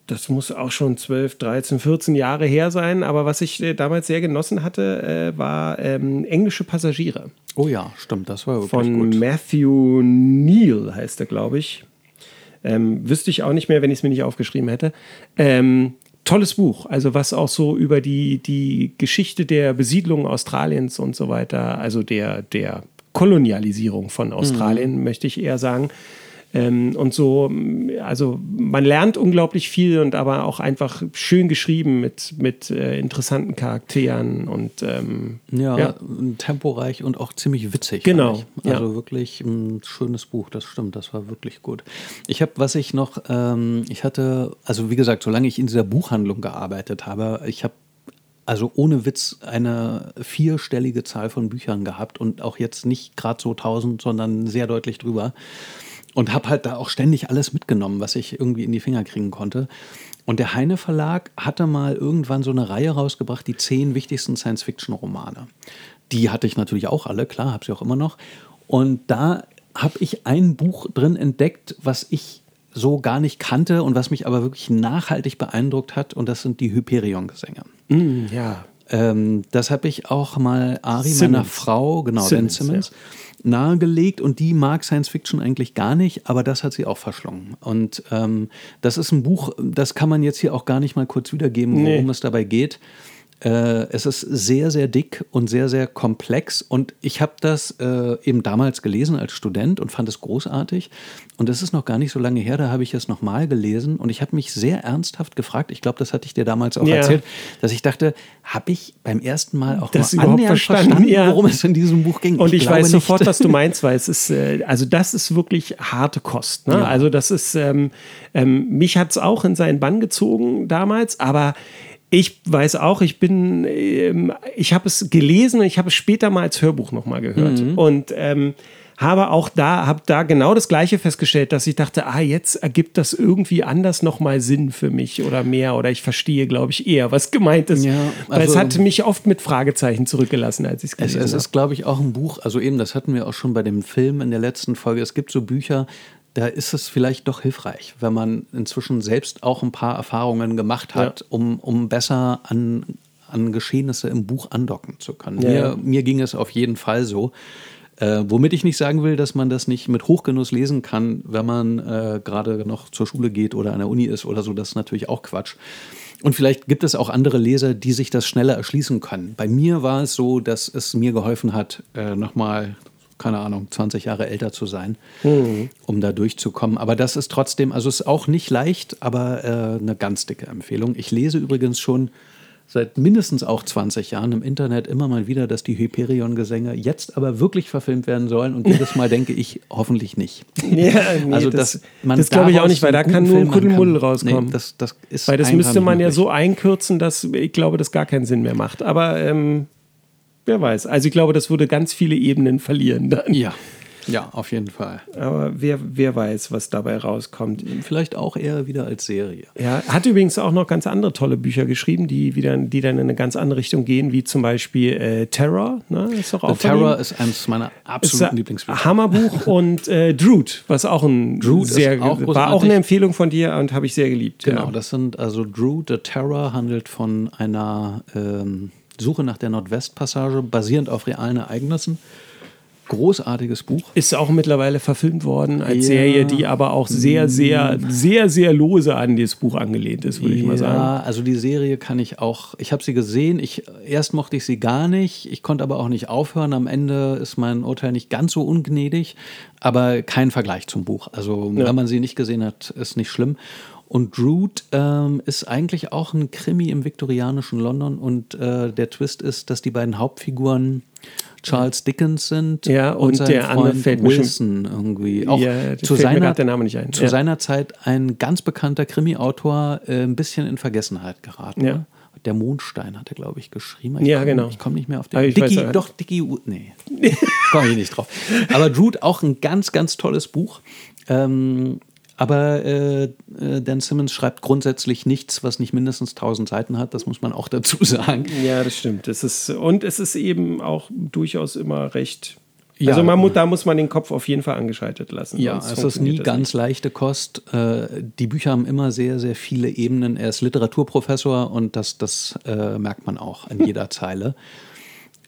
das muss auch schon 12, 13, 14 Jahre her sein, aber was ich äh, damals sehr genossen hatte, äh, war ähm, Englische Passagiere. Oh ja, stimmt, das war wirklich Von gut. Matthew Neal heißt er, glaube ich. Ähm, wüsste ich auch nicht mehr, wenn ich es mir nicht aufgeschrieben hätte. Ähm, tolles Buch, also was auch so über die, die Geschichte der Besiedlung Australiens und so weiter, also der, der Kolonialisierung von Australien, mhm. möchte ich eher sagen. Ähm, und so, also man lernt unglaublich viel und aber auch einfach schön geschrieben mit, mit äh, interessanten Charakteren und ähm, ja, ja, temporeich und auch ziemlich witzig. Genau. Also ja. wirklich ein schönes Buch, das stimmt, das war wirklich gut. Ich habe, was ich noch, ähm, ich hatte, also wie gesagt, solange ich in dieser Buchhandlung gearbeitet habe, ich habe also ohne Witz eine vierstellige Zahl von Büchern gehabt und auch jetzt nicht gerade so tausend, sondern sehr deutlich drüber. Und habe halt da auch ständig alles mitgenommen, was ich irgendwie in die Finger kriegen konnte. Und der Heine Verlag hatte mal irgendwann so eine Reihe rausgebracht, die zehn wichtigsten Science-Fiction-Romane. Die hatte ich natürlich auch alle, klar, habe sie auch immer noch. Und da habe ich ein Buch drin entdeckt, was ich so gar nicht kannte und was mich aber wirklich nachhaltig beeindruckt hat. Und das sind die Hyperion-Gesänge. Mm, ja. Ähm, das habe ich auch mal Ari, Simmons. meiner Frau, genau, Simmons, Dan Simmons, ja. nahegelegt. Und die mag Science Fiction eigentlich gar nicht, aber das hat sie auch verschlungen. Und ähm, das ist ein Buch, das kann man jetzt hier auch gar nicht mal kurz wiedergeben, worum nee. es dabei geht. Äh, es ist sehr, sehr dick und sehr, sehr komplex. Und ich habe das äh, eben damals gelesen als Student und fand es großartig. Und das ist noch gar nicht so lange her, da habe ich es nochmal gelesen. Und ich habe mich sehr ernsthaft gefragt, ich glaube, das hatte ich dir damals auch ja. erzählt, dass ich dachte, habe ich beim ersten Mal auch das nur annähernd verstanden, verstanden ja. worum es in diesem Buch ging? Und ich, ich weiß sofort, was du meinst, weil es ist, äh, also das ist wirklich harte Kost. Ne? Ja. Also das ist, ähm, ähm, mich hat es auch in seinen Bann gezogen damals, aber ich weiß auch, ich bin, ähm, ich habe es gelesen und ich habe es später mal als Hörbuch nochmal gehört. Mhm. Und ähm, habe auch da, habe da genau das Gleiche festgestellt, dass ich dachte, ah, jetzt ergibt das irgendwie anders nochmal Sinn für mich oder mehr oder ich verstehe, glaube ich, eher, was gemeint ist. Ja, also, Weil es also hat mich oft mit Fragezeichen zurückgelassen, als ich es gelesen habe. Es ist, glaube ich, auch ein Buch, also eben, das hatten wir auch schon bei dem Film in der letzten Folge. Es gibt so Bücher, da ist es vielleicht doch hilfreich, wenn man inzwischen selbst auch ein paar Erfahrungen gemacht hat, ja. um, um besser an, an Geschehnisse im Buch andocken zu können. Ja. Mir, mir ging es auf jeden Fall so. Äh, womit ich nicht sagen will, dass man das nicht mit Hochgenuss lesen kann, wenn man äh, gerade noch zur Schule geht oder an der Uni ist oder so. Das ist natürlich auch Quatsch. Und vielleicht gibt es auch andere Leser, die sich das schneller erschließen können. Bei mir war es so, dass es mir geholfen hat, äh, nochmal keine Ahnung, 20 Jahre älter zu sein, mhm. um da durchzukommen. Aber das ist trotzdem, also es ist auch nicht leicht, aber äh, eine ganz dicke Empfehlung. Ich lese übrigens schon seit mindestens auch 20 Jahren im Internet immer mal wieder, dass die Hyperion-Gesänge jetzt aber wirklich verfilmt werden sollen. Und jedes Mal denke ich, hoffentlich nicht. Ja, nee, also das, das glaube ich auch nicht, weil da kann nur ein Kuddelmuddel rauskommen. Nee, das, das ist weil das müsste man ja so einkürzen, dass ich glaube, das gar keinen Sinn mehr macht. Aber ähm, wer weiß. Also ich glaube, das würde ganz viele Ebenen verlieren dann. Ja. Ja, auf jeden Fall. Aber wer, wer weiß, was dabei rauskommt. Vielleicht auch eher wieder als Serie. Ja, hat übrigens auch noch ganz andere tolle Bücher geschrieben, die, wieder, die dann in eine ganz andere Richtung gehen, wie zum Beispiel äh, Terror. Ne? Ist doch auch Terror ist eines meiner absoluten Lieblingsbücher. Hammerbuch und äh, Drood, was auch ein Drood sehr auch war auch eine Empfehlung von dir und habe ich sehr geliebt. Genau, ja. das sind also Drood, The Terror handelt von einer ähm, Suche nach der Nordwestpassage, basierend auf realen Ereignissen. Großartiges Buch. Ist auch mittlerweile verfilmt worden als ja. Serie, die aber auch sehr, sehr, sehr, sehr lose an das Buch angelehnt ist, würde ja, ich mal sagen. Ja, also die Serie kann ich auch, ich habe sie gesehen, ich, erst mochte ich sie gar nicht, ich konnte aber auch nicht aufhören. Am Ende ist mein Urteil nicht ganz so ungnädig, aber kein Vergleich zum Buch. Also ja. wenn man sie nicht gesehen hat, ist nicht schlimm. Und Drood ähm, ist eigentlich auch ein Krimi im viktorianischen London und äh, der Twist ist, dass die beiden Hauptfiguren Charles Dickens sind ja, und, und der andere fällt Wilson irgendwie. Auch ja, zu seiner, der Name nicht ein. Zu ja. seiner Zeit ein ganz bekannter Krimi-Autor, äh, ein bisschen in Vergessenheit geraten. Ja. Der Mondstein hat er, glaube ich, geschrieben. Ich ja, komm, genau. Ich komme nicht mehr auf den. Dicky, weiß, doch, Dicky, nee, komme ich nicht drauf. Aber Drood auch ein ganz, ganz tolles Buch. Ähm, aber äh, äh, Dan Simmons schreibt grundsätzlich nichts, was nicht mindestens 1000 Seiten hat. Das muss man auch dazu sagen. Ja, das stimmt. Es ist, und es ist eben auch durchaus immer recht. Ja, also man, da muss man den Kopf auf jeden Fall angeschaltet lassen. Ja, es ist nie ganz nicht. leichte Kost. Äh, die Bücher haben immer sehr, sehr viele Ebenen. Er ist Literaturprofessor und das, das äh, merkt man auch an jeder Zeile.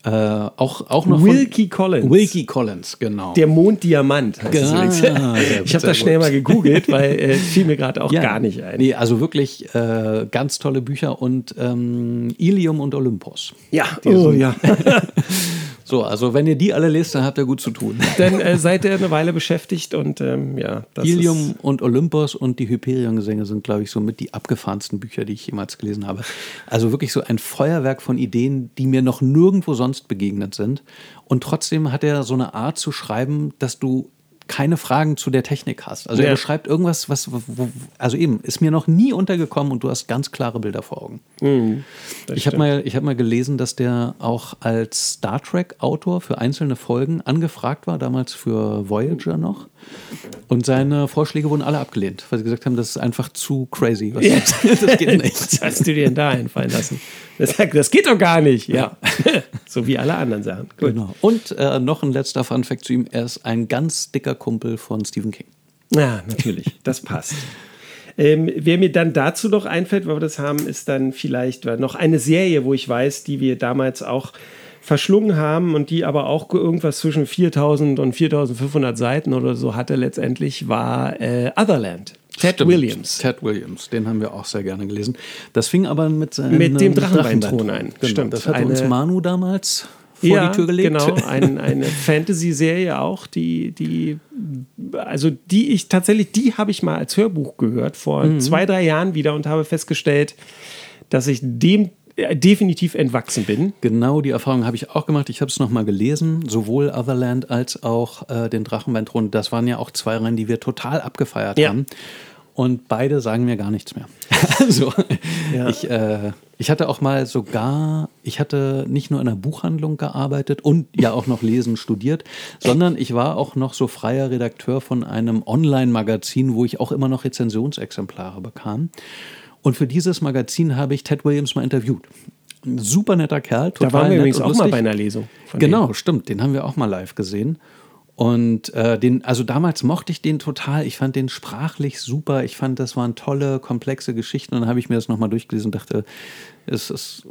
Äh, auch, auch noch Wilkie Collins. Wilkie Collins, genau. Der Monddiamant heißt genau. es Ich habe das schnell mal gegoogelt, weil äh, fiel mir gerade auch ja, gar nicht ein. Nee, also wirklich äh, ganz tolle Bücher und ähm, Ilium und Olympos. Ja, oh, ja. So, also wenn ihr die alle lest, dann habt ihr gut zu tun. Dann äh, seid ihr eine Weile beschäftigt und ähm, ja. Ilium und Olympos und die Hyperion-Gesänge sind, glaube ich, so mit die abgefahrensten Bücher, die ich jemals gelesen habe. Also wirklich so ein Feuerwerk von Ideen, die mir noch nirgendwo sonst begegnet sind. Und trotzdem hat er so eine Art zu schreiben, dass du keine Fragen zu der Technik hast. Also ja. er beschreibt irgendwas, was, wo, also eben, ist mir noch nie untergekommen und du hast ganz klare Bilder vor Augen. Mhm, ich habe mal, hab mal gelesen, dass der auch als Star Trek-Autor für einzelne Folgen angefragt war, damals für Voyager noch. Und seine Vorschläge wurden alle abgelehnt, weil sie gesagt haben, das ist einfach zu crazy. Was ja. das geht nicht. Was hast du dir denn da einfallen lassen? Das, das geht doch gar nicht. Ja. so wie alle anderen Sachen. Gut. Genau. Und äh, noch ein letzter Funfact zu ihm: Er ist ein ganz dicker Kumpel von Stephen King. Ja, natürlich. Das passt. Ähm, wer mir dann dazu noch einfällt, weil wir das haben, ist dann vielleicht noch eine Serie, wo ich weiß, die wir damals auch verschlungen haben und die aber auch irgendwas zwischen 4000 und 4500 Seiten oder so hatte letztendlich, war äh, Otherland. Ted Stimmt. Williams. Ted Williams, den haben wir auch sehr gerne gelesen. Das fing aber mit seinem Mit dem Drachenbeinthron ein. Genau, Stimmt. Das hat eine, uns Manu damals vor ja, die Tür gelegt. Genau, ein, eine Fantasy-Serie auch, die, die, also die ich tatsächlich, die habe ich mal als Hörbuch gehört vor mhm. zwei, drei Jahren wieder und habe festgestellt, dass ich dem definitiv entwachsen bin. Genau die Erfahrung habe ich auch gemacht. Ich habe es nochmal gelesen, sowohl Otherland als auch äh, den Drachenweinthron. Das waren ja auch zwei Rennen, die wir total abgefeiert ja. haben. und beide sagen mir gar nichts mehr. also, ja. ich, äh, ich hatte auch mal sogar, ich hatte nicht nur in einer Buchhandlung gearbeitet und ja auch noch lesen studiert, sondern ich war auch noch so freier Redakteur von einem Online-Magazin, wo ich auch immer noch Rezensionsexemplare bekam. Und für dieses Magazin habe ich Ted Williams mal interviewt. Ein super netter Kerl, total Da waren wir übrigens auch mal bei einer Lesung. Genau, dem. stimmt. Den haben wir auch mal live gesehen. Und äh, den, also damals mochte ich den total. Ich fand den sprachlich super. Ich fand, das waren tolle, komplexe Geschichten. Und dann habe ich mir das nochmal durchgelesen und dachte, es ist,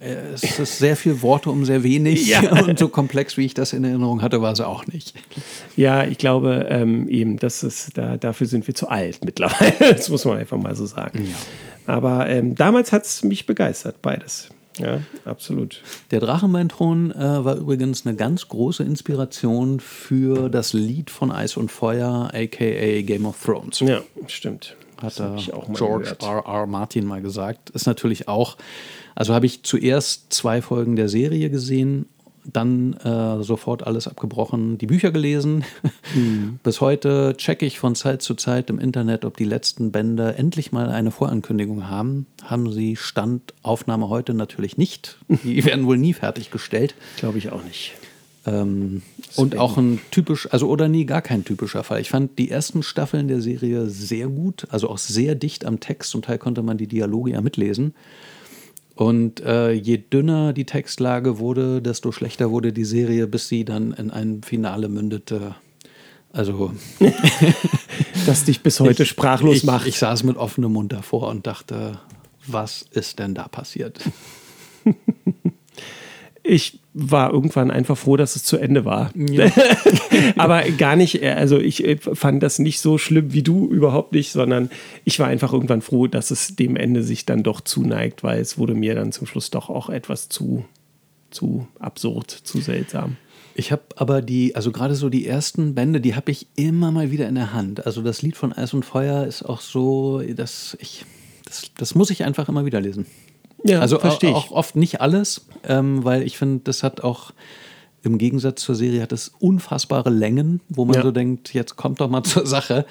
äh, es ist sehr viel Worte um sehr wenig. Ja. Und so komplex, wie ich das in Erinnerung hatte, war es auch nicht. Ja, ich glaube ähm, eben, das ist, da, dafür sind wir zu alt mittlerweile. Das muss man einfach mal so sagen. Ja. Aber ähm, damals hat es mich begeistert, beides. Ja, absolut. Der Drachenbeinthron äh, war übrigens eine ganz große Inspiration für das Lied von Eis und Feuer, aka Game of Thrones. Ja, stimmt. Hat da George R. R. Martin mal gesagt. Ist natürlich auch, also habe ich zuerst zwei Folgen der Serie gesehen dann äh, sofort alles abgebrochen, die Bücher gelesen. Mhm. Bis heute checke ich von Zeit zu Zeit im Internet, ob die letzten Bände endlich mal eine Vorankündigung haben. Haben sie Standaufnahme heute natürlich nicht. Die werden wohl nie fertiggestellt. Glaube ich auch nicht. Ähm, und auch ein typisch, also oder nie gar kein typischer Fall. Ich fand die ersten Staffeln der Serie sehr gut, also auch sehr dicht am Text. Zum Teil konnte man die Dialoge ja mitlesen. Und äh, je dünner die Textlage wurde, desto schlechter wurde die Serie, bis sie dann in ein Finale mündete. Also. das dich bis heute ich, sprachlos ich, macht. Ich saß mit offenem Mund davor und dachte, was ist denn da passiert? ich war irgendwann einfach froh, dass es zu Ende war. Ja. Aber gar nicht, also ich äh, fand das nicht so schlimm wie du, überhaupt nicht, sondern ich war einfach irgendwann froh, dass es dem Ende sich dann doch zuneigt, weil es wurde mir dann zum Schluss doch auch etwas zu, zu absurd, zu seltsam. Ich habe aber die, also gerade so die ersten Bände, die habe ich immer mal wieder in der Hand. Also das Lied von Eis und Feuer ist auch so, dass ich, das, das muss ich einfach immer wieder lesen. Ja, also verstehe auch oft nicht alles, ähm, weil ich finde, das hat auch im Gegensatz zur Serie hat es unfassbare Längen, wo man ja. so denkt, jetzt kommt doch mal zur Sache.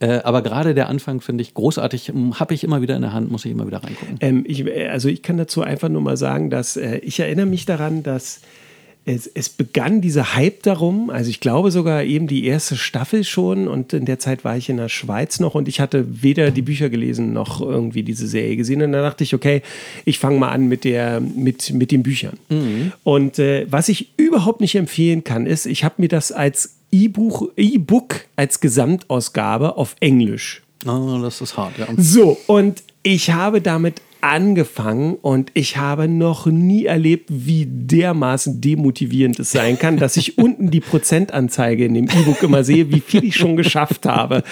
Äh, aber gerade der Anfang finde ich großartig, habe ich immer wieder in der Hand, muss ich immer wieder reingucken. Ähm, ich, also ich kann dazu einfach nur mal sagen, dass äh, ich erinnere mich daran, dass es, es, begann dieser Hype darum, also ich glaube sogar eben die erste Staffel schon und in der Zeit war ich in der Schweiz noch und ich hatte weder die Bücher gelesen noch irgendwie diese Serie gesehen und da dachte ich, okay, ich fange mal an mit, der, mit, mit den Büchern. Mhm. Und äh, was ich überhaupt nicht empfehlen kann, ist, ich habe mir das als E-Buch, E-Book als Gesamtausgabe auf Englisch. Oh, das ist hart, ja. So, und ich habe damit angefangen und ich habe noch nie erlebt, wie dermaßen demotivierend es sein kann, dass ich unten die Prozentanzeige in dem E-Book immer sehe, wie viel ich schon geschafft habe.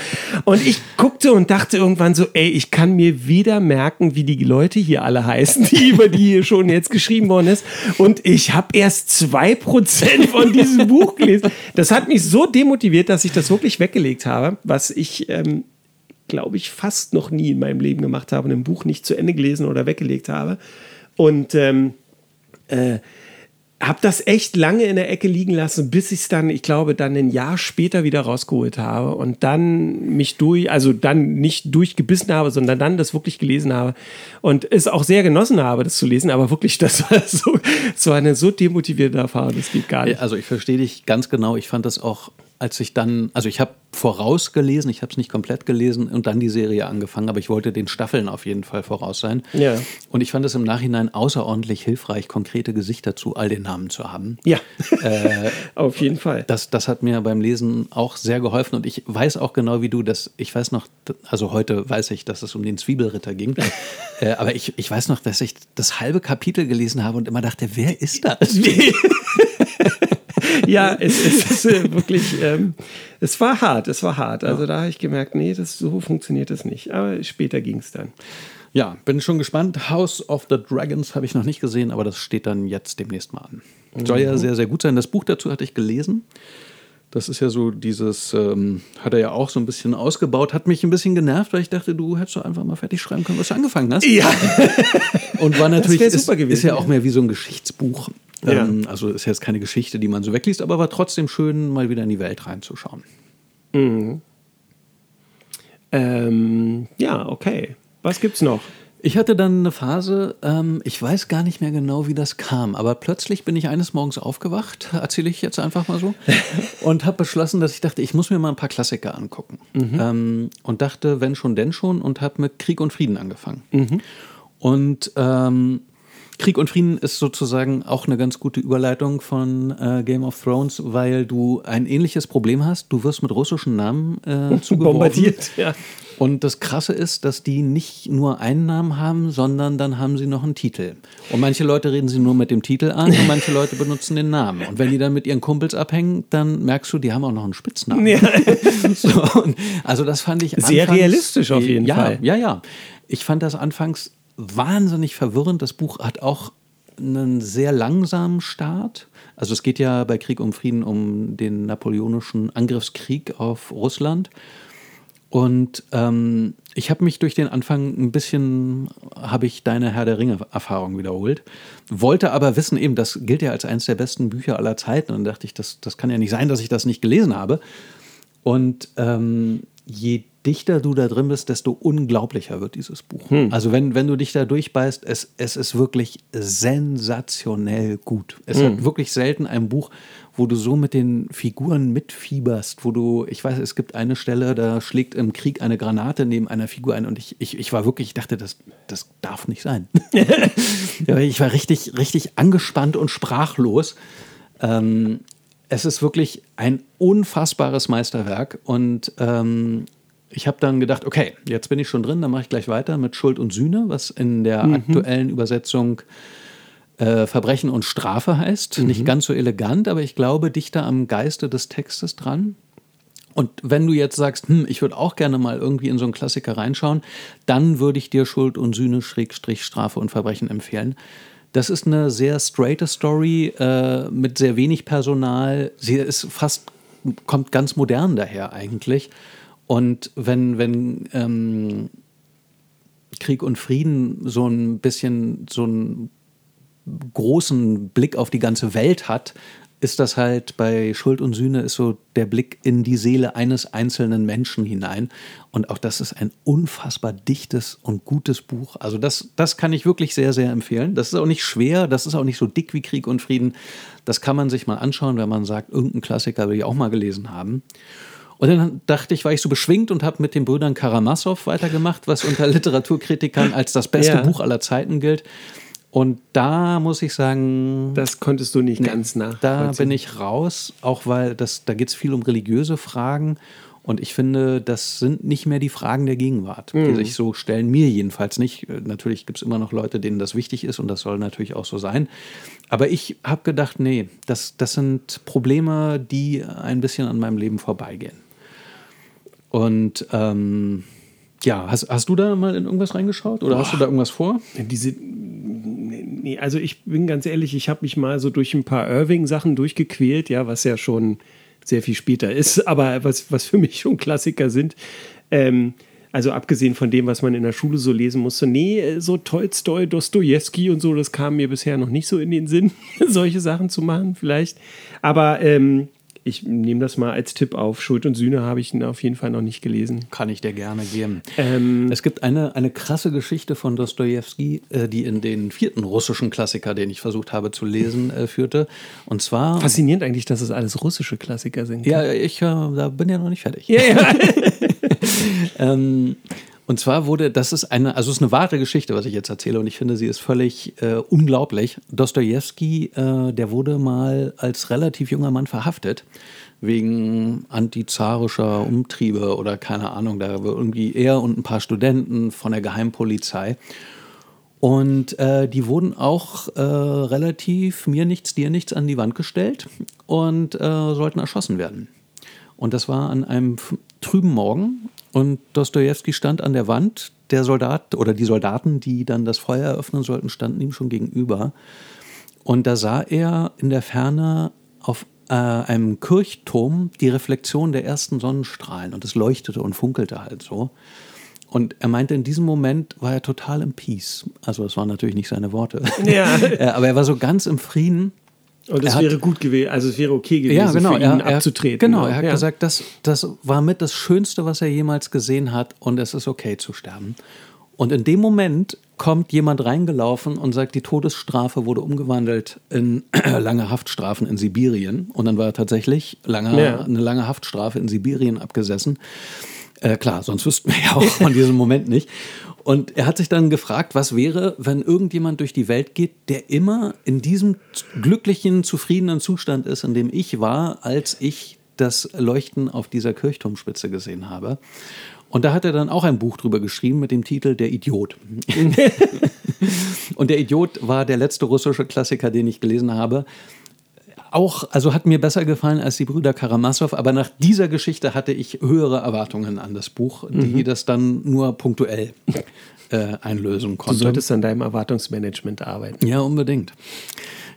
Und ich guckte und dachte irgendwann so, ey, ich kann mir weder merken, wie die Leute hier alle heißen, die über die hier schon jetzt geschrieben worden ist. Und ich habe erst zwei Prozent von diesem Buch gelesen. Das hat mich so demotiviert, dass ich das wirklich weggelegt habe, was ich ähm, glaube ich, fast noch nie in meinem Leben gemacht habe und ein Buch nicht zu Ende gelesen oder weggelegt habe. Und ähm, äh, habe das echt lange in der Ecke liegen lassen, bis ich es dann, ich glaube, dann ein Jahr später wieder rausgeholt habe und dann mich durch, also dann nicht durchgebissen habe, sondern dann das wirklich gelesen habe und es auch sehr genossen habe, das zu lesen, aber wirklich, das war so, so eine so demotivierte Erfahrung, das geht gar nicht. Also ich verstehe dich ganz genau, ich fand das auch als ich dann, also ich habe vorausgelesen, ich habe es nicht komplett gelesen und dann die Serie angefangen, aber ich wollte den Staffeln auf jeden Fall voraus sein. Ja. Und ich fand es im Nachhinein außerordentlich hilfreich, konkrete Gesichter zu all den Namen zu haben. Ja, äh, auf jeden Fall. Das, das hat mir beim Lesen auch sehr geholfen und ich weiß auch genau wie du, dass ich weiß noch, also heute weiß ich, dass es um den Zwiebelritter ging, äh, aber ich, ich weiß noch, dass ich das halbe Kapitel gelesen habe und immer dachte, wer ist das? ja, es, es ist äh, wirklich, ähm, es war hart, es war hart. Also da habe ich gemerkt, nee, das, so funktioniert das nicht. Aber später ging es dann. Ja, bin schon gespannt. House of the Dragons habe ich noch nicht gesehen, aber das steht dann jetzt demnächst mal an. Soll ja mhm. sehr, sehr gut sein. Das Buch dazu hatte ich gelesen. Das ist ja so dieses, ähm, hat er ja auch so ein bisschen ausgebaut, hat mich ein bisschen genervt, weil ich dachte, du hättest doch einfach mal fertig schreiben können, was du angefangen hast. Ja. Und war natürlich, ist, gewesen, ist, ja auch mehr wie so ein Geschichtsbuch. Ja. Ähm, also ist jetzt keine Geschichte, die man so wegliest, aber war trotzdem schön, mal wieder in die Welt reinzuschauen. Mhm. Ähm, ja, okay. Was gibt's noch? Ich hatte dann eine Phase, ähm, ich weiß gar nicht mehr genau, wie das kam, aber plötzlich bin ich eines Morgens aufgewacht, erzähle ich jetzt einfach mal so, und habe beschlossen, dass ich dachte, ich muss mir mal ein paar Klassiker angucken. Mhm. Ähm, und dachte, wenn schon, denn schon, und habe mit Krieg und Frieden angefangen. Mhm. Und ähm, Krieg und Frieden ist sozusagen auch eine ganz gute Überleitung von äh, Game of Thrones, weil du ein ähnliches Problem hast. Du wirst mit russischen Namen äh, bombardiert. Ja. Und das Krasse ist, dass die nicht nur einen Namen haben, sondern dann haben sie noch einen Titel. Und manche Leute reden sie nur mit dem Titel an und manche Leute benutzen den Namen. Und wenn die dann mit ihren Kumpels abhängen, dann merkst du, die haben auch noch einen Spitznamen. Ja. so, also das fand ich sehr anfangs, realistisch auf jeden ja, Fall. Ja, ja. Ich fand das anfangs wahnsinnig verwirrend. Das Buch hat auch einen sehr langsamen Start. Also es geht ja bei Krieg um Frieden um den napoleonischen Angriffskrieg auf Russland. Und ähm, ich habe mich durch den Anfang ein bisschen, habe ich deine Herr der Ringe-Erfahrung wiederholt, wollte aber wissen, eben, das gilt ja als eines der besten Bücher aller Zeiten. Und dachte ich, das, das kann ja nicht sein, dass ich das nicht gelesen habe. Und ähm, je dichter du da drin bist, desto unglaublicher wird dieses Buch. Hm. Also wenn, wenn du dich da durchbeißt, es, es ist wirklich sensationell gut. Es hm. hat wirklich selten ein Buch, wo du so mit den Figuren mitfieberst, wo du, ich weiß, es gibt eine Stelle, da schlägt im Krieg eine Granate neben einer Figur ein und ich, ich, ich war wirklich, ich dachte, das, das darf nicht sein. ich war richtig, richtig angespannt und sprachlos. Ähm, es ist wirklich ein unfassbares Meisterwerk und ähm, ich habe dann gedacht, okay, jetzt bin ich schon drin, dann mache ich gleich weiter mit Schuld und Sühne, was in der mhm. aktuellen Übersetzung äh, Verbrechen und Strafe heißt. Mhm. Nicht ganz so elegant, aber ich glaube dichter am Geiste des Textes dran. Und wenn du jetzt sagst, hm, ich würde auch gerne mal irgendwie in so einen Klassiker reinschauen, dann würde ich dir Schuld und Sühne, Schrägstrich, Strafe und Verbrechen empfehlen. Das ist eine sehr straighte Story äh, mit sehr wenig Personal. Sie ist fast, kommt ganz modern daher eigentlich. Und wenn, wenn ähm, Krieg und Frieden so ein bisschen so einen großen Blick auf die ganze Welt hat, ist das halt bei Schuld und Sühne ist so der Blick in die Seele eines einzelnen Menschen hinein. Und auch das ist ein unfassbar dichtes und gutes Buch. Also das, das kann ich wirklich sehr, sehr empfehlen. Das ist auch nicht schwer, das ist auch nicht so dick wie Krieg und Frieden. Das kann man sich mal anschauen, wenn man sagt, irgendein Klassiker will ich auch mal gelesen haben. Und dann dachte ich, war ich so beschwingt und habe mit den Brüdern Karamassow weitergemacht, was unter Literaturkritikern als das beste ja. Buch aller Zeiten gilt. Und da muss ich sagen. Das konntest du nicht nee, ganz nach. Da bin ich raus, auch weil das, da geht es viel um religiöse Fragen. Und ich finde, das sind nicht mehr die Fragen der Gegenwart, mhm. die sich so stellen. Mir jedenfalls nicht. Natürlich gibt es immer noch Leute, denen das wichtig ist und das soll natürlich auch so sein. Aber ich habe gedacht, nee, das, das sind Probleme, die ein bisschen an meinem Leben vorbeigehen. Und ähm, ja, hast, hast du da mal in irgendwas reingeschaut oder Boah. hast du da irgendwas vor? Diese, nee, also ich bin ganz ehrlich, ich habe mich mal so durch ein paar Irving-Sachen durchgequält, ja, was ja schon sehr viel später ist, aber was, was für mich schon Klassiker sind. Ähm, also abgesehen von dem, was man in der Schule so lesen musste, nee, so Tolstoi, Dostoevsky und so, das kam mir bisher noch nicht so in den Sinn, solche Sachen zu machen, vielleicht. Aber ähm, ich nehme das mal als Tipp auf. Schuld und Sühne habe ich auf jeden Fall noch nicht gelesen. Kann ich dir gerne geben. Ähm, es gibt eine, eine krasse Geschichte von Dostoevsky, äh, die in den vierten russischen Klassiker, den ich versucht habe zu lesen, äh, führte. Und zwar. Faszinierend eigentlich, dass es alles russische Klassiker sind. Ja, ich äh, da bin ja noch nicht fertig. Ja, ja. ähm, und zwar wurde, das ist eine, also es ist eine wahre Geschichte, was ich jetzt erzähle, und ich finde, sie ist völlig äh, unglaublich. Dostoevsky, äh, der wurde mal als relativ junger Mann verhaftet wegen antizarischer Umtriebe oder keine Ahnung. Da war irgendwie er und ein paar Studenten von der Geheimpolizei. Und äh, die wurden auch äh, relativ mir nichts, dir nichts an die Wand gestellt und äh, sollten erschossen werden. Und das war an einem trüben Morgen und Dostoevsky stand an der Wand. Der Soldat oder die Soldaten, die dann das Feuer eröffnen sollten, standen ihm schon gegenüber. Und da sah er in der Ferne auf äh, einem Kirchturm die Reflexion der ersten Sonnenstrahlen und es leuchtete und funkelte halt so. Und er meinte, in diesem Moment war er total im Peace. Also, das waren natürlich nicht seine Worte. Ja. Äh, aber er war so ganz im Frieden Und es hat- wäre gut gewesen, also es wäre okay gewesen, ja, genau, für ihn er, abzutreten. Genau, ne? er hat ja. gesagt, das, das war mit das Schönste, was er jemals gesehen hat und es ist okay zu sterben. Und in dem Moment kommt jemand reingelaufen und sagt, die Todesstrafe wurde umgewandelt in lange Haftstrafen in Sibirien. Und dann war er tatsächlich lange, Ja. eine lange Haftstrafe in Sibirien abgesessen. Äh, klar, sonst wüssten wir ja auch von diesem Moment nicht. Und er hat sich dann gefragt, was wäre, wenn irgendjemand durch die Welt geht, der immer in diesem glücklichen, zufriedenen Zustand ist, in dem ich war, als ich das Leuchten auf dieser Kirchturmspitze gesehen habe. Und da hat er dann auch ein Buch drüber geschrieben mit dem Titel Der Idiot. Und der Idiot war der letzte russische Klassiker, den ich gelesen habe. Auch, also hat mir besser gefallen als die Brüder Karamasow, aber nach dieser Geschichte hatte ich höhere Erwartungen an das Buch, die das dann nur punktuell äh, einlösen Du konnte. solltest an deinem Erwartungsmanagement arbeiten. Ja, unbedingt.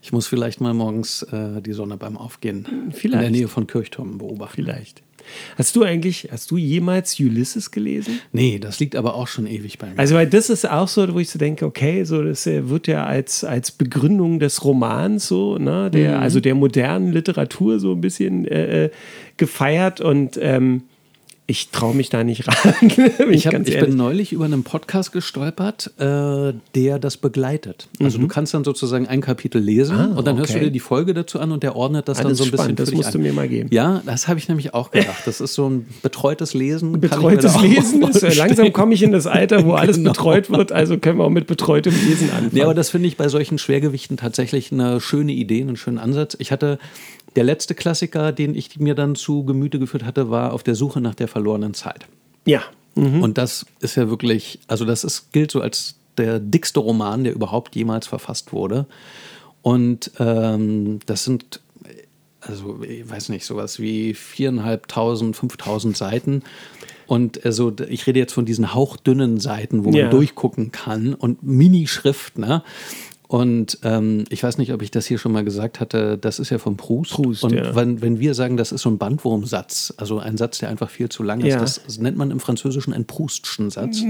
Ich muss vielleicht mal morgens äh, die Sonne beim Aufgehen in Vielleicht. der Nähe von Kirchturmen beobachten. Vielleicht. Hast du eigentlich, hast du jemals Ulysses gelesen? Nee, das liegt aber auch schon ewig bei mir. Also, weil das ist auch so, wo ich so denke, okay, so das äh, wird ja als, als Begründung des Romans so, ne, der, Mhm. also der modernen Literatur so ein bisschen äh, äh, gefeiert und ähm, ich traue mich da nicht ran. bin Ich, hab, ich bin neulich über einen Podcast gestolpert, äh, der das begleitet. Also du kannst dann sozusagen ein Kapitel lesen Mhm. Ah, und dann hörst du okay. dir die Folge dazu an und der ordnet das Ah, dann das so ein bisschen spannend, das für dich musst du mir mal geben. Ja, das habe ich nämlich auch gedacht. Das ist so ein betreutes Lesen. Betreutes Lesen ist, äh, langsam komme ich in das Alter, wo alles Genau. betreut wird, also können wir auch mit betreutem Lesen anfangen. Ja, aber das finde ich bei solchen Schwergewichten tatsächlich eine schöne Idee, einen schönen Ansatz. Ich hatte der letzte Klassiker, den ich mir dann zu Gemüte geführt hatte, war auf der Suche nach der verlorenen Zeit. ja. Und das ist ja wirklich, also das ist, gilt so als der dickste Roman, der überhaupt jemals verfasst wurde. Und ähm, das sind, also ich weiß nicht, sowas wie viereinhalbtausend, fünftausend Seiten. Und also ich rede jetzt von diesen hauchdünnen Seiten, wo man Ja. durchgucken kann und Minischrift, ne? Und ähm, ich weiß nicht, ob ich das hier schon mal gesagt hatte, das ist ja von Proust. Proust, und ja. wenn, wenn wir sagen, das ist so ein Bandwurmsatz, also ein Satz, der einfach viel zu lang ist, Ja. das, das nennt man im Französischen einen Proustschen Satz.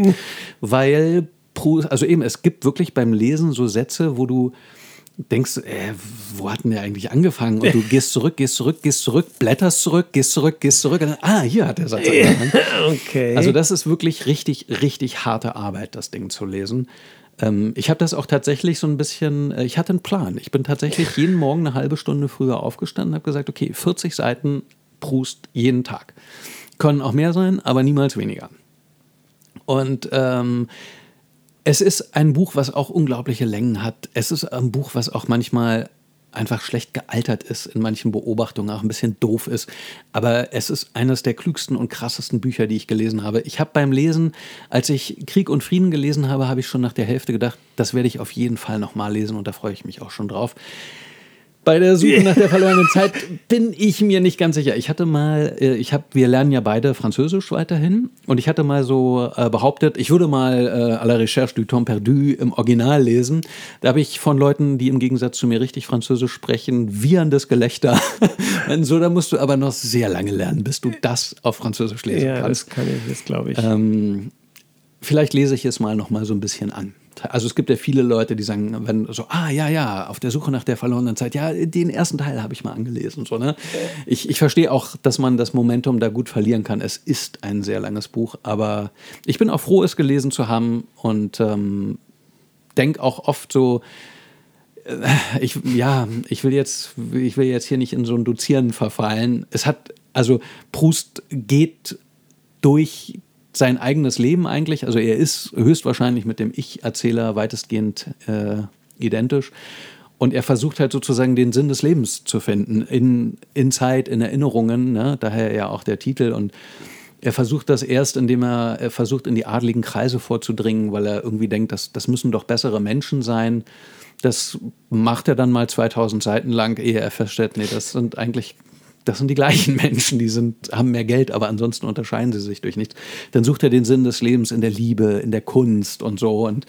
Weil Proust, also eben, es gibt wirklich beim Lesen so Sätze, wo du denkst, äh, wo hat denn der eigentlich angefangen? Und du gehst zurück, gehst zurück, gehst zurück, blätterst zurück, gehst zurück, gehst zurück. Dann, ah, hier hat der Satz angefangen. Okay. Also das ist wirklich richtig, richtig harte Arbeit, das Ding zu lesen. Ähm, ich habe das auch tatsächlich so ein bisschen, äh, ich hatte einen Plan. Ich bin tatsächlich jeden Morgen eine halbe Stunde früher aufgestanden und habe gesagt, okay, 40 Seiten Proust jeden Tag. Können auch mehr sein, aber niemals weniger. Und ähm, es ist ein Buch, was auch unglaubliche Längen hat. Es ist ein Buch, was auch manchmal einfach schlecht gealtert ist, in manchen Beobachtungen auch ein bisschen doof ist. Aber es ist eines der klügsten und krassesten Bücher, die ich gelesen habe. Ich habe beim Lesen, als ich Krieg und Frieden gelesen habe, habe ich schon nach der Hälfte gedacht, das werde ich auf jeden Fall nochmal lesen und da freue ich mich auch schon drauf. Bei der Suche nach der verlorenen Zeit bin ich mir nicht ganz sicher. Ich hatte mal, äh, ich habe, wir lernen ja beide Französisch weiterhin und ich hatte mal so äh, behauptet, ich würde mal äh, à la recherche du temps perdu im Original lesen. Da habe ich von Leuten, die im Gegensatz zu mir richtig Französisch sprechen, wieherndes Gelächter. Und so, da musst du aber noch sehr lange lernen, bis du das auf Französisch lesen ja, kannst. das kann ich, das glaube ich. Ähm, vielleicht lese ich es mal noch mal so ein bisschen an. Also es gibt ja viele Leute, die sagen, wenn so, ah ja, ja, auf der Suche nach der verlorenen Zeit, ja, den ersten Teil habe ich mal angelesen. So, ne? ich, ich verstehe auch, dass man das Momentum da gut verlieren kann. Es ist ein sehr langes Buch, aber ich bin auch froh, es gelesen zu haben und ähm, denke auch oft so, äh, ich, ja, ich will jetzt, ich will jetzt hier nicht in so ein Dozieren verfallen. Es hat, also Proust geht durch sein eigenes Leben eigentlich. Also er ist höchstwahrscheinlich mit dem Ich-Erzähler weitestgehend äh, identisch. Und er versucht halt sozusagen den Sinn des Lebens zu finden in, in Zeit, in Erinnerungen, ne? daher ja auch der Titel. Und er versucht das erst, indem er, er versucht, in die adligen Kreise vorzudringen, weil er irgendwie denkt, das, das müssen doch bessere Menschen sein. Das macht er dann mal 2000 Seiten lang, ehe er feststellt, nee, das sind eigentlich das sind die gleichen Menschen, die sind, haben mehr Geld, aber ansonsten unterscheiden sie sich durch nichts. Dann sucht er den Sinn des Lebens in der Liebe, in der Kunst und so. Und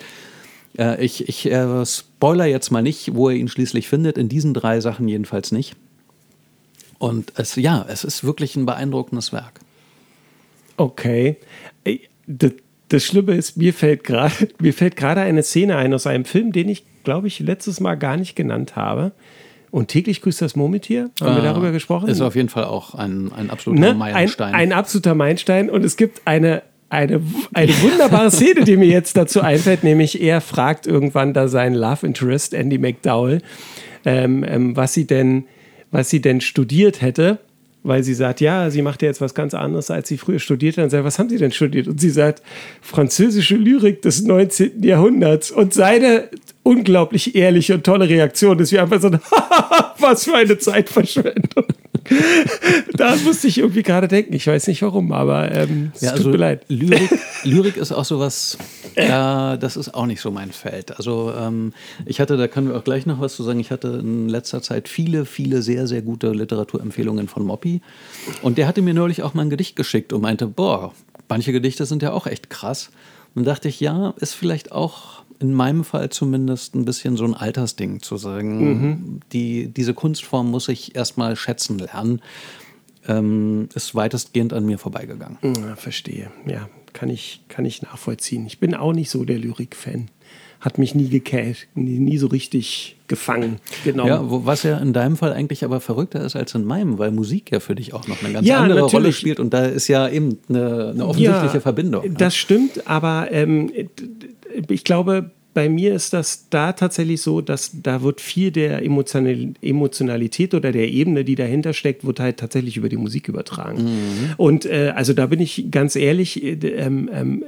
äh, ich, ich äh, spoiler jetzt mal nicht, wo er ihn schließlich findet, in diesen drei Sachen jedenfalls nicht. Und es, ja, es ist wirklich ein beeindruckendes Werk. Okay. Das, das Schlimme ist, mir fällt gerade eine Szene ein aus einem Film, den ich, glaube ich, letztes Mal gar nicht genannt habe, und täglich grüßt das Murmeltier. Haben wir darüber gesprochen? Ist auf jeden Fall auch ein, ein absoluter ne? Meilenstein. Ein, ein absoluter Meilenstein. Und es gibt eine, eine, eine wunderbare Szene, die mir jetzt dazu einfällt, nämlich er fragt irgendwann da seinen Love Interest, Andy McDowell, ähm, ähm, was sie denn, was sie denn studiert hätte weil sie sagt, ja, sie macht ja jetzt was ganz anderes, als sie früher studiert hat. Und sagt, was haben Sie denn studiert? Und sie sagt, französische Lyrik des 19. Jahrhunderts. Und seine unglaublich ehrliche und tolle Reaktion ist wie einfach so, was für eine Zeitverschwendung. da musste ich irgendwie gerade denken. Ich weiß nicht warum, aber ähm, es ja, also tut mir leid. Lyrik, Lyrik ist auch sowas, ja, das ist auch nicht so mein Feld. Also ähm, ich hatte, da können wir auch gleich noch was zu sagen, ich hatte in letzter Zeit viele, viele sehr, sehr gute Literaturempfehlungen von Moppy. Und der hatte mir neulich auch mal ein Gedicht geschickt und meinte, boah, manche Gedichte sind ja auch echt krass. Und dachte ich, ja, ist vielleicht auch in meinem Fall zumindest ein bisschen so ein Altersding zu sagen. Mhm. Die, diese Kunstform muss ich erstmal schätzen lernen. Ähm, ist weitestgehend an mir vorbeigegangen. Ja, verstehe. Ja, kann ich, kann ich nachvollziehen. Ich bin auch nicht so der Lyrik-Fan. Hat mich nie gecatcht, nie, nie, so richtig gefangen genommen. Ja, was ja in deinem Fall eigentlich aber verrückter ist als in meinem, weil Musik ja für dich auch noch eine ganz ja, andere natürlich. Rolle spielt und da ist ja eben eine, eine offensichtliche ja, Verbindung. Das stimmt, aber ähm, ich glaube, bei mir ist das da tatsächlich so, dass da wird viel der Emotionalität oder der Ebene, die dahinter steckt, wird halt tatsächlich über die Musik übertragen. Mhm. Und äh, also da bin ich ganz ehrlich, äh, ähm, ähm,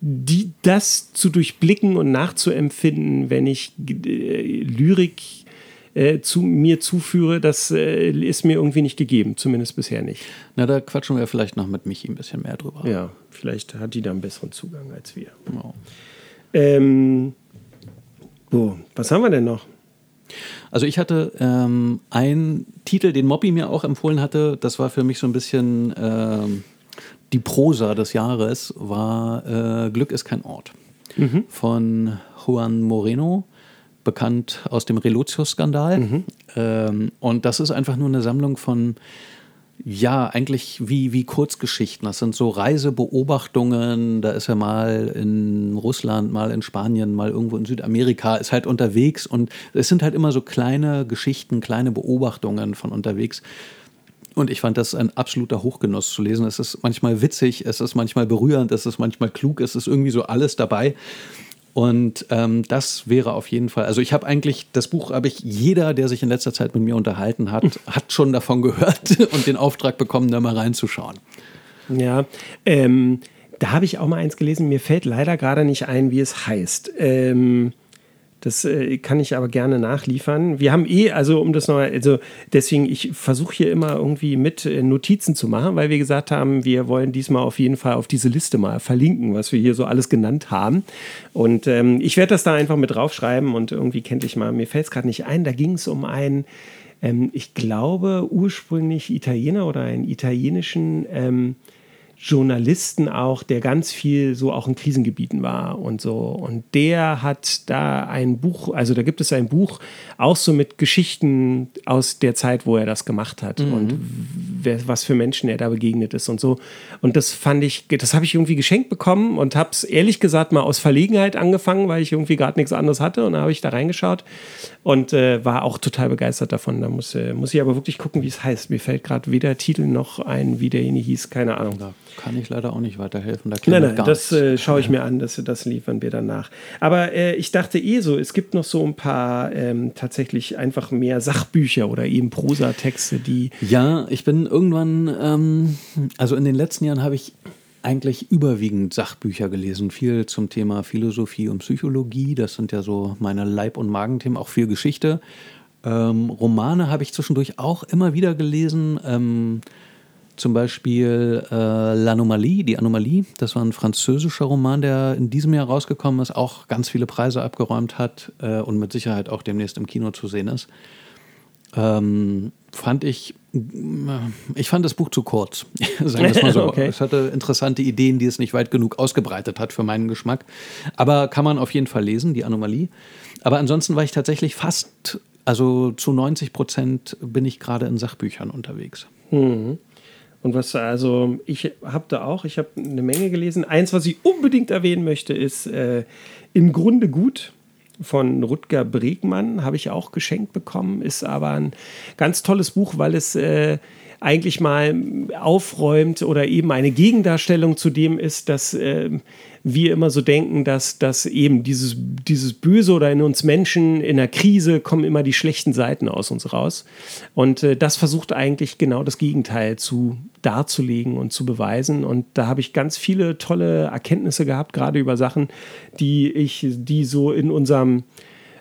die, das zu durchblicken und nachzuempfinden, wenn ich äh, Lyrik zu mir zuführe, das äh, ist mir irgendwie nicht gegeben, zumindest bisher nicht. Na, da quatschen wir vielleicht noch mit Michi ein bisschen mehr drüber. Ja, vielleicht hat die da einen besseren Zugang als wir. Genau. Ähm, so, was haben wir denn noch? Also ich hatte ähm, einen Titel, den Moppy mir auch empfohlen hatte, das war für mich so ein bisschen ähm, die Prosa des Jahres, war äh, Glück ist kein Ort mhm. von Juan Moreno, bekannt aus dem Relotius-Skandal. Mhm. Ähm, und das ist einfach nur eine Sammlung von ja, eigentlich wie, wie Kurzgeschichten. Das sind so Reisebeobachtungen. Da ist er mal in Russland, mal in Spanien, mal irgendwo in Südamerika, ist halt unterwegs. Und es sind halt immer so kleine Geschichten, kleine Beobachtungen von unterwegs. Und ich fand das ein absoluter Hochgenuss zu lesen. Es ist manchmal witzig, es ist manchmal berührend, es ist manchmal klug, es ist irgendwie so alles dabei. Und ähm, das wäre auf jeden Fall, also ich habe eigentlich, das Buch habe ich, jeder, der sich in letzter Zeit mit mir unterhalten hat, hat schon davon gehört und den Auftrag bekommen, da mal reinzuschauen. Ja, ähm, da habe ich auch mal eins gelesen, mir fällt leider gerade nicht ein, wie es heißt. Ähm, das äh, kann ich aber gerne nachliefern. Wir haben eh, also um das nochmal, also deswegen, ich versuche hier immer irgendwie mit äh, Notizen zu machen, weil wir gesagt haben, wir wollen diesmal auf jeden Fall auf diese Liste mal verlinken, was wir hier so alles genannt haben. Und ähm, ich werde das da einfach mit draufschreiben und irgendwie kennt ich mal, mir fällt es gerade nicht ein, da ging es um einen, ähm, ich glaube, ursprünglich Italiener oder einen italienischen ähm, Journalisten auch, der ganz viel so auch in Krisengebieten war und so. Und der hat da ein Buch, also da gibt es ein Buch auch so mit Geschichten aus der Zeit, wo er das gemacht hat mhm. und wer, was für Menschen er da begegnet ist und so. Und das fand ich, das habe ich irgendwie geschenkt bekommen und habe es ehrlich gesagt mal aus Verlegenheit angefangen, weil ich irgendwie gerade nichts anderes hatte. Und da habe ich da reingeschaut und äh, war auch total begeistert davon. Da muss, äh, muss ich aber wirklich gucken, wie es heißt. Mir fällt gerade weder Titel noch ein, wie derjenige hieß, keine Ahnung. Ja kann ich leider auch nicht weiterhelfen. nein, nein, das äh, schaue ich mir an, das, das liefern wir danach. Aber äh, ich dachte eh so, es gibt noch so ein paar ähm, tatsächlich einfach mehr Sachbücher oder eben Prosatexte, die. Ja, ich bin irgendwann, ähm, also in den letzten Jahren habe ich eigentlich überwiegend Sachbücher gelesen, viel zum Thema Philosophie und Psychologie. Das sind ja so meine Leib- und Magenthemen, auch viel Geschichte. Ähm, Romane habe ich zwischendurch auch immer wieder gelesen. Zum Beispiel äh, L'Anomalie, die Anomalie. Das war ein französischer Roman, der in diesem Jahr rausgekommen ist, auch ganz viele Preise abgeräumt hat äh, und mit Sicherheit auch demnächst im Kino zu sehen ist. Ähm, fand ich, äh, ich fand das Buch zu kurz. Sagen wir es mal so. okay. Es hatte interessante Ideen, die es nicht weit genug ausgebreitet hat für meinen Geschmack. Aber kann man auf jeden Fall lesen, die Anomalie. Aber ansonsten war ich tatsächlich fast, also zu 90 Prozent bin ich gerade in Sachbüchern unterwegs. Mhm. Und was also, ich habe da auch, ich habe eine Menge gelesen. Eins, was ich unbedingt erwähnen möchte, ist äh, Im Grunde gut von Rutger Bregmann, habe ich auch geschenkt bekommen. Ist aber ein ganz tolles Buch, weil es äh, eigentlich mal aufräumt oder eben eine Gegendarstellung zu dem ist, dass äh, wir immer so denken, dass, dass eben dieses, dieses Böse oder in uns Menschen in der Krise kommen immer die schlechten Seiten aus uns raus. Und äh, das versucht eigentlich genau das Gegenteil zu darzulegen und zu beweisen. Und da habe ich ganz viele tolle Erkenntnisse gehabt, gerade über Sachen, die ich, die so in unserem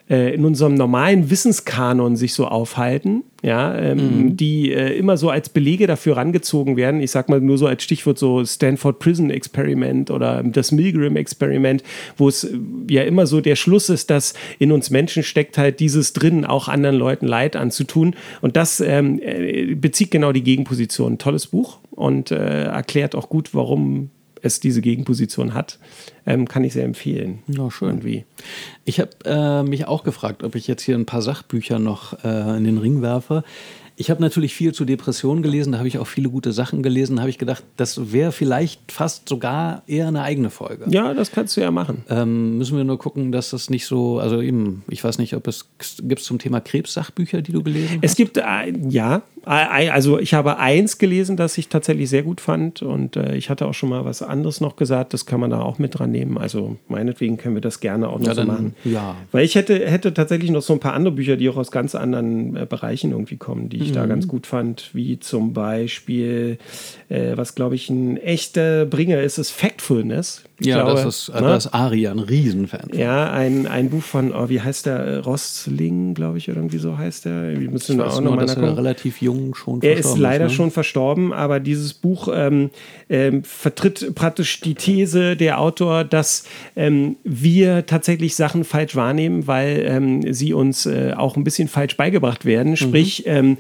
äh, in unserem normalen Wissenskanon sich so aufhalten, ja, ähm, mhm. die äh, immer so als Belege dafür rangezogen werden. Ich sag mal nur so als Stichwort so Stanford Prison Experiment oder das Milgram Experiment, wo es äh, ja immer so der Schluss ist, dass in uns Menschen steckt halt dieses drin, auch anderen Leuten Leid anzutun. Und das ähm, äh, bezieht genau die Gegenposition. Tolles Buch und äh, erklärt auch gut, warum es diese Gegenposition hat, ähm, kann ich sehr empfehlen. Ja, schön. Irgendwie. Ich habe äh, mich auch gefragt, ob ich jetzt hier ein paar Sachbücher noch äh, in den Ring werfe. Ich habe natürlich viel zu Depressionen gelesen, da habe ich auch viele gute Sachen gelesen. Da habe ich gedacht, das wäre vielleicht fast sogar eher eine eigene Folge. Ja, das kannst du ja machen. Ähm, müssen wir nur gucken, dass das nicht so, also eben, ich weiß nicht, ob es gibt zum Thema Krebs Sachbücher, die du gelesen es hast? Es gibt, äh, ja, also ich habe eins gelesen, das ich tatsächlich sehr gut fand und äh, ich hatte auch schon mal was anderes noch gesagt, das kann man da auch mit dran nehmen. Also meinetwegen können wir das gerne auch noch ja, so dann, machen. Ja. Weil ich hätte, hätte tatsächlich noch so ein paar andere Bücher, die auch aus ganz anderen äh, Bereichen irgendwie kommen, die ich mhm. da ganz gut fand, wie zum Beispiel, äh, was glaube ich ein echter Bringer ist, ist Factfulness. Ich ja, glaube, das ist, ne? das ist Aria, ein Riesenfan. Ja, ein, ein Buch von, oh, wie heißt der, Rostling, glaube ich, irgendwie so heißt der. Wir müssen ich auch noch nur, dass er relativ jung schon verstorben. Er ist leider ist, ne? schon verstorben, aber dieses Buch ähm, ähm, vertritt praktisch die These der Autor, dass ähm, wir tatsächlich Sachen falsch wahrnehmen, weil ähm, sie uns äh, auch ein bisschen falsch beigebracht werden. Mhm. Sprich, ähm,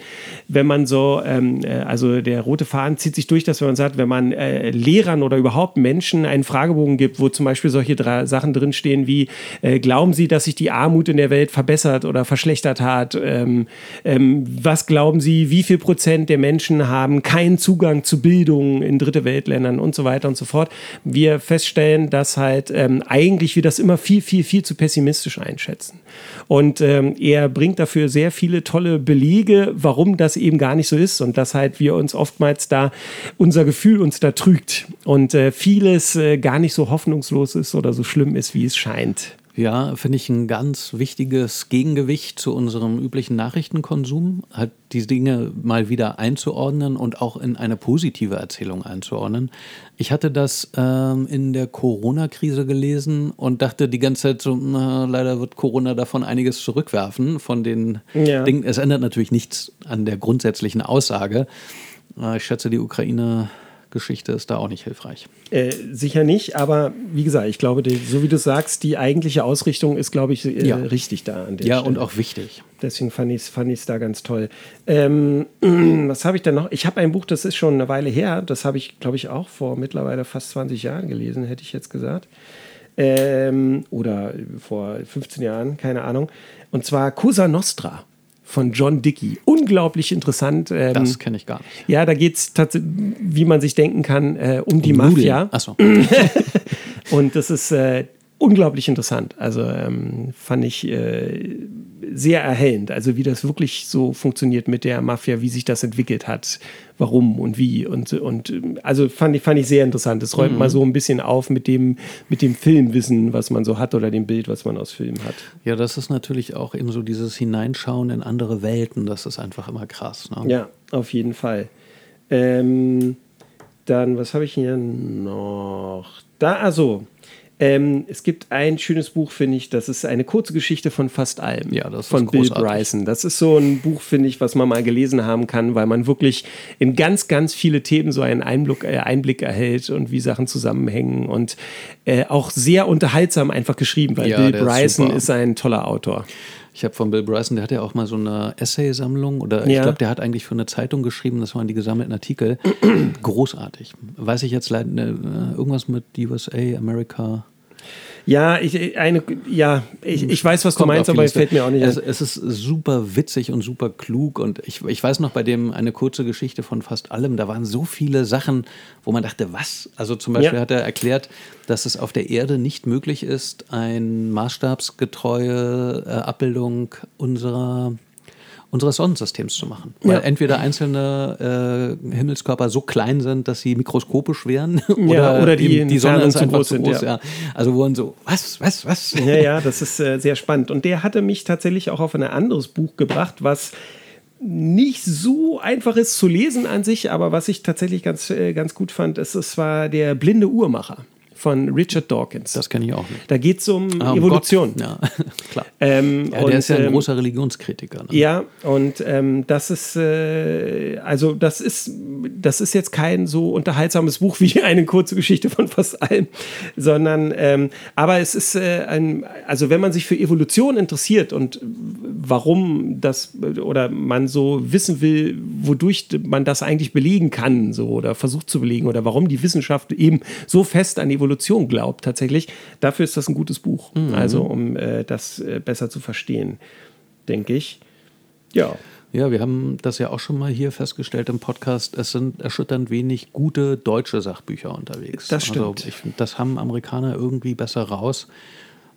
wenn man so, ähm, äh, also der rote Faden zieht sich durch, dass wenn man sagt, wenn man äh, Lehrern oder überhaupt Menschen einen Fragebogen Fragebogen gibt, wo zum Beispiel solche drei Sachen drinstehen wie, äh, glauben Sie, dass sich die Armut in der Welt verbessert oder verschlechtert hat? Ähm, ähm, was glauben Sie, wie viel Prozent der Menschen haben keinen Zugang zu Bildung in dritte Weltländern und so weiter und so fort? Wir feststellen, dass halt ähm, eigentlich wir das immer viel, viel, viel zu pessimistisch einschätzen. Und ähm, er bringt dafür sehr viele tolle Belege, warum das eben gar nicht so ist und dass halt wir uns oftmals da unser Gefühl uns da trügt und äh, vieles äh, gar nicht so so hoffnungslos ist oder so schlimm ist, wie es scheint. Ja, finde ich ein ganz wichtiges Gegengewicht zu unserem üblichen Nachrichtenkonsum, halt die Dinge mal wieder einzuordnen und auch in eine positive Erzählung einzuordnen. Ich hatte das ähm, in der Corona-Krise gelesen und dachte die ganze Zeit so, na, leider wird Corona davon einiges zurückwerfen, von den ja. Dingen. Es ändert natürlich nichts an der grundsätzlichen Aussage. Äh, ich schätze, die Ukraine Geschichte ist da auch nicht hilfreich. Äh, sicher nicht, aber wie gesagt, ich glaube, die, so wie du sagst, die eigentliche Ausrichtung ist, glaube ich, äh, ja. richtig da an der Ja, Stelle. und auch wichtig. Deswegen fand ich es fand da ganz toll. Ähm, was habe ich denn noch? Ich habe ein Buch, das ist schon eine Weile her. Das habe ich, glaube ich, auch vor mittlerweile fast 20 Jahren gelesen, hätte ich jetzt gesagt. Ähm, oder vor 15 Jahren, keine Ahnung. Und zwar Cosa Nostra von John Dickey. Unglaublich interessant. Ähm, das kenne ich gar nicht. Ja, da geht es tatsächlich, wie man sich denken kann, äh, um, um die Nudeln. Mafia. Achso. Und das ist äh, unglaublich interessant. Also ähm, fand ich äh, sehr erhellend. Also wie das wirklich so funktioniert mit der Mafia, wie sich das entwickelt hat, warum und wie und und also fand ich fand ich sehr interessant. Es räumt mhm. mal so ein bisschen auf mit dem mit dem Filmwissen, was man so hat oder dem Bild, was man aus Filmen hat. Ja, das ist natürlich auch eben so dieses Hineinschauen in andere Welten. Das ist einfach immer krass. Ne? Ja, auf jeden Fall. Ähm, dann was habe ich hier noch? Da also ähm, es gibt ein schönes Buch, finde ich, das ist eine kurze Geschichte von fast allem. Ja, das von Bill Bryson. Das ist so ein Buch, finde ich, was man mal gelesen haben kann, weil man wirklich in ganz, ganz viele Themen so einen Einblick, äh, Einblick erhält und wie Sachen zusammenhängen und äh, auch sehr unterhaltsam einfach geschrieben, weil ja, Bill Bryson ist, ist ein toller Autor. Ich habe von Bill Bryson, der hat ja auch mal so eine Essay-Sammlung oder ja. ich glaube, der hat eigentlich für eine Zeitung geschrieben, das waren die gesammelten Artikel. Großartig. Weiß ich jetzt leider, ne, irgendwas mit USA, America. Ja, ich, eine, ja, ich, ich weiß, was du meinst, aber es fällt mir auch nicht es, Es ist super witzig und super klug und ich, ich weiß noch bei dem eine kurze Geschichte von fast allem, da waren so viele Sachen, wo man dachte, was? Also zum Beispiel ja. hat er erklärt, dass es auf der Erde nicht möglich ist, eine maßstabsgetreue äh, Abbildung unserer unseres Sonnensystems zu machen. Weil ja. entweder einzelne äh, Himmelskörper so klein sind, dass sie mikroskopisch wären, oder, ja, oder die, die Sonne ist einfach groß zu groß. Ja. Also wurden so, was, was, was? Ja, ja, das ist äh, sehr spannend. Und der hatte mich tatsächlich auch auf ein anderes Buch gebracht, was nicht so einfach ist zu lesen an sich, aber was ich tatsächlich ganz, äh, ganz gut fand, ist, es war der blinde Uhrmacher von Richard Dawkins. Das kenne ich auch nicht. Da geht es um, ah, um Evolution. Gott. Ja, klar. Ähm, ja, der und, ist ja ein ähm, großer Religionskritiker. Ne? Ja, und ähm, das ist, äh, also das ist, das ist jetzt kein so unterhaltsames Buch wie eine kurze Geschichte von fast allem, sondern, ähm, aber es ist äh, ein, also wenn man sich für Evolution interessiert und warum das oder man so wissen will, wodurch man das eigentlich belegen kann, so oder versucht zu belegen oder warum die Wissenschaft eben so fest an Evolution Evolution glaubt, tatsächlich, dafür ist das ein gutes Buch. Mhm. Also, um äh, das äh, besser zu verstehen, denke ich. Ja. Ja, wir haben das ja auch schon mal hier festgestellt im Podcast. Es sind erschütternd wenig gute deutsche Sachbücher unterwegs. Das stimmt. Also ich das haben Amerikaner irgendwie besser raus.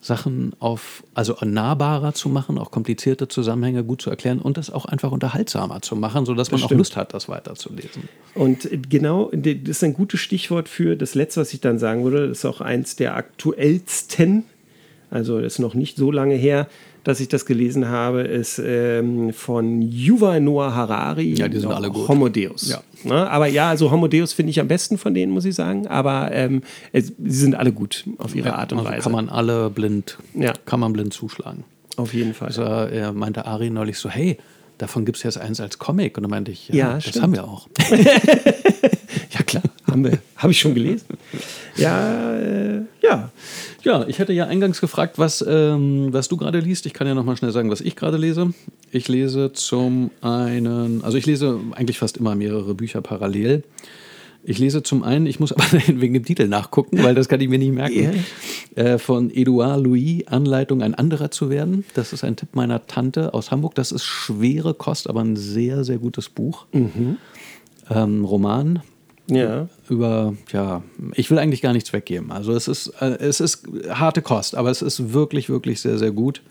Sachen auf, also nahbarer zu machen, auch komplizierte Zusammenhänge gut zu erklären und es auch einfach unterhaltsamer zu machen, sodass man auch Lust hat, das weiterzulesen. Und genau, das ist ein gutes Stichwort für das Letzte, was ich dann sagen würde. Das ist auch eins der aktuellsten, also das ist noch nicht so lange her, dass ich das gelesen habe, ist ähm, von Yuval Noah Harari. Ja, die sind alle gut. Homo Deus. Ja. Ne? Aber ja, also Homo Deus finde ich am besten von denen, muss ich sagen. Aber ähm, es, sie sind alle gut auf ihre ja, Art und also Weise. Kann man alle blind, ja. kann man blind zuschlagen. Auf jeden Fall. Also, er meinte Ari neulich so, hey, davon gibt es jetzt eins als Comic. Und dann meinte ich, ja, ja das stimmt. haben wir auch. ja, klar, haben wir. Habe ich schon gelesen. Ja, äh, ja. Ja, ich hätte ja eingangs gefragt, was, ähm, was du gerade liest. Ich kann ja nochmal schnell sagen, was ich gerade lese. Ich lese zum einen, also ich lese eigentlich fast immer mehrere Bücher parallel. Ich lese zum einen, ich muss aber wegen dem Titel nachgucken, weil das kann ich mir nicht merken, yeah. äh, von Edouard Louis, Anleitung, ein anderer zu werden. Das ist ein Tipp meiner Tante aus Hamburg. Das ist schwere Kost, aber ein sehr, sehr gutes Buch. Mhm. Ähm, Roman, ja. über, ja, ich will eigentlich gar nichts weggeben. Also es ist, äh, es ist harte Kost, aber es ist wirklich, wirklich sehr, sehr gut.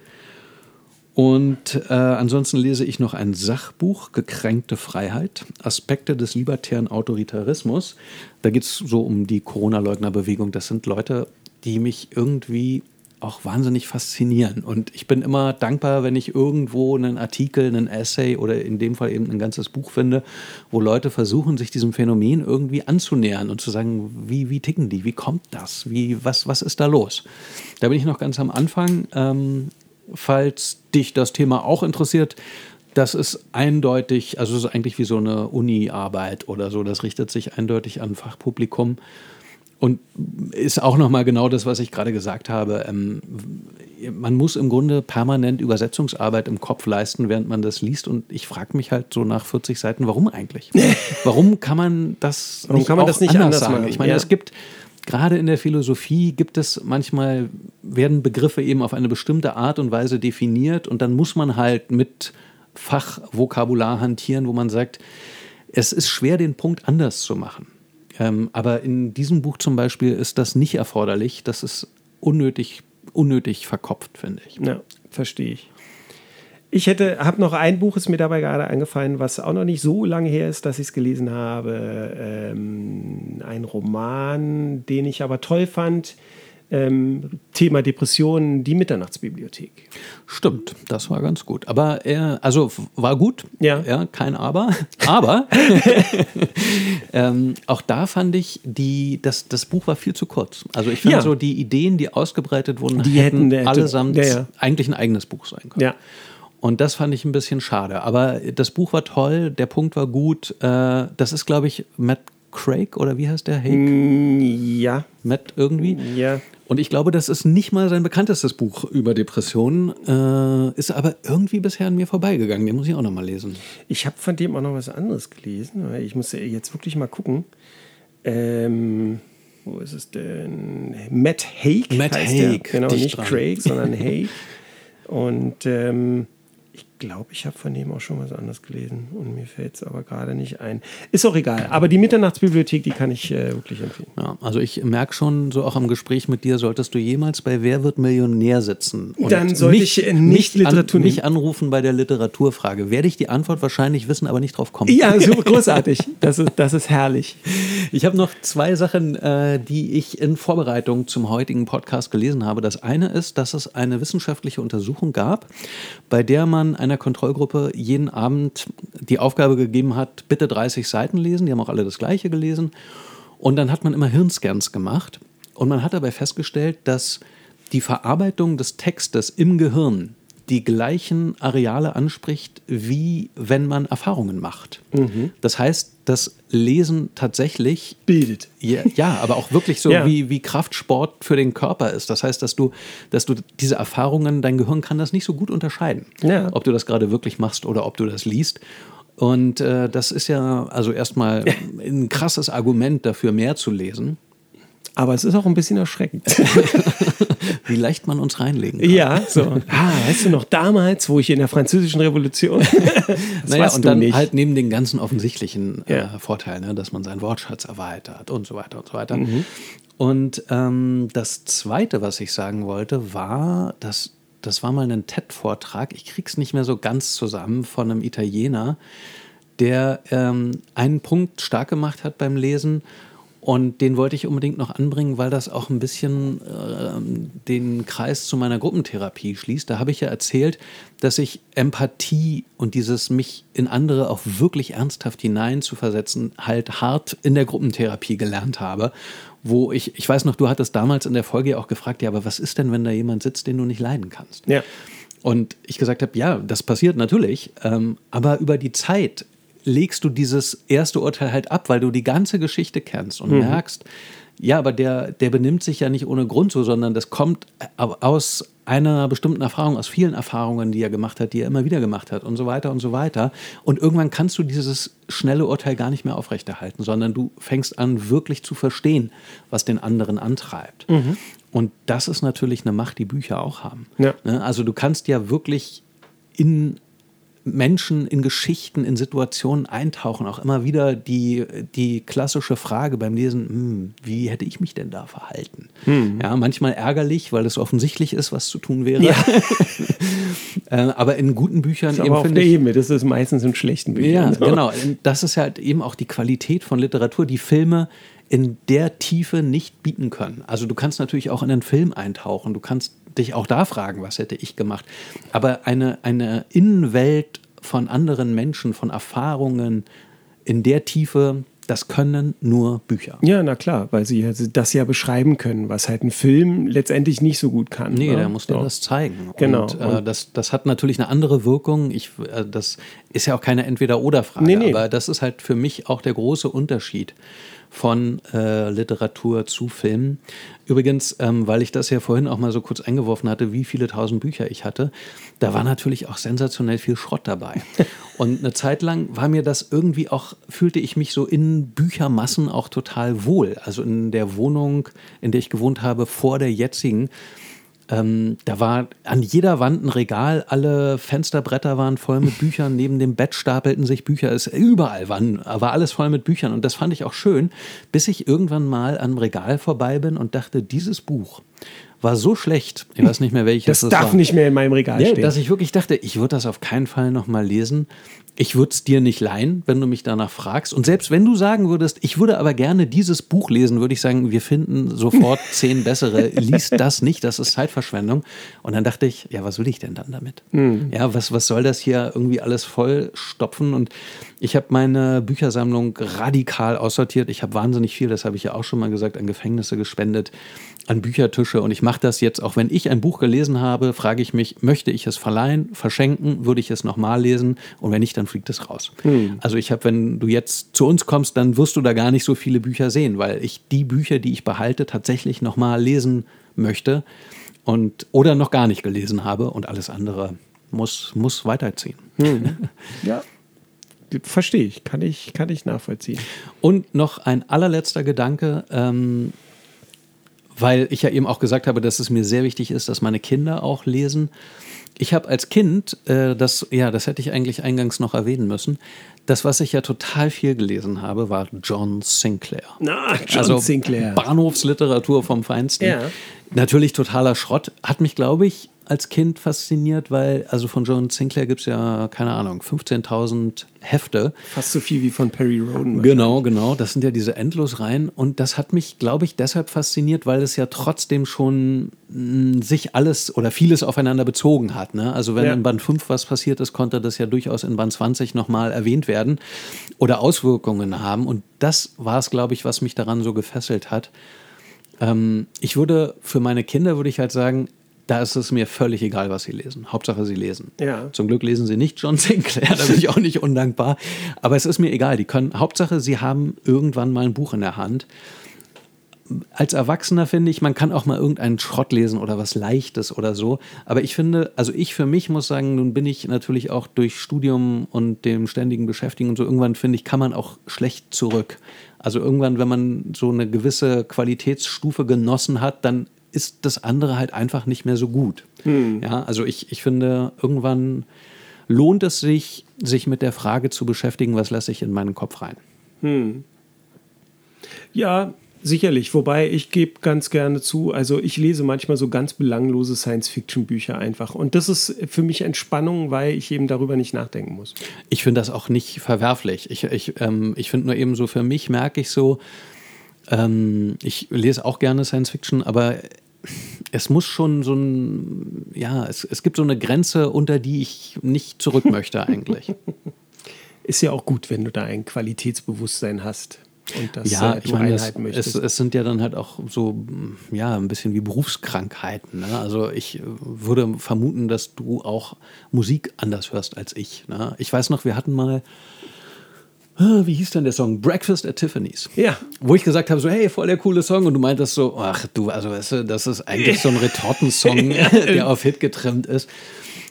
Und äh, ansonsten lese ich noch ein Sachbuch, Gekränkte Freiheit, Aspekte des libertären Autoritarismus. Da geht es so um die Corona-Leugner-Bewegung. Das sind Leute, die mich irgendwie auch wahnsinnig faszinieren. Und ich bin immer dankbar, wenn ich irgendwo einen Artikel, einen Essay oder in dem Fall eben ein ganzes Buch finde, wo Leute versuchen, sich diesem Phänomen irgendwie anzunähern und zu sagen, wie, wie ticken die, wie kommt das, wie, was, was ist da los? Da bin ich noch ganz am Anfang. Ähm, falls dich das Thema auch interessiert, das ist eindeutig, also es ist eigentlich wie so eine Uni-Arbeit oder so, das richtet sich eindeutig an Fachpublikum. Und ist auch nochmal genau das, was ich gerade gesagt habe. Ähm, man muss im Grunde permanent Übersetzungsarbeit im Kopf leisten, während man das liest. Und ich frage mich halt so nach 40 Seiten, warum eigentlich? warum kann man das warum nicht, kann man das nicht anders, anders sagen? Machen? Ich meine, ja. es gibt gerade in der Philosophie gibt es manchmal, werden Begriffe eben auf eine bestimmte Art und Weise definiert und dann muss man halt mit Fachvokabular hantieren, wo man sagt, es ist schwer, den Punkt anders zu machen. Ähm, aber in diesem Buch zum Beispiel ist das nicht erforderlich. Das ist unnötig, unnötig verkopft, finde ich. Ja, verstehe ich. Ich hätte, habe noch ein Buch, ist mir dabei gerade eingefallen, was auch noch nicht so lange her ist, dass ich es gelesen habe. Ähm, ein Roman, den ich aber toll fand ähm, Thema Depressionen, die Mitternachtsbibliothek. Stimmt, das war ganz gut. Aber er, also war gut, ja, ja kein Aber. Aber ähm, auch da fand ich, die, das, das Buch war viel zu kurz. Also ich finde Ja. so, die Ideen, die ausgebreitet wurden, Die hätten, hätten- hätte- allesamt ja, ja. eigentlich ein eigenes Buch sein können. Ja. Und das fand ich ein bisschen schade. Aber das Buch war toll, der Punkt war gut. Äh, das ist, glaube ich, Matt Craig oder wie heißt der? Hey, Mm, Ja, Matt irgendwie. ja. Und ich glaube, das ist nicht mal sein bekanntestes Buch über Depressionen, äh, ist aber irgendwie bisher an mir vorbeigegangen. Den muss ich auch noch mal lesen. Ich habe von dem auch noch was anderes gelesen. Ich muss jetzt wirklich mal gucken. Ähm, wo ist es denn? Matt Haig. Matt heißt Haig, Der. Genau, dicht nicht dran. Craig, sondern Haig. Und ähm, glaube, ich habe von dem auch schon was anderes gelesen und mir fällt es aber gerade nicht ein. Ist auch egal. Aber die Mitternachtsbibliothek, die kann ich äh, wirklich empfehlen. Ja, also ich merke schon, so auch am Gespräch mit dir, solltest du jemals bei Wer wird Millionär sitzen? Und Dann sollte ich, äh, nicht Literatur an, mich anrufen bei der Literaturfrage. Werde ich die Antwort wahrscheinlich wissen, aber nicht drauf kommen. Ja, super großartig. Das ist, das ist herrlich. Ich habe noch zwei Sachen, äh, die ich in Vorbereitung zum heutigen Podcast gelesen habe. Das eine ist, dass es eine wissenschaftliche Untersuchung gab, bei der man einer Kontrollgruppe jeden Abend die Aufgabe gegeben hat, bitte 30 Seiten lesen. Die haben auch alle das gleiche gelesen. Und dann hat man immer Hirnscans gemacht. Und man hat dabei festgestellt, dass die Verarbeitung des Textes im Gehirn die gleichen Areale anspricht, wie wenn man Erfahrungen macht. Das heißt, das Lesen tatsächlich Bildet. ja, ja, aber auch wirklich so Ja. wie, wie Kraftsport für den Körper ist. Das heißt, dass du, dass du diese Erfahrungen, dein Gehirn kann das nicht so gut unterscheiden, Ja. ob du das gerade wirklich machst oder ob du das liest. Und äh, das ist ja also erstmal ein krasses Argument dafür, mehr zu lesen, Aber es ist auch ein bisschen erschreckend. wie leicht man uns reinlegen kann. ja, so. Ah, weißt du noch damals, wo ich in der französischen Revolution. das Naja, und dann nicht. halt neben den ganzen offensichtlichen Ja. äh, Vorteilen, ne, dass man seinen Wortschatz erweitert und so weiter und so weiter. Mhm. Und ähm, das Zweite, was ich sagen wollte, war, dass das war mal ein TED-Vortrag, ich krieg's nicht mehr so ganz zusammen, von einem Italiener, der ähm, einen Punkt stark gemacht hat beim Lesen. Und den wollte ich unbedingt noch anbringen, weil das auch ein bisschen ähm, den Kreis zu meiner Gruppentherapie schließt. Da habe ich ja erzählt, dass ich Empathie und dieses mich in andere auch wirklich ernsthaft hinein zu versetzen, halt hart in der Gruppentherapie gelernt habe. Wo ich, ich weiß noch, du hattest damals in der Folge ja auch gefragt, ja, aber was ist denn, wenn da jemand sitzt, den du nicht leiden kannst? ja. Und ich gesagt habe, ja, das passiert natürlich, ähm, aber über die Zeit legst du dieses erste Urteil halt ab, weil du die ganze Geschichte kennst und merkst, ja, aber der, der benimmt sich ja nicht ohne Grund so, sondern das kommt aus einer bestimmten Erfahrung, aus vielen Erfahrungen, die er gemacht hat, die er immer wieder gemacht hat und so weiter und so weiter. Und irgendwann kannst du dieses schnelle Urteil gar nicht mehr aufrechterhalten, sondern du fängst an, wirklich zu verstehen, was den anderen antreibt. Und das ist natürlich eine Macht, die Bücher auch haben. Ja. Ne? Also du kannst ja wirklich in Menschen, in Geschichten, in Situationen eintauchen. Auch immer wieder die, die klassische Frage beim Lesen, hm, wie hätte ich mich denn da verhalten? Ja, manchmal ärgerlich, weil es offensichtlich ist, was zu tun wäre. äh, aber in guten Büchern Ist eben aber auf finde der ich, Ebene. Das ist meistens in schlechten Büchern. ja, so. genau. Das ist halt eben auch die Qualität von Literatur, die Filme in der Tiefe nicht bieten können. Also du kannst natürlich auch in einen Film eintauchen, du kannst dich auch da fragen, was hätte ich gemacht. Aber eine, eine Innenwelt von anderen Menschen, von Erfahrungen in der Tiefe, das können nur Bücher. Ja, na klar, weil sie das ja beschreiben können, was halt ein Film letztendlich nicht so gut kann. Nee, ne? der muss dir So. das zeigen. Genau. Und, äh, das, das hat natürlich eine andere Wirkung. Ich, äh, das ist ja auch keine Entweder-Oder-Frage. Nee, nee. Aber das ist halt für mich auch der große Unterschied von äh, Literatur zu Film. Übrigens, ähm, weil ich das ja vorhin auch mal so kurz eingeworfen hatte, wie viele tausend Bücher ich hatte, da war natürlich auch sensationell viel Schrott dabei. Und eine Zeit lang war mir das irgendwie auch, fühlte ich mich so in Büchermassen auch total wohl. Also in der Wohnung, in der ich gewohnt habe, vor der jetzigen, ähm, da war an jeder Wand ein Regal, alle Fensterbretter waren voll mit Büchern, neben dem Bett stapelten sich Bücher, es, überall waren, war alles voll mit Büchern und das fand ich auch schön, bis ich irgendwann mal am Regal vorbei bin und dachte, dieses Buch war so schlecht, ich weiß nicht mehr welches Das darf war. nicht mehr in meinem Regal stehen. dass ich wirklich dachte, ich würde das auf keinen Fall nochmal lesen. Ich würde es dir nicht leihen, wenn du mich danach fragst. Und selbst wenn du sagen würdest, ich würde aber gerne dieses Buch lesen, würde ich sagen, wir finden sofort zehn bessere. Lies das nicht, das ist Zeitverschwendung. Und dann dachte ich, ja, was will ich denn dann damit? Ja, was, was soll das hier irgendwie alles vollstopfen? Und ich habe meine Büchersammlung radikal aussortiert. Ich habe wahnsinnig viel, das habe ich ja auch schon mal gesagt, an Gefängnisse gespendet, an Büchertische. Und ich mache das jetzt, auch wenn ich ein Buch gelesen habe, frage ich mich, möchte ich es verleihen, verschenken, würde ich es nochmal lesen? Und wenn nicht, dann fliegt es raus. Also ich habe, wenn du jetzt zu uns kommst, dann wirst du da gar nicht so viele Bücher sehen, weil ich die Bücher, die ich behalte, tatsächlich nochmal lesen möchte und oder noch gar nicht gelesen habe und alles andere muss, muss weiterziehen. ja, verstehe ich. Kann ich, kann ich nachvollziehen. Und noch ein allerletzter Gedanke. Ähm, weil ich ja eben auch gesagt habe, dass es mir sehr wichtig ist, dass meine Kinder auch lesen. Ich habe als Kind, äh, das, ja, das hätte ich eigentlich eingangs noch erwähnen müssen, das, was ich ja total viel gelesen habe, war John Sinclair. Na, John also Sinclair. Bahnhofsliteratur vom Feinsten. Ja. Natürlich totaler Schrott. Hat mich, glaube ich, als Kind fasziniert, weil, also von John Sinclair gibt es ja, keine Ahnung, 15.000 Hefte. Fast so viel wie von Perry Roden. Genau, genau. Das sind ja diese Endlosreihen. Und das hat mich, glaube ich, deshalb fasziniert, weil es ja trotzdem schon mh, sich alles oder vieles aufeinander bezogen hat. Ne? Also wenn Ja. in Band 5 was passiert ist, konnte das ja durchaus in Band 20 nochmal erwähnt werden oder Auswirkungen haben. Und das war es, glaube ich, was mich daran so gefesselt hat. Ähm, ich würde, für meine Kinder würde ich halt sagen, da ist es mir völlig egal, was sie lesen. Hauptsache, sie lesen. Ja. Zum Glück lesen sie nicht John Sinclair, da bin ich auch nicht undankbar. Aber es ist mir egal. Die können, Hauptsache, sie haben irgendwann mal ein Buch in der Hand. Als Erwachsener finde ich, man kann auch mal irgendeinen Schrott lesen oder was Leichtes oder so. Aber ich finde, also ich für mich muss sagen, nun bin ich natürlich auch durch Studium und dem ständigen Beschäftigen und so, irgendwann finde ich, kann man auch schlecht zurück. Also irgendwann, wenn man so eine gewisse Qualitätsstufe genossen hat, dann ist das andere halt einfach nicht mehr so gut. Ja, also ich, ich finde, irgendwann lohnt es sich, sich mit der Frage zu beschäftigen, was lasse ich in meinen Kopf rein. Ja, sicherlich. Wobei ich gebe ganz gerne zu, also ich lese manchmal so ganz belanglose Science-Fiction-Bücher einfach. Und das ist für mich Entspannung, weil ich eben darüber nicht nachdenken muss. Ich finde das auch nicht verwerflich. Ich, ich, ähm, ich finde nur eben so, für mich merke ich so, ähm, ich lese auch gerne Science Fiction, aber es muss schon so ein, ja, es, es gibt so eine Grenze, unter die ich nicht zurück möchte eigentlich. Ist ja auch gut, wenn du da ein Qualitätsbewusstsein hast und das ja, äh, ich meine, es, es, es sind ja dann halt auch so, ja, ein bisschen wie Berufskrankheiten. Ne? Also ich würde vermuten, dass du auch Musik anders hörst als ich. Ne? Ich weiß noch, wir hatten mal, wie hieß denn der Song? Breakfast at Tiffany's. Ja. Wo ich gesagt habe, so, hey, voll der coole Song. Und du meintest so, ach du, also weißt du, das ist eigentlich so ein Retortensong, der auf Hit getrimmt ist.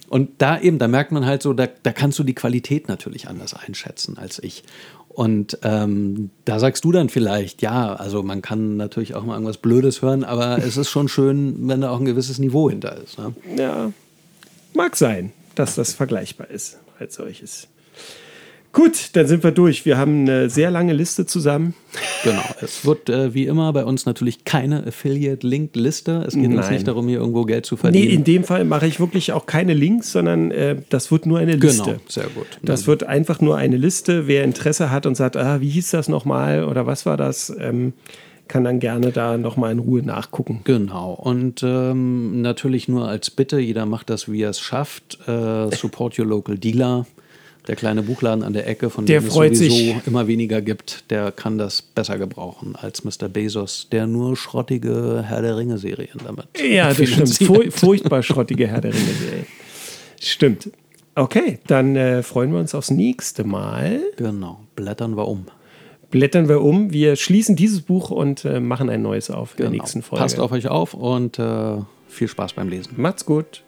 Und da eben, da merkt man halt so, da, da kannst du die Qualität natürlich anders einschätzen als ich. Und ähm, da sagst du dann vielleicht, ja, also man kann natürlich auch mal irgendwas Blödes hören, aber es ist schon schön, wenn da auch ein gewisses Niveau hinter ist. Ne? Ja, mag sein, dass das vergleichbar ist als solches. Gut, dann sind wir durch. Wir haben eine sehr lange Liste zusammen. Genau. Es wird äh, wie immer bei uns natürlich keine Affiliate-Link-Liste. Es geht uns Nein. nicht darum, hier irgendwo Geld zu Nee, verdienen. in dem Fall mache ich wirklich auch keine Links, sondern äh, das wird nur eine Liste. Genau, sehr gut. Das wird einfach nur eine Liste. Wer Interesse hat und sagt, ah, wie hieß das nochmal oder was war das, ähm, kann dann gerne da nochmal in Ruhe nachgucken. Genau. Und ähm, natürlich nur als Bitte, jeder macht das, wie er es schafft. Äh, support your local dealer. Der kleine Buchladen an der Ecke, von Der dem es sowieso sich. immer weniger gibt, der kann das besser gebrauchen als Mr. Bezos, der nur schrottige Herr der Ringe-Serien damit Ja, das stimmt. furchtbar schrottige Herr der Ringe. Serie. Stimmt. Okay, dann äh, freuen wir uns aufs nächste Mal. Genau, blättern wir um. Blättern wir um. Wir schließen dieses Buch und äh, machen ein neues auf in der Genau. nächsten Folge. Passt auf euch auf und äh, viel Spaß beim Lesen. Macht's gut.